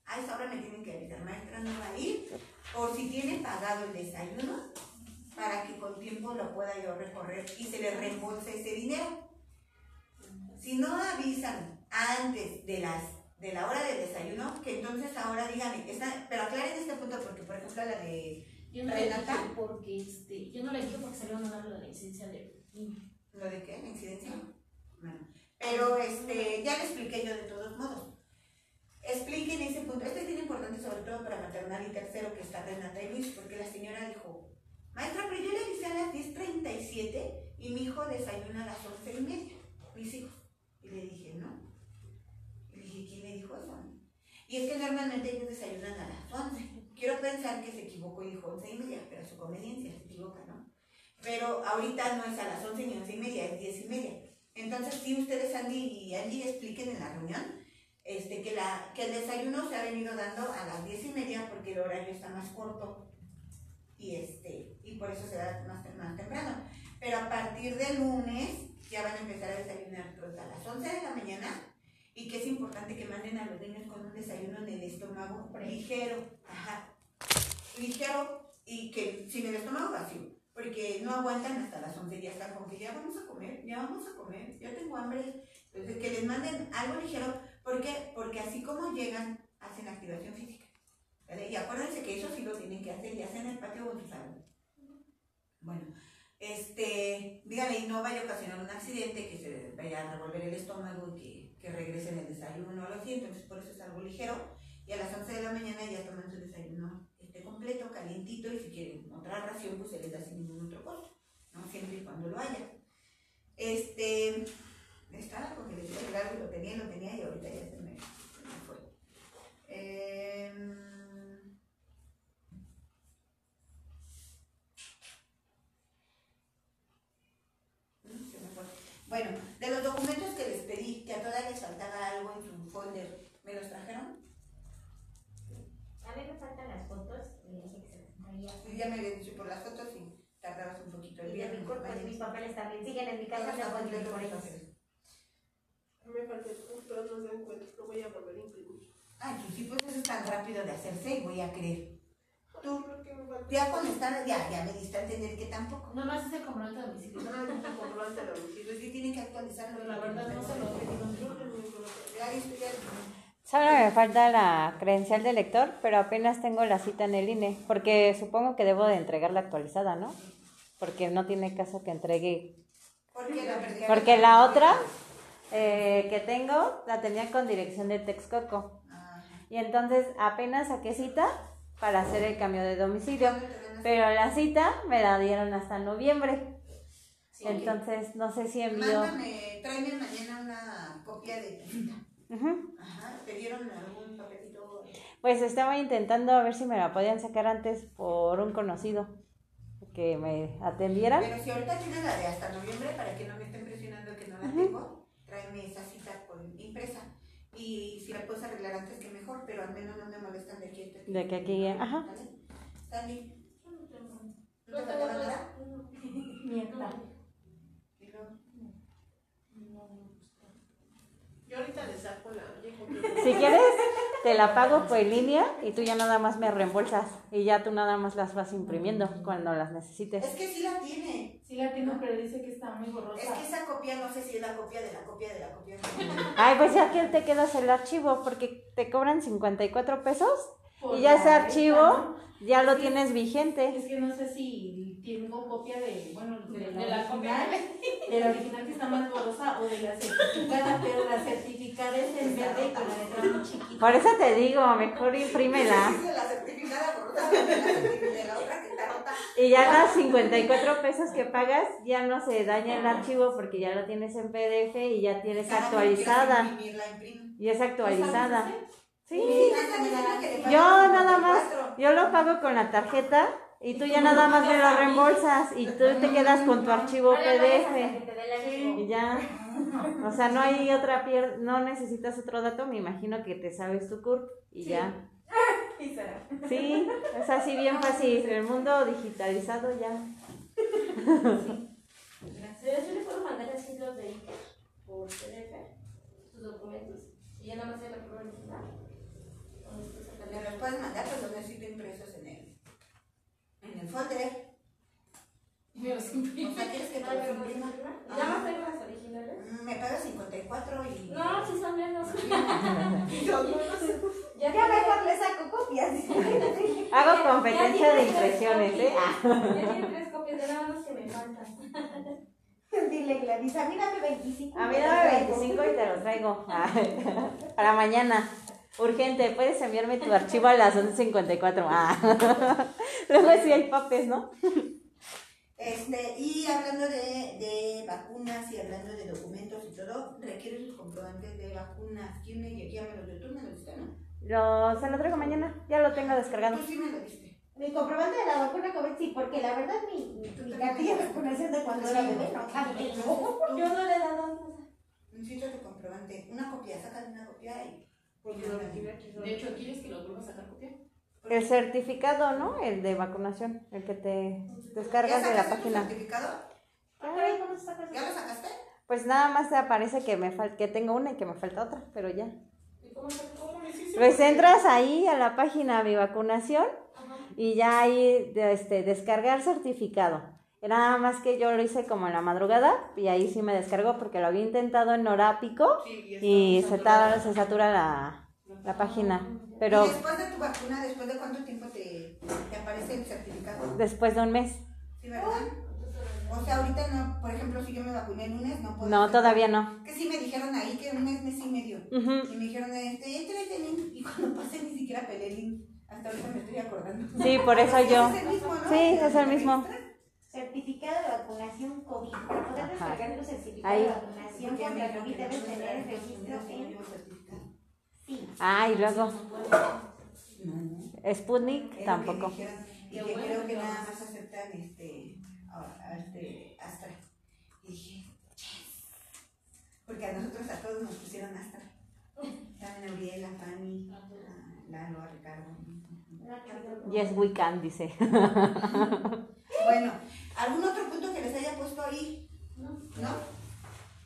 a esa hora me tienen que avisar, maestra no va a ir, o si tiene pagado el desayuno, para que con tiempo lo pueda yo recorrer y se le reembolse ese dinero. Si no avisan antes de las de la hora del desayuno, que entonces ahora díganme, esta- pero aclaren este punto porque por ejemplo la de Yo no le ¿Renata? dije porque, este, yo no le dije porque salieron a dar la licencia de lo de qué, la incidencia. Bueno, pero este, ya le expliqué yo de todos modos. Expliquen ese punto. Este es bien importante sobre todo para maternal y tercero que está Renata y Luis, porque la señora dijo, maestra, pero yo le avisé a las 10.37 y mi hijo desayuna a las 11 y media, mis hijos. Y le dije, no. Y le dije, ¿quién le dijo eso? Y es que normalmente ellos desayunan a las 11. Quiero pensar que se equivocó y dijo 11 y media, pero a su conveniencia se equivoca, ¿no? Pero ahorita no es a las 11 ni 11 y media, es 10 y media. Entonces, sí, ustedes, Andy y Angie, expliquen en la reunión este, que, la, que el desayuno se ha venido dando a las 10 y media porque el horario está más corto y, este, y por eso se da más, más temprano. Pero a partir del lunes ya van a empezar a desayunar todos a las 11 de la mañana y que es importante que manden a los niños con un desayuno en el estómago ligero, ajá, ligero y que sin el estómago vacío, porque no aguantan hasta las 11 ya están como que ya vamos a comer, ya vamos a comer, ya tengo hambre, entonces que les manden algo ligero, ¿por qué? Porque así como llegan, hacen activación física, ¿vale? Y acuérdense que eso sí lo tienen que hacer, ya sea en el patio o en su salón. Bueno, Este, dígale, y no vaya a ocasionar un accidente, que se vaya a revolver el estómago que, que regrese en el desayuno o algo así, entonces por eso es algo ligero. Y a las 11 de la mañana ya toman su desayuno este, completo, calientito, y si quieren otra ración, pues se les da sin ningún otro costo, ¿no? Siempre y cuando lo haya. Este, estaba porque les dije algo lo tenía, lo tenía y ahorita ya se me. Em, fue. Bueno, de los documentos que les pedí, que a todas les faltaba algo en su folder, ¿me los trajeron? A mí me faltan las fotos, le dije que se las traía. Sí, ya me habías dicho por las fotos y tardabas un poquito el Y día. mi corpo, mis papeles también siguen en mi casa, no puedo ir por ellos. Me falta el pero no se encuentra. Lo voy a volver a imprimir. Pues sí, pues eso es tan rápido de hacerse, voy a creer. Tú, ya con estar, ya, ya me diste a entender que tampoco. Nomás es el comprobante de domicilio. Ah, no te comprobante de domicilio. Sí tienen que actualizarlo. Pero la verdad no se lo ya. Solo me falta la credencial de lector, pero apenas tengo la cita en el INE, porque supongo que debo de entregarla actualizada, ¿no? Porque no tiene caso que entregue. ¿Por qué la perdí? Porque la otra eh, que tengo la tenía con dirección de Texcoco. Ajá. Y entonces apenas saqué cita para hacer el cambio de domicilio. Pero la cita me la dieron hasta noviembre. Sí. Entonces no sé si envío. Mándame, tráeme mañana una copia de tu cita. Ujú. Ajá, ¿te dieron algún papelito? Pues estaba intentando a ver si me la podían sacar antes por un conocido que me atendieran. Pero si ahorita tienes la de hasta noviembre, para que no me estén presionando que no la tengo, tráeme esa cita por impresa. Y si la puedes arreglar antes que mejor, pero al menos no me molestan de aquí. a De que aquí, ajá. ¿Vale? Sandy, ¿no te tengo faltaba nada. nada? Nieta. Y luego, Yo ahorita le saco la. Si quieres, te la pago por línea y tú ya nada más me reembolsas. Y ya tú nada más las vas imprimiendo cuando las necesites. Es que sí la tiene. Sí la tengo, pero dice que está muy Es borrosa. que esa copia no sé si es la copia de la copia de la copia. Ay, pues ya que te quedas el archivo porque te cobran 54 pesos Por y ya ese archivo. Ya lo tienes vigente. Es que no sé si tengo copia de, bueno, de, De la, la original, de la original que está más borrosa o de la certificada, pero la certificada es en verde y con la letra muy chiquita. Por eso te digo, mejor imprímela. Dice la certificada por otra, de la certificada de la otra que está rota. Y ya las 54 pesos que pagas ya no se daña el archivo porque ya lo tienes en PDF y ya tienes Cada actualizada. Y es actualizada. Sí. Sí, Yo nada más, 54. yo lo pago con la tarjeta y tú ya nada más me lo reembolsas y tú te quedas con tu archivo PDF. Y ya. O sea, no hay otra pier no necesitas otro dato, me imagino que te sabes tu CURP y ya. Sí, será. Sí, es así bien fácil. El mundo digitalizado ya. Yo le puedo mandar así los de por PDF, sus documentos, y ya nada más se la prueba original. O Me los puedes mandar, pero los necesito impresos en el, en el folder. Me los O imprimo. sea, ¿quieres que te los imprima? ¿Ya más tengo las originales? Mm, Me pagas 54 y... No, si son menos. Ya, ya mejor le saco copias. Hago competencia de impresiones, ¿eh? Ah. Ya tiene tres copias, de nada más que me faltan. Dile, Gladys, a mí dame 25. A mí dame 25 y te lo traigo. Ah, Para mañana. Urgente, puedes enviarme tu archivo a las 11.54. Ah. Luego sí hay papes, ¿no? Este, y hablando de, de vacunas y hablando de documentos y todo, requiere sus comprobantes de vacunas. ¿Quién me ya me los dio? ¿Tú me los diste, no? Lo, se lo traigo mañana. Ya lo tengo descargado. Tú sí me lo diste. Mi comprobante de la vacuna COVID, sí, porque la verdad mi, mi, cartilla de vacunación de cuando era bebé no cambia. Yo no le he dado Necesito tu comprobante. Una copia, sácale una copia y... Porque lo metí aquí. De hecho, ¿quieres que lo vuelva a sacar copia? El certificado, ¿no? El de vacunación. El que te descargas ¿Ya de la página. certificado? Ay, ¿cómo se saca ¿Ya lo sacaste? Pues nada más te aparece que me fal que tengo una y que me falta otra, pero ya. ¿Y cómo, cómo le hiciste? Pues entras ahí a la página Mi Vacunación y ya ahí de- este, descargar certificado. Y Nada más que yo lo hice como en la madrugada y ahí sí me descargó porque lo había intentado en horápico Sí, y está se, ta- se satura la, la página. Pero Y después de tu vacuna, ¿después de cuánto tiempo te, te aparece el certificado? después de un mes. ¿Sí, verdad? O O sea, ahorita no, por ejemplo, si yo me vacuné el lunes, no puedo. No, hacer- todavía no. Que sí me dijeron ahí que un mes, mes y medio. Ujú. Y me dijeron, este, este link. Y cuando pasé ni siquiera pelé el link. Hasta ahorita me estoy acordando. Sí, por eso yo. Es el mismo, ¿no? Sí, es el mismo. Certificado de vacunación COVID. Para poder Ajá. descargar tu certificado Ahí. de vacunación contra COVID debes tener el registro en sí. Ah, y luego No. Sputnik Es que tampoco. dijeron, Y que bueno creo que nada más aceptan este, este Astra. Y dije, yes. Porque a nosotros a todos nos pusieron Astra. También a Uriel, a Fanny, a Lalo, a Ricardo. Yes, we can, dice. Bueno, ¿algún otro punto que les haya puesto ahí? ¿No?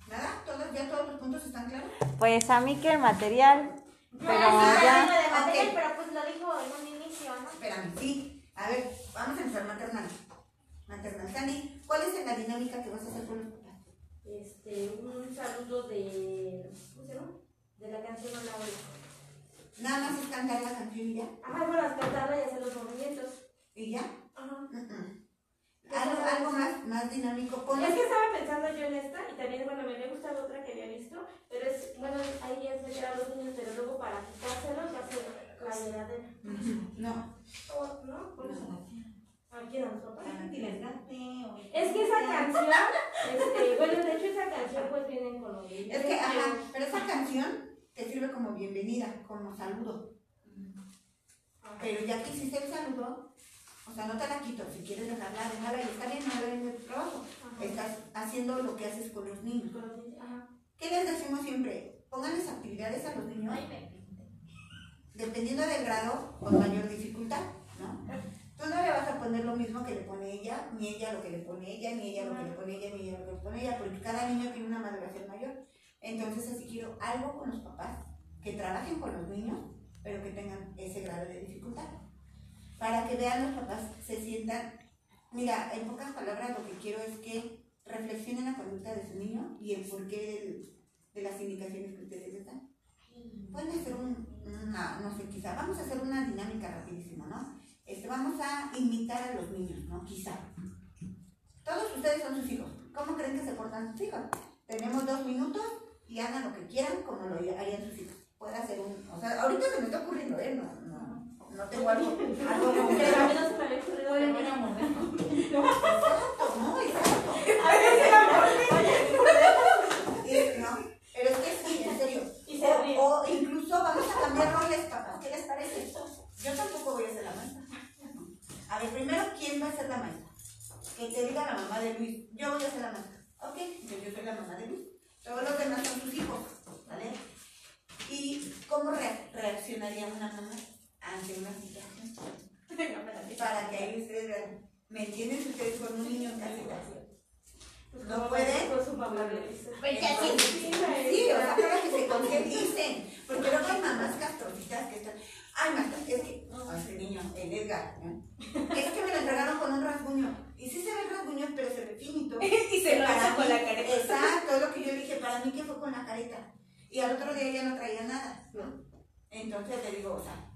¿Nada? ¿Todos, ¿Ya todos los puntos están claros? Pues a mí que el material, pero Ah, ya. lo de material, Ok. pero pues lo dijo en un inicio, ¿no? Espérame, sí. A ver, vamos a empezar maternal. Maternal. Sandy, ¿cuál es la dinámica que vas a hacer con los papás? Este, un saludo de. ¿Cómo se llama? De la canción Hola Hola. Nada más es cantar la canción y ya. Ajá, bueno, cantarla y hacer los movimientos. ¿Y ya? Ajá. Mm-mm. Algo, algo más, más dinámico. Ponle- Es que estaba pensando yo en esta y también, bueno, me había gustado otra que había visto, pero es, bueno, ahí es meter a los niños, pero luego para quitárselos ser la heladera. No. ¿O ¿No? Por eso. ¿A quién a los papás? Es Es que esa canción, este, bueno, de hecho esa canción pues vienen con los niños. que, ajá, pero esa canción te sirve como bienvenida, como saludo. Pero ya que hiciste el saludo, o sea, no te la quito. Si quieres dejarla, déjala y está bien, no le tu trabajo. Estás haciendo lo que haces con los niños. Con los niños, ajá. ¿Qué les decimos siempre? Pónganles actividades a los niños, dependiendo del grado, con mayor dificultad, ¿no? Tú no le vas a poner lo mismo que le pone ella, ni ella lo que le pone ella, ni ella lo que le pone ella, ni ella lo que le pone ella, porque cada niño tiene una maduración mayor. Entonces, así quiero algo con los papás, que trabajen con los niños, pero que tengan ese grado de dificultad. Para que vean los papás, se sientan, mira, en pocas palabras lo que quiero es que reflexionen la conducta de su niño y el porqué de las indicaciones que ustedes les dan. Pueden hacer un, una, no sé, quizá, vamos a hacer una dinámica rapidísimo, ¿no? Este, vamos a imitar a los niños, ¿no? Quizá. Todos ustedes son sus hijos. ¿Cómo creen que se portan sus hijos? Tenemos dos minutos y hagan lo que quieran como lo harían sus hijos. Puede hacer un, o sea, ahorita se me está ocurriendo, ¿eh? No, no, tengo algo, algo Pero a mí no se me había ocurrido. Oye, que voy a morder. Exacto, no, exacto. Es- no, pero es que sí, en serio. Y se ríe. O, o incluso vamos a cambiar roles, papás. ¿Qué les parece? Yo tampoco voy a ser la maestra. A ver, primero, ¿quién va a ser la maestra? Que te diga la mamá de Luis. Yo voy a ser la maestra. Ok, entonces yo soy la mamá de Luis. Todos los demás son sus hijos, ¿vale? ¿Y cómo re- reaccionaría una mamá ante una situación? Para que ahí ustedes vean. ¿Me entienden ustedes con un niño en casita? ¿No pueden? Con su mamá le dice. Pues ya sí. Sí, o sea, para que se concienticen. Porque luego hay mamás castrocitas que están. Ay, maestra, es que. Oh, ese niño, el Edgar, ¿no? Es que me lo entregaron con un rasguño. Y sí se ve el rasguño, pero se ve finito. Y se lo hace con la careta. Exacto, es lo que yo dije. Para mí que fue con la careta. Y al otro día ya no traía nada, ¿no? Entonces le digo, o sea.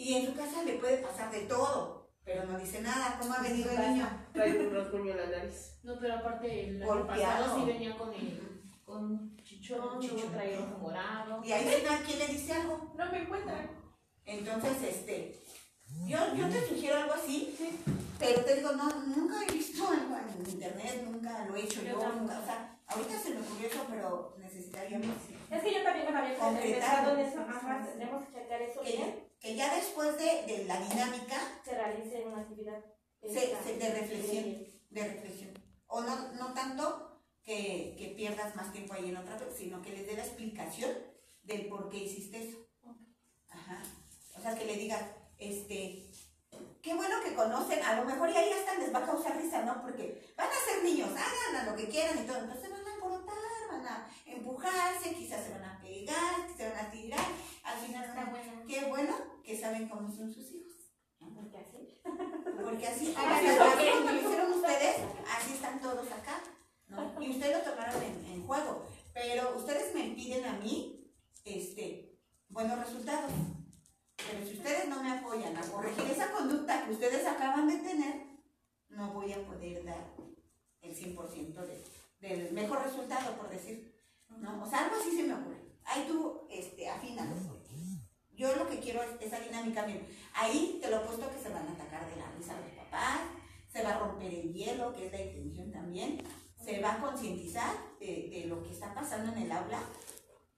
Y en su casa le puede pasar de todo. Pero no dice nada. ¿Cómo ha venido el niño? Trae un rasguño en la nariz. No, pero aparte el Golpeado. pasado sí venía con el con chichón, Chichón. traía ojo morado. Y ahí ¿quién le dice algo? No me encuentran. Entonces, este, yo, yo te sugiero algo así, pero te digo, no, nunca he visto algo en internet, nunca lo he hecho yo, Yo nunca, o sea, ahorita se me ocurrió eso, pero necesitaríamos Es que yo también me había pensado en eso. Ajá, tendremos que checar eso que, bien. que ya después de, de la dinámica Se realice una actividad. se- se- de reflexión, de reflexión, o no, no tanto que, que pierdas más tiempo ahí en otra sino que les dé la explicación del por qué hiciste eso. Ajá. O sea, que le digas, este, qué bueno que conocen, a lo mejor y ahí hasta les va a causar risa, ¿no? Porque van a ser niños, hagan a lo que quieran y todo, a alborotar, van a empujarse, quizás se van a pegar, se van a tirar, al final, Está no, bueno. qué bueno que saben cómo son sus hijos. Porque así. Porque así, como lo hicieron ustedes, así están todos acá, ¿no? Y ustedes lo tomaron en, en juego, pero ustedes me piden a mí, este, buenos resultados. Pero si ustedes no me apoyan a corregir esa conducta que ustedes acaban de tener, no voy a poder dar el 100% de- del mejor resultado, por decir. ¿no? O sea, algo así se me ocurre. Ahí tú este, afinas. Yo lo que quiero es esa dinámica. Miren, ahí te lo he puesto que se van a atacar de la risa los papás, se va a romper el hielo, que es la intención también, se va a concientizar de, de lo que está pasando en el aula,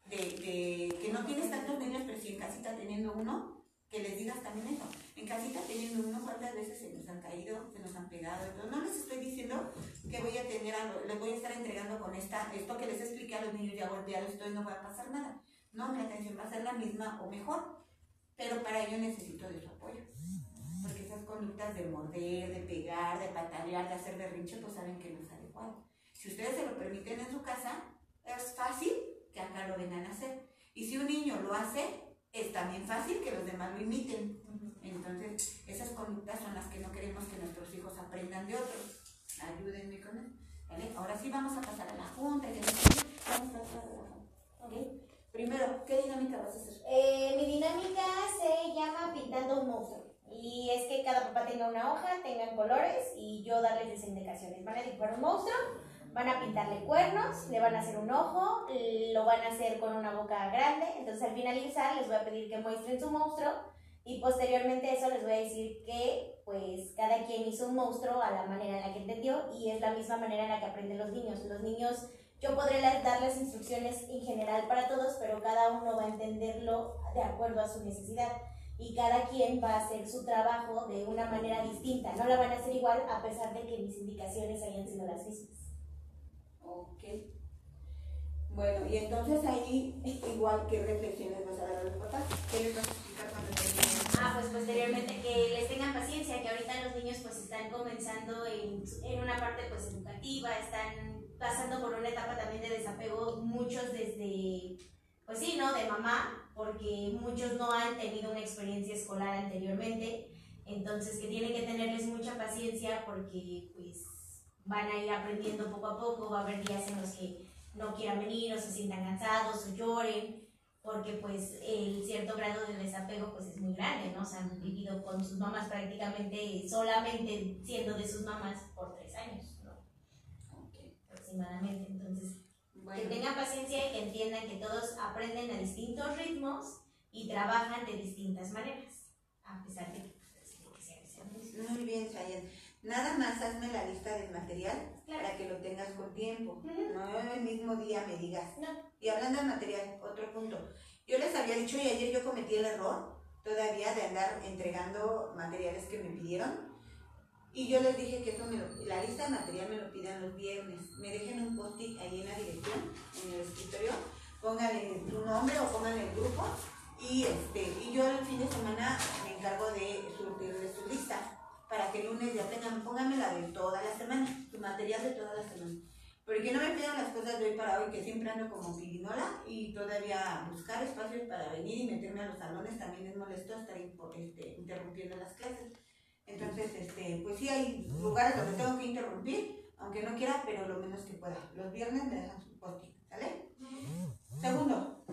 de, de que no tienes tantos niños, pero si en casita teniendo uno, que les digas también eso. En casita teniendo uno, cuántas veces se nos han caído, se nos han pegado. Entonces, no les estoy diciendo que voy a tener, algo, les voy a estar entregando con esta, esto que les expliqué a los niños ya golpeados, entonces no va a pasar nada. No, mi atención va a ser la misma o mejor, pero para ello necesito de su apoyo. Porque esas conductas de morder, de pegar, de patalear, de hacer berrinche, pues saben que no es adecuado. Si ustedes se lo permiten en su casa, es fácil que acá lo vengan a hacer. Y si un niño lo hace, es también fácil que los demás lo imiten. Entonces, esas conductas son las que no queremos que nuestros hijos aprendan de otros. Ayúdenme con eso. ¿vale? Ahora sí vamos a pasar a la junta. qué. Vamos a pasar a la junta. ¿ok? Primero, ¿qué dinámica vas a hacer? Eh, mi dinámica se llama Pintando un monstruo. Y es que cada papá tenga una hoja, tengan colores y yo darles las indicaciones. Van a dibujar un monstruo, van a pintarle cuernos, le van a hacer un ojo, lo van a hacer con una boca grande. Entonces al finalizar les voy a pedir que muestren su monstruo y posteriormente eso les voy a decir que pues cada quien hizo un monstruo a la manera en la que entendió y es la misma manera en la que aprenden los niños. Los niños yo podré la- dar las instrucciones en general para todos, pero cada uno va a entenderlo de acuerdo a su necesidad. Y cada quien va a hacer su trabajo de una manera distinta. No la van a hacer igual a pesar de que mis indicaciones hayan sido las mismas. Ok. Bueno, y entonces ahí, igual, ¿qué reflexiones vas a dar a los papás? ¿Qué les vas a explicar cuando terminen? Ah, pues posteriormente que les tengan paciencia, que ahorita los niños pues están comenzando en, en una parte pues educativa, están pasando por una etapa también de desapego, muchos desde, pues sí, ¿no? De mamá, porque muchos no han tenido una experiencia escolar anteriormente, entonces que tienen que tenerles mucha paciencia porque pues van a ir aprendiendo poco a poco, va a haber días en los que no quieran venir o se sientan cansados o lloren, porque pues el cierto grado de desapego pues es muy grande, ¿no? O sea, han vivido con sus mamás prácticamente solamente siendo de sus mamás por tres años, ¿no? Ok. Aproximadamente. Entonces, que Bueno, tengan paciencia y que entiendan que todos aprenden a distintos ritmos y trabajan de distintas maneras, a pesar de que, pues, que sean- muy bien, Sayen. Nada más hazme la lista del material Claro. para que lo tengas con tiempo. Ujú. No el mismo día me digas. No. Y hablando de material, otro punto. Yo les había dicho y ayer yo cometí el error todavía de andar entregando materiales que me pidieron. Y yo les dije que eso me lo- la lista de material me lo pidan los viernes. Me dejen un post-it ahí en la dirección, en el escritorio. Pónganle tu nombre o pónganle el grupo. Y, este, y yo el fin de semana me encargo de surtirles su lista. Para que el lunes ya tengan, pónganme la de toda la semana, su material de toda la semana. Porque no me pidan las cosas de hoy para hoy, que siempre ando como pirinola y todavía buscar espacios para venir y meterme a los salones también es molesto estar este, interrumpiendo las clases. Entonces, este, pues sí hay lugares donde tengo que interrumpir, aunque no quiera, pero lo menos que pueda. Los viernes me dejan su post ¿sale? Segundo,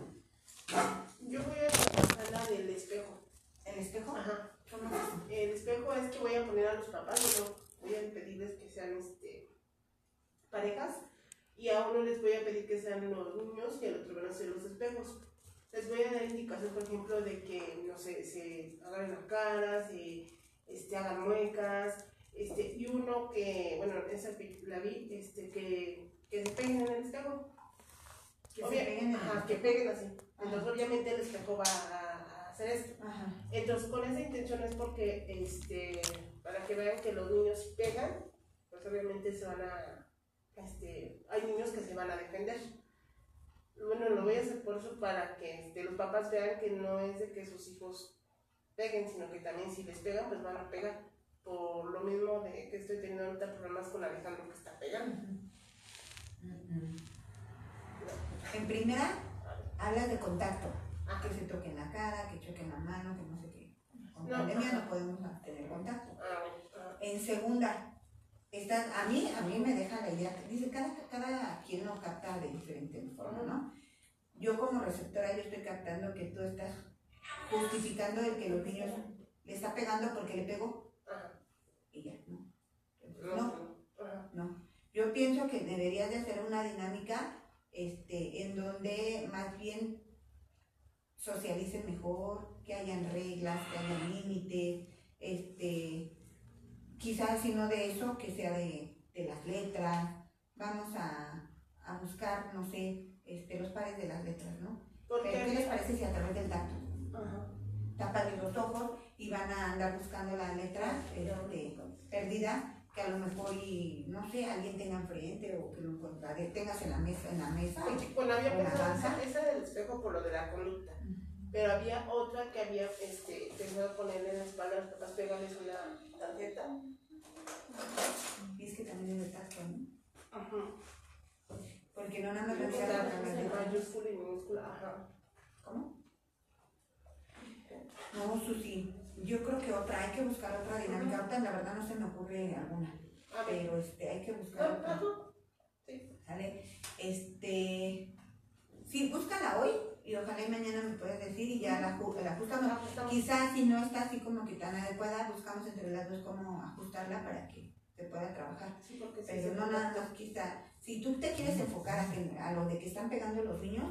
Yo voy a la del espejo. el espejo. Ajá. ¿Cómo? El espejo es que voy a poner a los papás, bueno, voy a pedirles que sean este, parejas y a uno les voy a pedir que sean los niños y al otro van a ser los espejos. Les voy a dar indicación, por ejemplo, de que, no sé, se agarren la cara, se este, hagan muecas, este, y uno que, bueno, esa la vi, este, que, que se peguen en el espejo. Que se peguen ajá, que peguen así. Entonces, obviamente, el espejo va a hacer esto. Ajá. Entonces, con esa intención es porque, este, para que vean que los niños pegan, pues obviamente se van a, este, hay niños que se van a defender. Bueno, lo voy a hacer por eso para que este, los papás vean que no es de que sus hijos peguen, sino que también si les pegan, pues van a pegar. Por lo mismo de que estoy teniendo ahorita problemas con Alejandro que está pegando. En primera, hablas de contacto. Ah, Que se toquen la cara, que choquen la mano, que no sé qué. Con No. pandemia no podemos tener contacto. ah, En segunda, estás, a mí, a mí me deja la idea, dice, cada, cada quien lo capta de diferente forma, ¿no? Yo como receptora, yo estoy captando que tú estás justificando el que los niños le está pegando porque le pegó y ya, ¿no? No, No, Yo pienso que deberías de hacer una dinámica este, en donde más bien socialicen mejor, que hayan reglas, que hayan límites, este, quizás si no de eso, que sea de, de las letras, vamos a, a buscar, no sé, este, los pares de las letras, ¿no? ¿Por Pero, ¿Qué qué? les parece si a través del tacto? Ajá. tapan los ojos y van a andar buscando la letra este, perdida que a lo mejor y no sé alguien tenga enfrente o que lo encontraré tengas en la mesa en la mesa y- Bueno, había ¿Con la pensado esa, esa del espejo por lo de la conducta. Pero había otra que había este, pensado ponerle en la espalda a los papás, pegarles una tarjeta. y es que también es de tacto ¿no? Ajá. porque no nada más lo mayúscula y minúscula, ajá. ¿cómo? no Susi yo creo que otra hay que buscar otra dinámica ahorita la verdad no se me ocurre alguna pero este hay que buscar No, otra no, ¿Sale? Este, sí, búscala hoy y ojalá y mañana me puedes decir y ya la, la ajustamos. ajustamos. Quizás si no está así como que tan adecuada, buscamos entre las dos cómo ajustarla para que se pueda trabajar. Sí, porque sí, Pero sí, no sí. nada más quizá, si tú te quieres enfocar a, que- a lo de que están pegando los niños,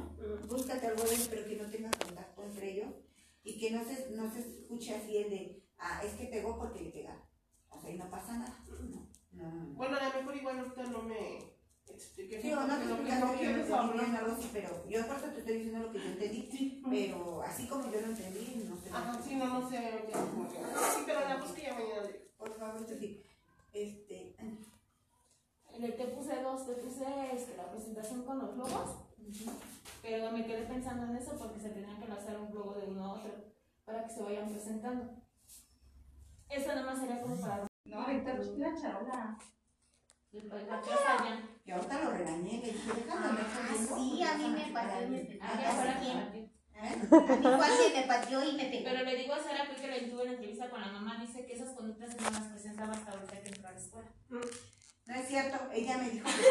búscate algo de eso, pero que no tenga contacto entre ellos y que no se, no se escuche así el de, ah, es que pegó porque le pegaron. O sea, y no pasa nada. No, no, no. Bueno, a lo mejor igual ahorita no me expliqué. Sí, o no te lo que explicando no que yo quiero no es entendí bien hablar. algo así, pero yo por eso te estoy diciendo lo que yo entendí, Sí. pero así como yo lo entendí, no sé. Ajá, sí, no, no sé. Sí, pero la busqué ya mañana. Por favor, sí. Este, En el te puse dos, te puse este, la presentación con los pero me quedé pensando en eso porque se tenían que lanzar un globo de uno a otro para que se vayan presentando. Esta nada más sería como para No, ahorita la charola. el patriarca allá. yo ahorita lo regañé, le dije, déjame andar Ah, sí, a mí me pateó y me alguien". pegó. Ah, ya sé. quién. ¿Eh? A mí alguien me pateó y me pegó. Pero le digo a Sara que la tuve en entrevista con la mamá, dice que esas conductas no las presentaba hasta ahorita que entró a la escuela. No es cierto, ella me dijo que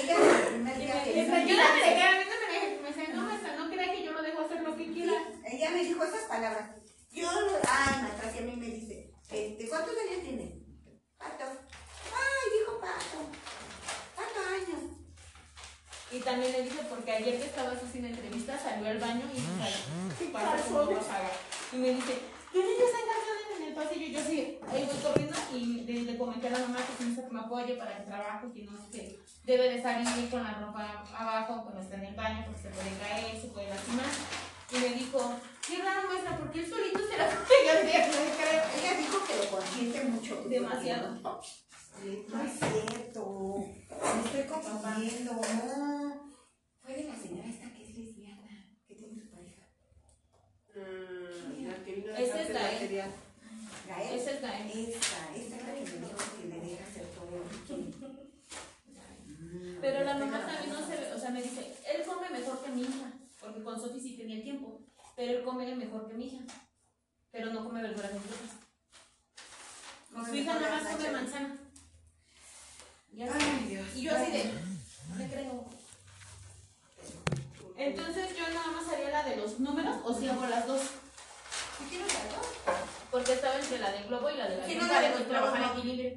ella, ella el primer día que Yo vino, la me dejé, me decía, no, maestra, no crea que yo lo dejo hacer lo que quiera. ella me dijo esas palabras. Yo, ay, maestra, que a mí me dice, este, ¿cuántos años tiene? Pato. Ay, dijo Pato. Pato años. Y también le dije, porque ayer que estaba así en entrevista, salió al baño y me salió, pasó como bajaba. Y me dice, ¿qué niño está en canciones en el pasillo? Y yo sí, ahí voy corriendo y le, le comenté a la mamá que se necesita que me apoye para el trabajo, que no sé qué. Debe de salir con la ropa abajo cuando está en el baño porque se puede caer, se puede lastimar. Y me dijo, qué raro maestra, porque él solito se la pega. Ella dijo que lo consiente mucho. Demasiado. No es cierto. Me estoy confundiendo. No. Fue de la señora esta que es lesbiana, que tiene su pareja. Mm, la que vino a Esa dejarte es la E. material. Gael. Esa es la E. Esta, esta es la que me dijo que le deja hacer todo. Mm, Pero la mamá también no se ve, o sea, me dice, él come mejor que mi hija, porque con Sofi sí tenía tiempo, pero él come mejor que mi hija, pero no come verduras ni frutas. Su hija nada más come manzana. Y, así- Ay, Dios. y yo así de, me creo. Entonces yo nada más haría la de los números o si hago las dos, ¿Sí tienes algo? porque estaba entre la del globo y la de la Sí, no, para la trabajar no. equilibrio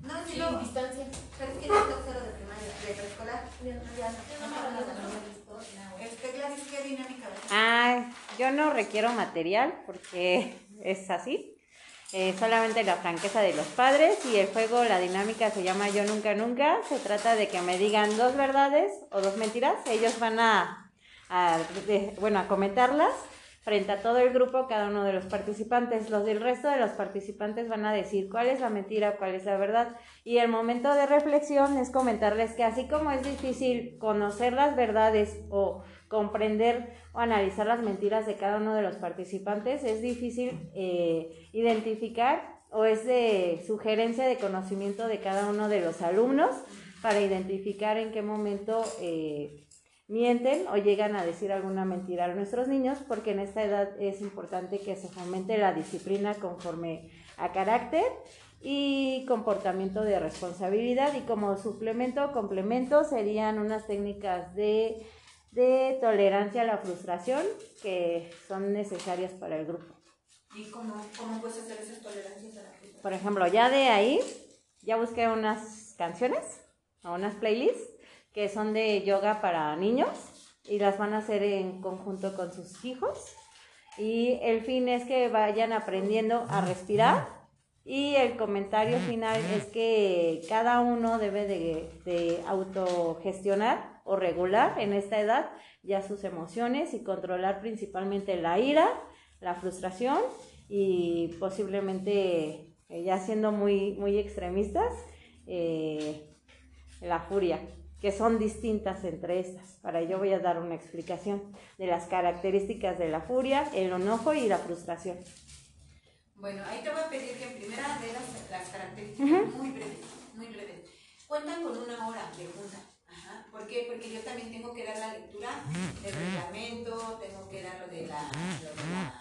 No, no. distancia. ¿Sabes quién es tercero de primaria? De preescolar. Yo no me acuerdo de los Este, Gladys, ¿qué dinámica ves? Ah, yo no requiero material porque es así. Eh, solamente la franqueza de los padres y el juego, la dinámica se llama Yo Nunca Nunca. Se trata de que me digan dos verdades o dos mentiras. Ellos van a, a de- bueno, a comentarlas frente a todo el grupo, cada uno de los participantes. Los del resto de los participantes van a decir cuál es la mentira, cuál es la verdad. Y el momento de reflexión es comentarles que así como es difícil conocer las verdades o comprender o analizar las mentiras de cada uno de los participantes, es difícil eh, identificar o es de sugerencia de conocimiento de cada uno de los alumnos para identificar en qué momento eh, mienten o llegan a decir alguna mentira a nuestros niños, porque en esta edad es importante que se fomente la disciplina conforme a carácter y comportamiento de responsabilidad y como suplemento o complemento serían unas técnicas de, de tolerancia a la frustración que son necesarias para el grupo. ¿Y cómo, cómo puedes hacer esas tolerancias a la fruta? Por ejemplo, ya de ahí, ya busqué unas canciones, a unas playlists que son de yoga para niños y las van a hacer en conjunto con sus hijos. Y el fin es que vayan aprendiendo a respirar y el comentario final es que cada uno debe de, de, autogestionar o regular en esta edad ya sus emociones y controlar principalmente la ira, la frustración y posiblemente, eh, ya siendo muy, muy extremistas, eh, la furia, que son distintas entre estas. Para ello voy a dar una explicación de las características de la furia, el enojo y la frustración. Bueno, ahí te voy a pedir que en primera de las, las características muy breves, muy breves. Cuentan con una hora de junta. Ajá. ¿Por qué? Porque yo también tengo que dar la lectura del reglamento, tengo que dar lo de la, lo de la,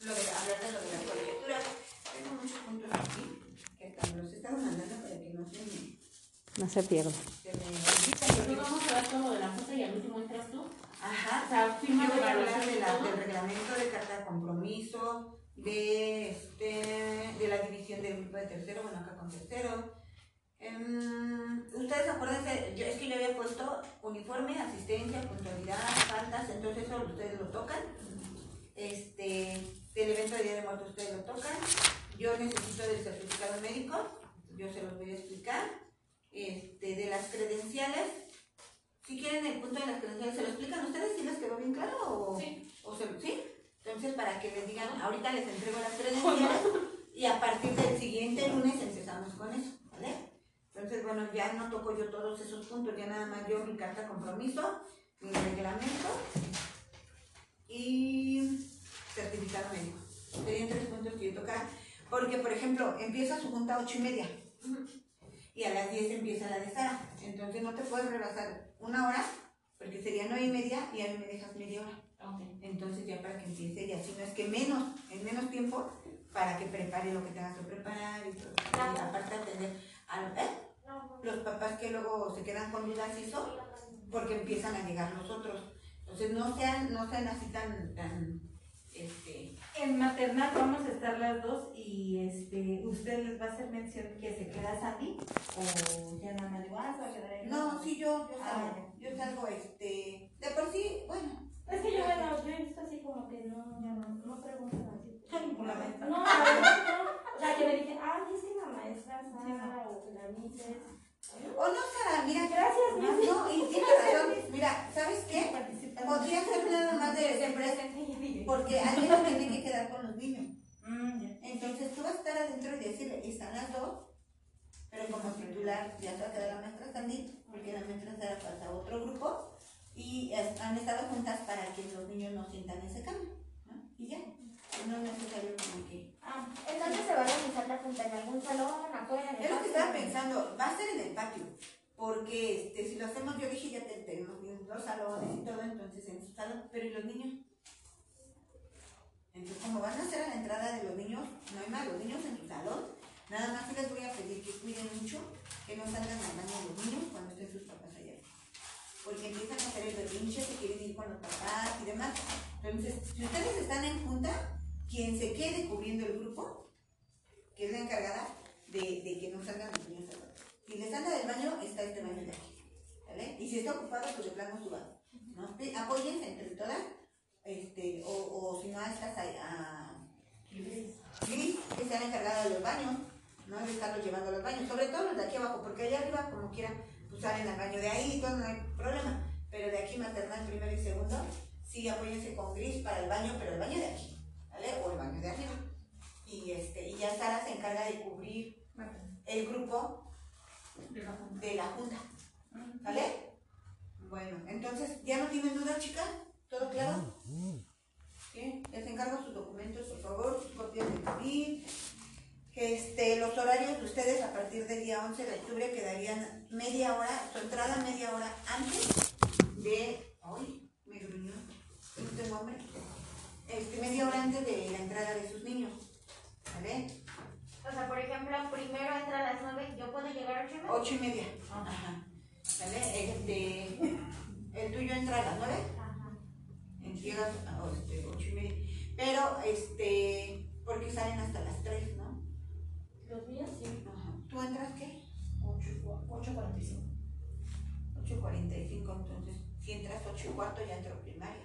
lo de hablar de lo de las colegiaturas. Tengo muchos puntos aquí que hasta me los estaba mandando para que no se me, No se pierda. Nosotros vamos a ver todo lo de la junta y al último entras tú. Ajá. O sea, firma de la- del reglamento de carta de compromiso, de, este, de la división del grupo de tercero, bueno, acá con tercero. Em, ustedes acuérdense, yo, es que yo había puesto uniforme, asistencia, puntualidad, faltas, entonces eso ustedes lo tocan. Este, del evento de Día de Muertos ustedes lo tocan. Yo necesito del certificado médico, yo se los voy a explicar. Este, de las credenciales, si quieren el punto de las credenciales, ¿se lo explican ustedes? ¿Sí les quedó bien claro? O, Sí. o se- ¿sí? Entonces, para que les digan, ahorita les entrego las credenciales y a partir del siguiente lunes empezamos con eso, ¿vale? Entonces, bueno, ya no toco yo todos esos puntos, ya nada más yo mi carta de compromiso, mi reglamento y certificado médico. Serían tres puntos que yo tocara. Porque, por ejemplo, empieza su junta a ocho y media y a las 10 empieza la de Sara. Entonces no te puedes rebasar una hora, porque sería nueve y media y a mí me dejas media hora. Entonces ya para que empiece y así no es que menos, en menos tiempo, para que prepare lo que tengas que preparar y todo. Y aparte atender a ¿eh? los papás que luego se quedan con dudas y eso, porque empiezan a llegar los otros. Entonces no sean, no sean así tan, tan, este, En maternal vamos a estar las dos y este, usted les va a hacer mención que se queda Sandy o ya nada más digo, ah, se va a quedar ella. no, sí, yo, yo Ah, salgo, yo salgo, este, de por sí, bueno, Es que yo, bueno, yo he visto así como que no, ya no, no preguntan así. Por la maestra. No, no. O sea, que me dicen, ah, es que la maestra Sara o la Mises. o no, Sara, mira, Gracias, no, no, y tienes razón, mira, ¿sabes qué? Podría ser nada más de Se siempre, presenten. porque alguien se tiene que quedar con los niños. Mm. Entonces tú vas a estar adentro y decirle, están las dos, pero como titular ya se va a quedar la maestra Sandy, porque la maestra Sara pasa a otro grupo y han estado juntas para que los niños no sientan ese cambio, ¿no? Y ya, no es necesario como que... Ah, entonces se va a organizar la junta en algún salón, afuera, Es lo que estaba pensando, va a ser en el patio, porque este, si lo hacemos, yo dije, ya te- tenemos los salones y todo, entonces en su salón, pero ¿y los niños? Entonces, como van a hacer a la entrada de los niños, no hay más, los niños en su salón, nada más les voy a pedir que cuiden mucho, que no salgan al baño los niños cuando estén sus papás allá. Porque empiezan a hacer el berrinche, se quieren ir con los papás y demás. Entonces, si ustedes están en junta, quien se quede cubriendo el grupo, que es la encargada de, que no salgan los niños al. Si les anda del baño, está este baño de aquí. ¿Vale? Y si está ocupado, pues de plano suba. ¿no? Sí, Apóyense entre todas, este, o, o si no, estas a, Gris, que sea la encargada de los baños, ¿no? De estarlos llevando a los baños, sobre todo los de aquí abajo, porque allá arriba, como quieran, pues salen al baño de ahí y todo, no hay problema. Pero de aquí maternal, primero y segundo, sí apóyense con Gris para el baño, pero el baño de aquí, ¿vale? O el baño de arriba. Y, este, y ya Sara se encarga de cubrir el grupo de la junta. ¿Vale? Bueno, entonces, ¿ya no tienen duda, chicas? ¿Todo claro? ¿Sí? Les encargo sus documentos, por favor, sus copias de CUBIL. Este, los horarios de ustedes a partir del día 11 de octubre quedarían media hora, su entrada media hora antes de... ¡Ay! Me gruñó. No tengo hambre. Este, media hora antes de la entrada de sus niños. ¿Vale? O sea, por ejemplo, primero entra a las 9, ¿yo puedo llegar a 8 y media? Ocho y media. Ajá. ¿Vale? Este, el tuyo entra a las nueve. Ajá. Llegas a este, ocho y media. Pero, este, porque salen hasta las tres, ¿no? Los míos sí. Ajá. ¿Tú entras qué? 8.45. 8.45, entonces si entras 8 y cuarto ya entró primaria.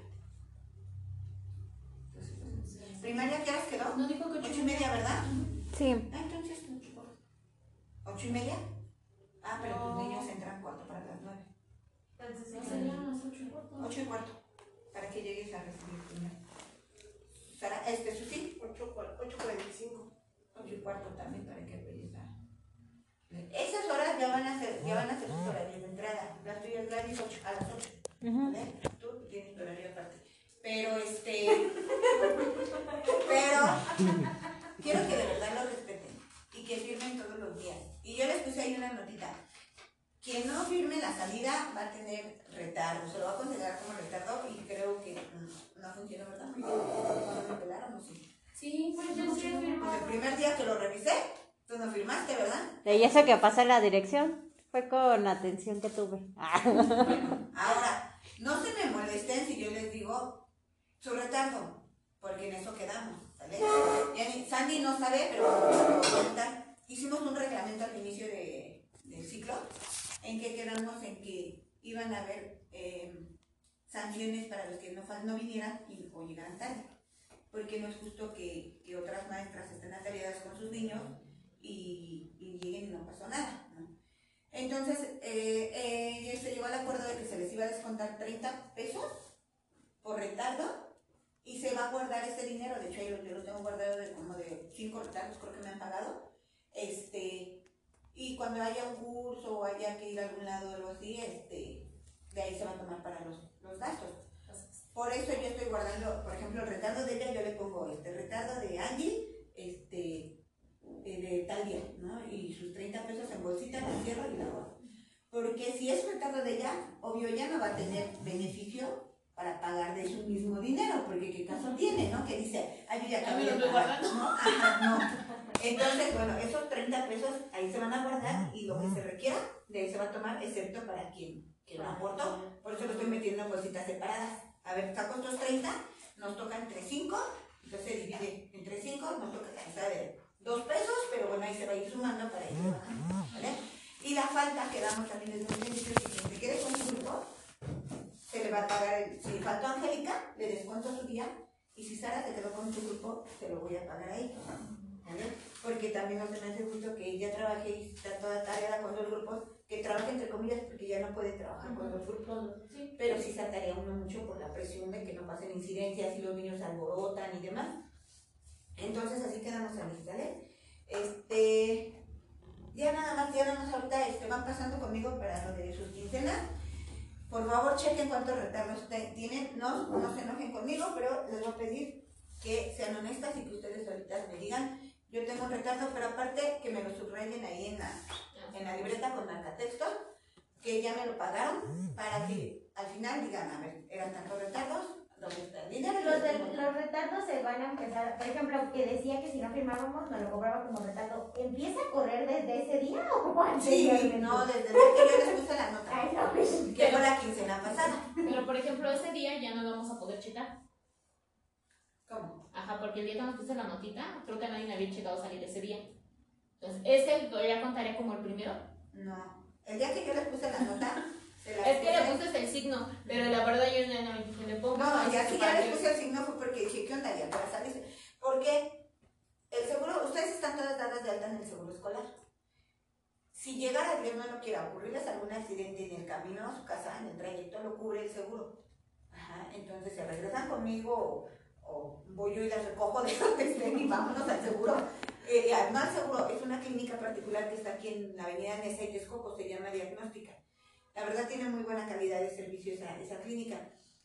Entonces, ¿Primaria qué horas quedó? No dijo que 8 y media, ¿verdad? Sí. Ah, entonces 8 y cuarto. ¿8 y media? Ah, pero tus niños entran cuarto para las 9. Entonces, No sí. serían las ocho y cuarto. 8 y cuarto. Para que llegues a recibir primero. Sara, este, Susi. 8.45. 8 y cuarto también para que vayas a... Esas horas ya van a ser, ya van a ser tus horarios de entrada. Las tuyas Gladys 8, a las 8. Ujú. ¿vale? Tú tienes tu horario aparte. Pero este. pero quiero que de verdad lo respeten y que firmen todos los días. Y yo les puse ahí una notita. Quien no firme la salida va a tener retardo, se lo va a considerar como retardo y creo que no funciona, ¿verdad? Muy bien. ¿No me pelaron o sí? Sí, Pues yo sí firmado. el primer día que lo revisé, tú no firmaste, ¿verdad? Y eso que pasa en la dirección fue con la atención que tuve. Ahora, no se me molesten si yo les digo su retardo, porque en eso quedamos, Sandy no sabe, pero lo a comentar. Hicimos un reglamento al inicio de- del ciclo en que quedamos en que iban a haber eh, sanciones para los que no, vinieran o llegaran tarde, porque no es justo que, que otras maestras estén atareadas con sus niños y, lleguen y no pasó nada. Entonces, eh, eh, se llegó al acuerdo de que se les iba a descontar 30 pesos por retardo y se va a guardar ese dinero. Yo, lo tengo guardado de como de 5 retardos, creo que me han pagado. Este, y cuando haya un curso o haya que ir a algún lado o algo así, este, de ahí se va a tomar para los, los gastos. Por eso yo estoy guardando, por ejemplo, el retardo de ella, yo le pongo este retardo de Angie, este, eh, de tal día, ¿no? Y sus 30 pesos en bolsita, la cierro y la guardo. Porque si es retardo de ella, obvio ya no va a tener beneficio para pagar de su mismo dinero, porque qué caso tiene, ¿no? Que dice, ay, yo ya A mí acabé de pagar. ¿no? Ajá, no. Entonces, bueno, esos 30 pesos ahí se van a guardar y lo que se requiera, de ahí se va a tomar, excepto para quien, quien no aportó. Por eso lo estoy metiendo en bolsitas separadas. A ver, saco estos 30, nos toca entre 5, entonces se divide entre 5, nos toca, o sea, de 2 pesos, pero bueno, ahí se va a ir sumando para ir bajando, ¿vale? Y la falta que damos también desde un principio, si quien se quede con su grupo, se le va a pagar, el, si faltó Angélica, le descuento su día, y si Sara se quedó con su grupo, se lo voy a pagar ahí, ¿vale? Porque también no se me hace justo que ella trabaje y está toda tareada con dos grupos, que trabaje entre comillas porque ya no puede trabajar con dos grupos, Sí. pero sí se atarea uno mucho por la presión de que no pasen incidencias y los niños se alborotan y demás. Entonces así quedamos ¿sale? Este, ya nada más, ya nada más ahorita este, van pasando conmigo para lo de sus quincenas. Por favor, chequen cuántos retardos tienen. No, no se enojen conmigo, pero les voy a pedir que sean honestas y que ustedes ahorita me digan, yo tengo un retardo, pero aparte que me lo subrayen ahí en la, en la libreta con marcatextos, que ya me lo pagaron, para que al final digan, a ver, eran tantos retardos, Los, de- los retardos se van a empezar, por ejemplo, que decía que si no firmábamos nos lo cobraba como retardo. ¿Empieza a correr desde ese día o cómo Sí, no, desde el día que yo les puse la nota, Ay, no, pues, que fue la quincena pasada. Pero por ejemplo, ese día ya no vamos a poder checar. ¿Cómo? Ajá, porque el día que nos puse la notita, creo que nadie me había checado salir ese día. Entonces, este ya contaré como el primero. No, el día que yo les puse la nota, Es que le puse- el signo, pero la verdad yo no, no dije, le pongo. No, ya para ya les puse el signo fue porque dije, ¿qué onda ya para salirse? Porque el seguro, ustedes están todas dadas de alta en el seguro escolar. Si llegara Dios no lo quiera ocurrirles algún accidente en el camino a su casa, en el trayecto, lo cubre el seguro. Ajá, entonces se regresan conmigo o, o voy yo y las recojo de donde estén y vámonos al seguro. Eh, al seguro, es una clínica particular que está aquí en la avenida Nesa y Texcoco, se llama Diagnóstica. La verdad tiene muy buena calidad de servicio esa, esa clínica.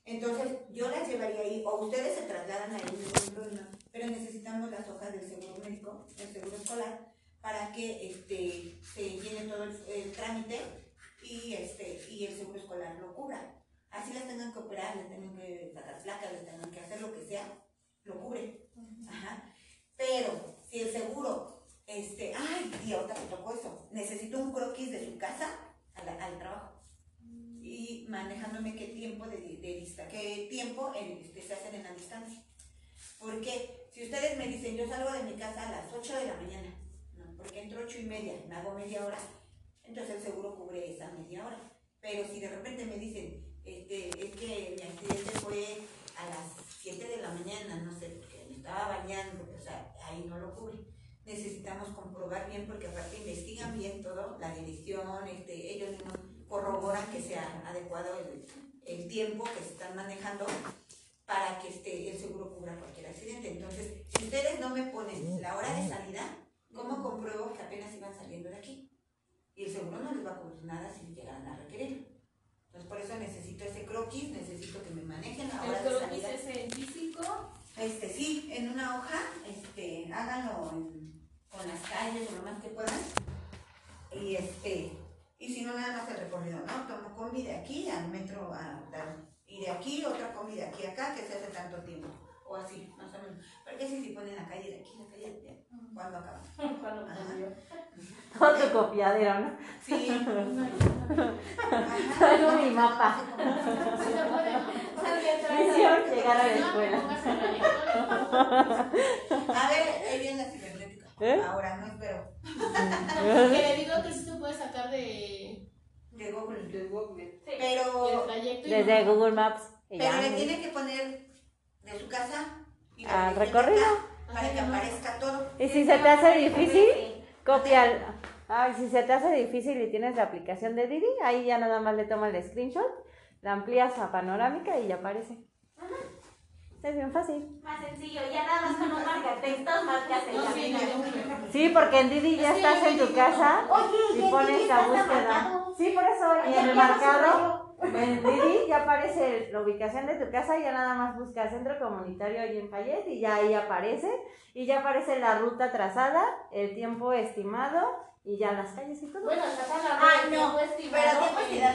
Entonces, yo las llevaría ahí, o ustedes se trasladan ahí, no problema, pero necesitamos las hojas del seguro médico, del seguro escolar, para que este, se llene todo el, el trámite y, este, y el seguro escolar lo cubra. Así las tengan que operar, les tengan que sacar placas, les tengan que hacer lo que sea, lo cubre. Ajá. Pero, si el seguro, este, ay, y ahorita me tocó eso, necesito un croquis de su casa al, al trabajo y manejándome qué tiempo de, de qué tiempo en- este, se hacen en la distancia. Porque si ustedes me dicen, yo salgo de mi casa a las 8 de la mañana, ¿no? porque entro 8 y media, me hago media hora, entonces el seguro cubre esa media hora. Pero si de repente me dicen, este, es que mi accidente fue a las 7 de la mañana, no sé, porque me estaba bañando, o sea, ahí no lo cubre. Necesitamos comprobar bien porque aparte investigan bien todo, la dirección, este, ellos mismos corroboran que sea adecuado el, el tiempo que se están manejando para que este, el seguro cubra cualquier accidente. Entonces, si ustedes no me ponen la hora de salida, ¿cómo compruebo que apenas iban saliendo de aquí? Y el seguro no les va a cubrir nada si llegaran a requerirlo. Entonces, por eso necesito ese croquis, necesito que me manejen la hora El de croquis salida. es en físico. Este, sí, en una hoja, este, háganlo en- con las calles o lo más que puedan. Y este, y si no, nada más el recorrido, ¿no? Tomo combi de aquí al metro a tal. Y de aquí otra combi de aquí a acá, que se hace tanto tiempo. O así, más o menos. Porque si si ponen la calle de aquí, la calle de allá, ¿cuándo acaba? Murió. Otro copiadero, ¿no? Sí. Traigo mi mapa. Se. Misión, llegar a la escuela. A ver, ahí viene la cibernética. ¿Eh? Ahora no espero. Que le digo que sí se puede sacar de, De Google. De Google. Pero, Desde no- Google Maps. pero ya. le tiene que poner de su casa y recorrido. acá para que aparezca todo. Y si se te hace difícil, copia. el- Ay, si se te hace difícil y tienes la aplicación de Didi, ahí ya nada más le tomas el screenshot, la amplías a panorámica y ya aparece. Es bien fácil. Más sencillo, ya nada más con un marcatextos marcas el No, sí. Sí, porque en Didi ya estás en tu casa Oye, y pones la búsqueda. Sí, por eso, y en el marcado, en Didi ya aparece la ubicación de tu casa, ya nada más buscas centro comunitario ahí en Fayette y ya ahí aparece, y ya aparece la ruta trazada, el tiempo estimado y ya las calles y todo. Bueno, está la Ah, no, pero tiempo en estimado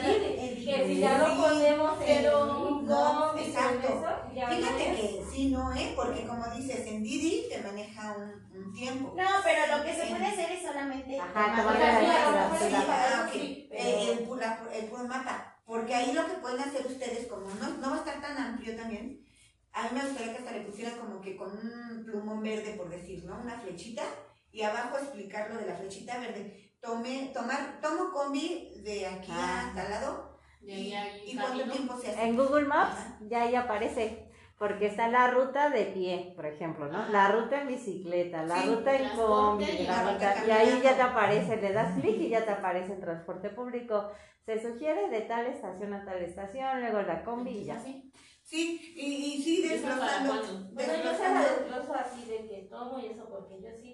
Didi, en Didi. Que si ya lo ponemos pero no, exacto. todo eso, ya Fíjate no que sí, no, ¿eh? Porque como dices, en Didi te maneja un, un tiempo. No, pero lo que se puede hacer es solamente Ajá, temperatura. Sí, temperatura. ah, el puro mapa. Porque ahí lo que pueden hacer ustedes, como no, no va a estar tan amplio también, a mí me gustaría que hasta le pusieran como que con un plumón verde, por decir, ¿no? Una flechita, y abajo explicar lo de la flechita verde. Tomé, tomar, tomo combi de aquí Ah. hasta al lado, Y ahí hay ¿y cuánto tiempo se hace? En Google Maps Ajá. ya ahí aparece, porque está la ruta de pie, por ejemplo, ¿no? La ruta en bicicleta, la Sí, ruta en combi, y la la ruta, ruta y ahí ya te aparece, le das clic y ya te aparece en transporte público. Se sugiere de tal estación a tal estación, luego la combi y ya. Así. Sí, y, y sí, ¿Eso para desglosando. Bueno, yo se la desgloso así de que tomo y eso, porque yo sí.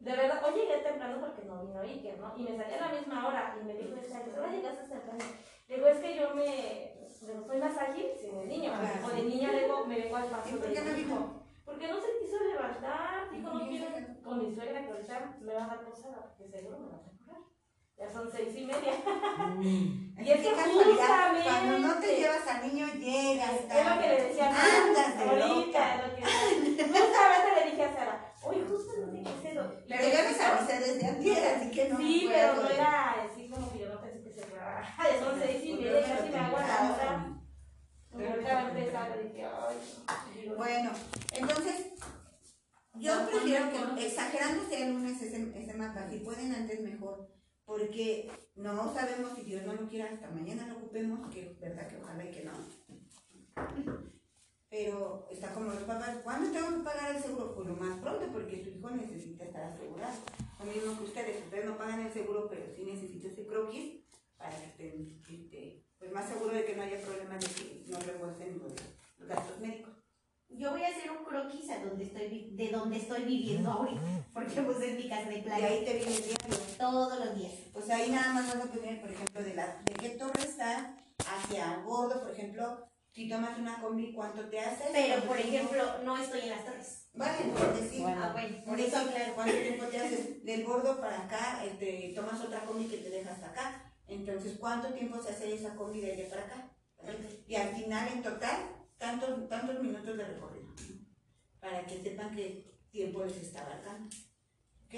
De verdad, hoy llegué temprano porque no vino Iker, ¿no? Y me salí a la misma hora y me dijo, esta que ahora llegaste temprano. Digo, es que yo me. digo, soy más ágil sin el niño. Ah, o de niña le digo, me vengo al ¿Y paso por de qué mi dijo? Porque no se quiso levantar, dijo, no ¿Y quiero con mi suegra que ahorita me va a dar posada, porque seguro me va a recuperar. Ya son seis y media. Y es que justamente- Cuando no te llevas al niño, llegas. Es lo que le decía a Ahorita, lo que Justamente le dije a Sara, oye, justo no sé qué es eso. Pero me ya les avisé desde antes, así que no. Sí, fue pero no era así como que yo no pensé que se fuera. Son seis y media, casi me hago la hora. Y ahorita va a empezar, le dije, ay, no. Digo, Bueno, entonces, yo prefiero que, exagerando sea el lunes ese, ese mapa, si pueden antes mejor, porque no sabemos si Dios no lo quiera, hasta mañana lo ocupemos, que es verdad que ojalá y que no. Pero está como los papás, ¿cuándo tengo que pagar el seguro? Pues lo más pronto, porque su hijo necesita estar asegurado. Lo mismo que ustedes, ustedes no pagan el seguro, pero sí necesito ese croquis para que estén este, pues más seguros de que no haya problemas de que no reembolsen los, los gastos médicos. Yo voy a hacer un croquis a donde estoy, de donde estoy viviendo ahorita, porque pues es mi casa de Y playa ahí te viene el diario. todos los días. Pues ahí nada más vas a poner, por ejemplo, de, la, de qué torre está hacia Gordo, por ejemplo, si tomas una combi, ¿cuánto te hace? Pero, por ejemplo, no estoy en las torres. Vale, entonces sí. Bueno. Ah, bueno, por eso, claro. ¿cuánto tiempo te haces del gordo para acá? Este, tomas otra combi que te deja hasta acá. Entonces, ¿cuánto tiempo se hace esa combi de allá para acá? Y al final, en total, tantos, tantos minutos de recorrido. Para que sepan qué tiempo les está abarcando. ¿Ok?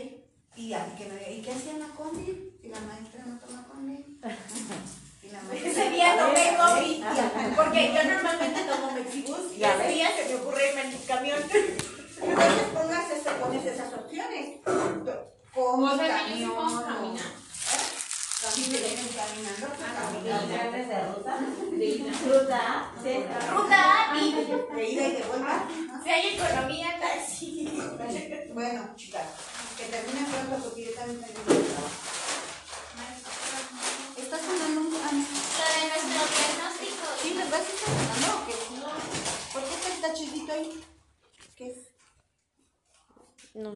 Y, así que no, ¿y qué hacía la combi? Si la maestra no toma combi. Ese día tomé combi, porque yo normalmente tomo Mexibus y ese día se me ocurre irme en el camión. Entonces pongas eso, pones esas opciones. Combi, O sea, sí camión, caminar. Si caminando, pues Ah, caminando. Opciones de ruta. Ruta. Sí. Ruta y De ida y de vuelta. si hay economía, taxi. Bueno, chicas, que termine pronto porque yo también tengo que trabajar. nuestro. Sí, que o qué? ¿Por qué está el ahí? ¿Qué es? No.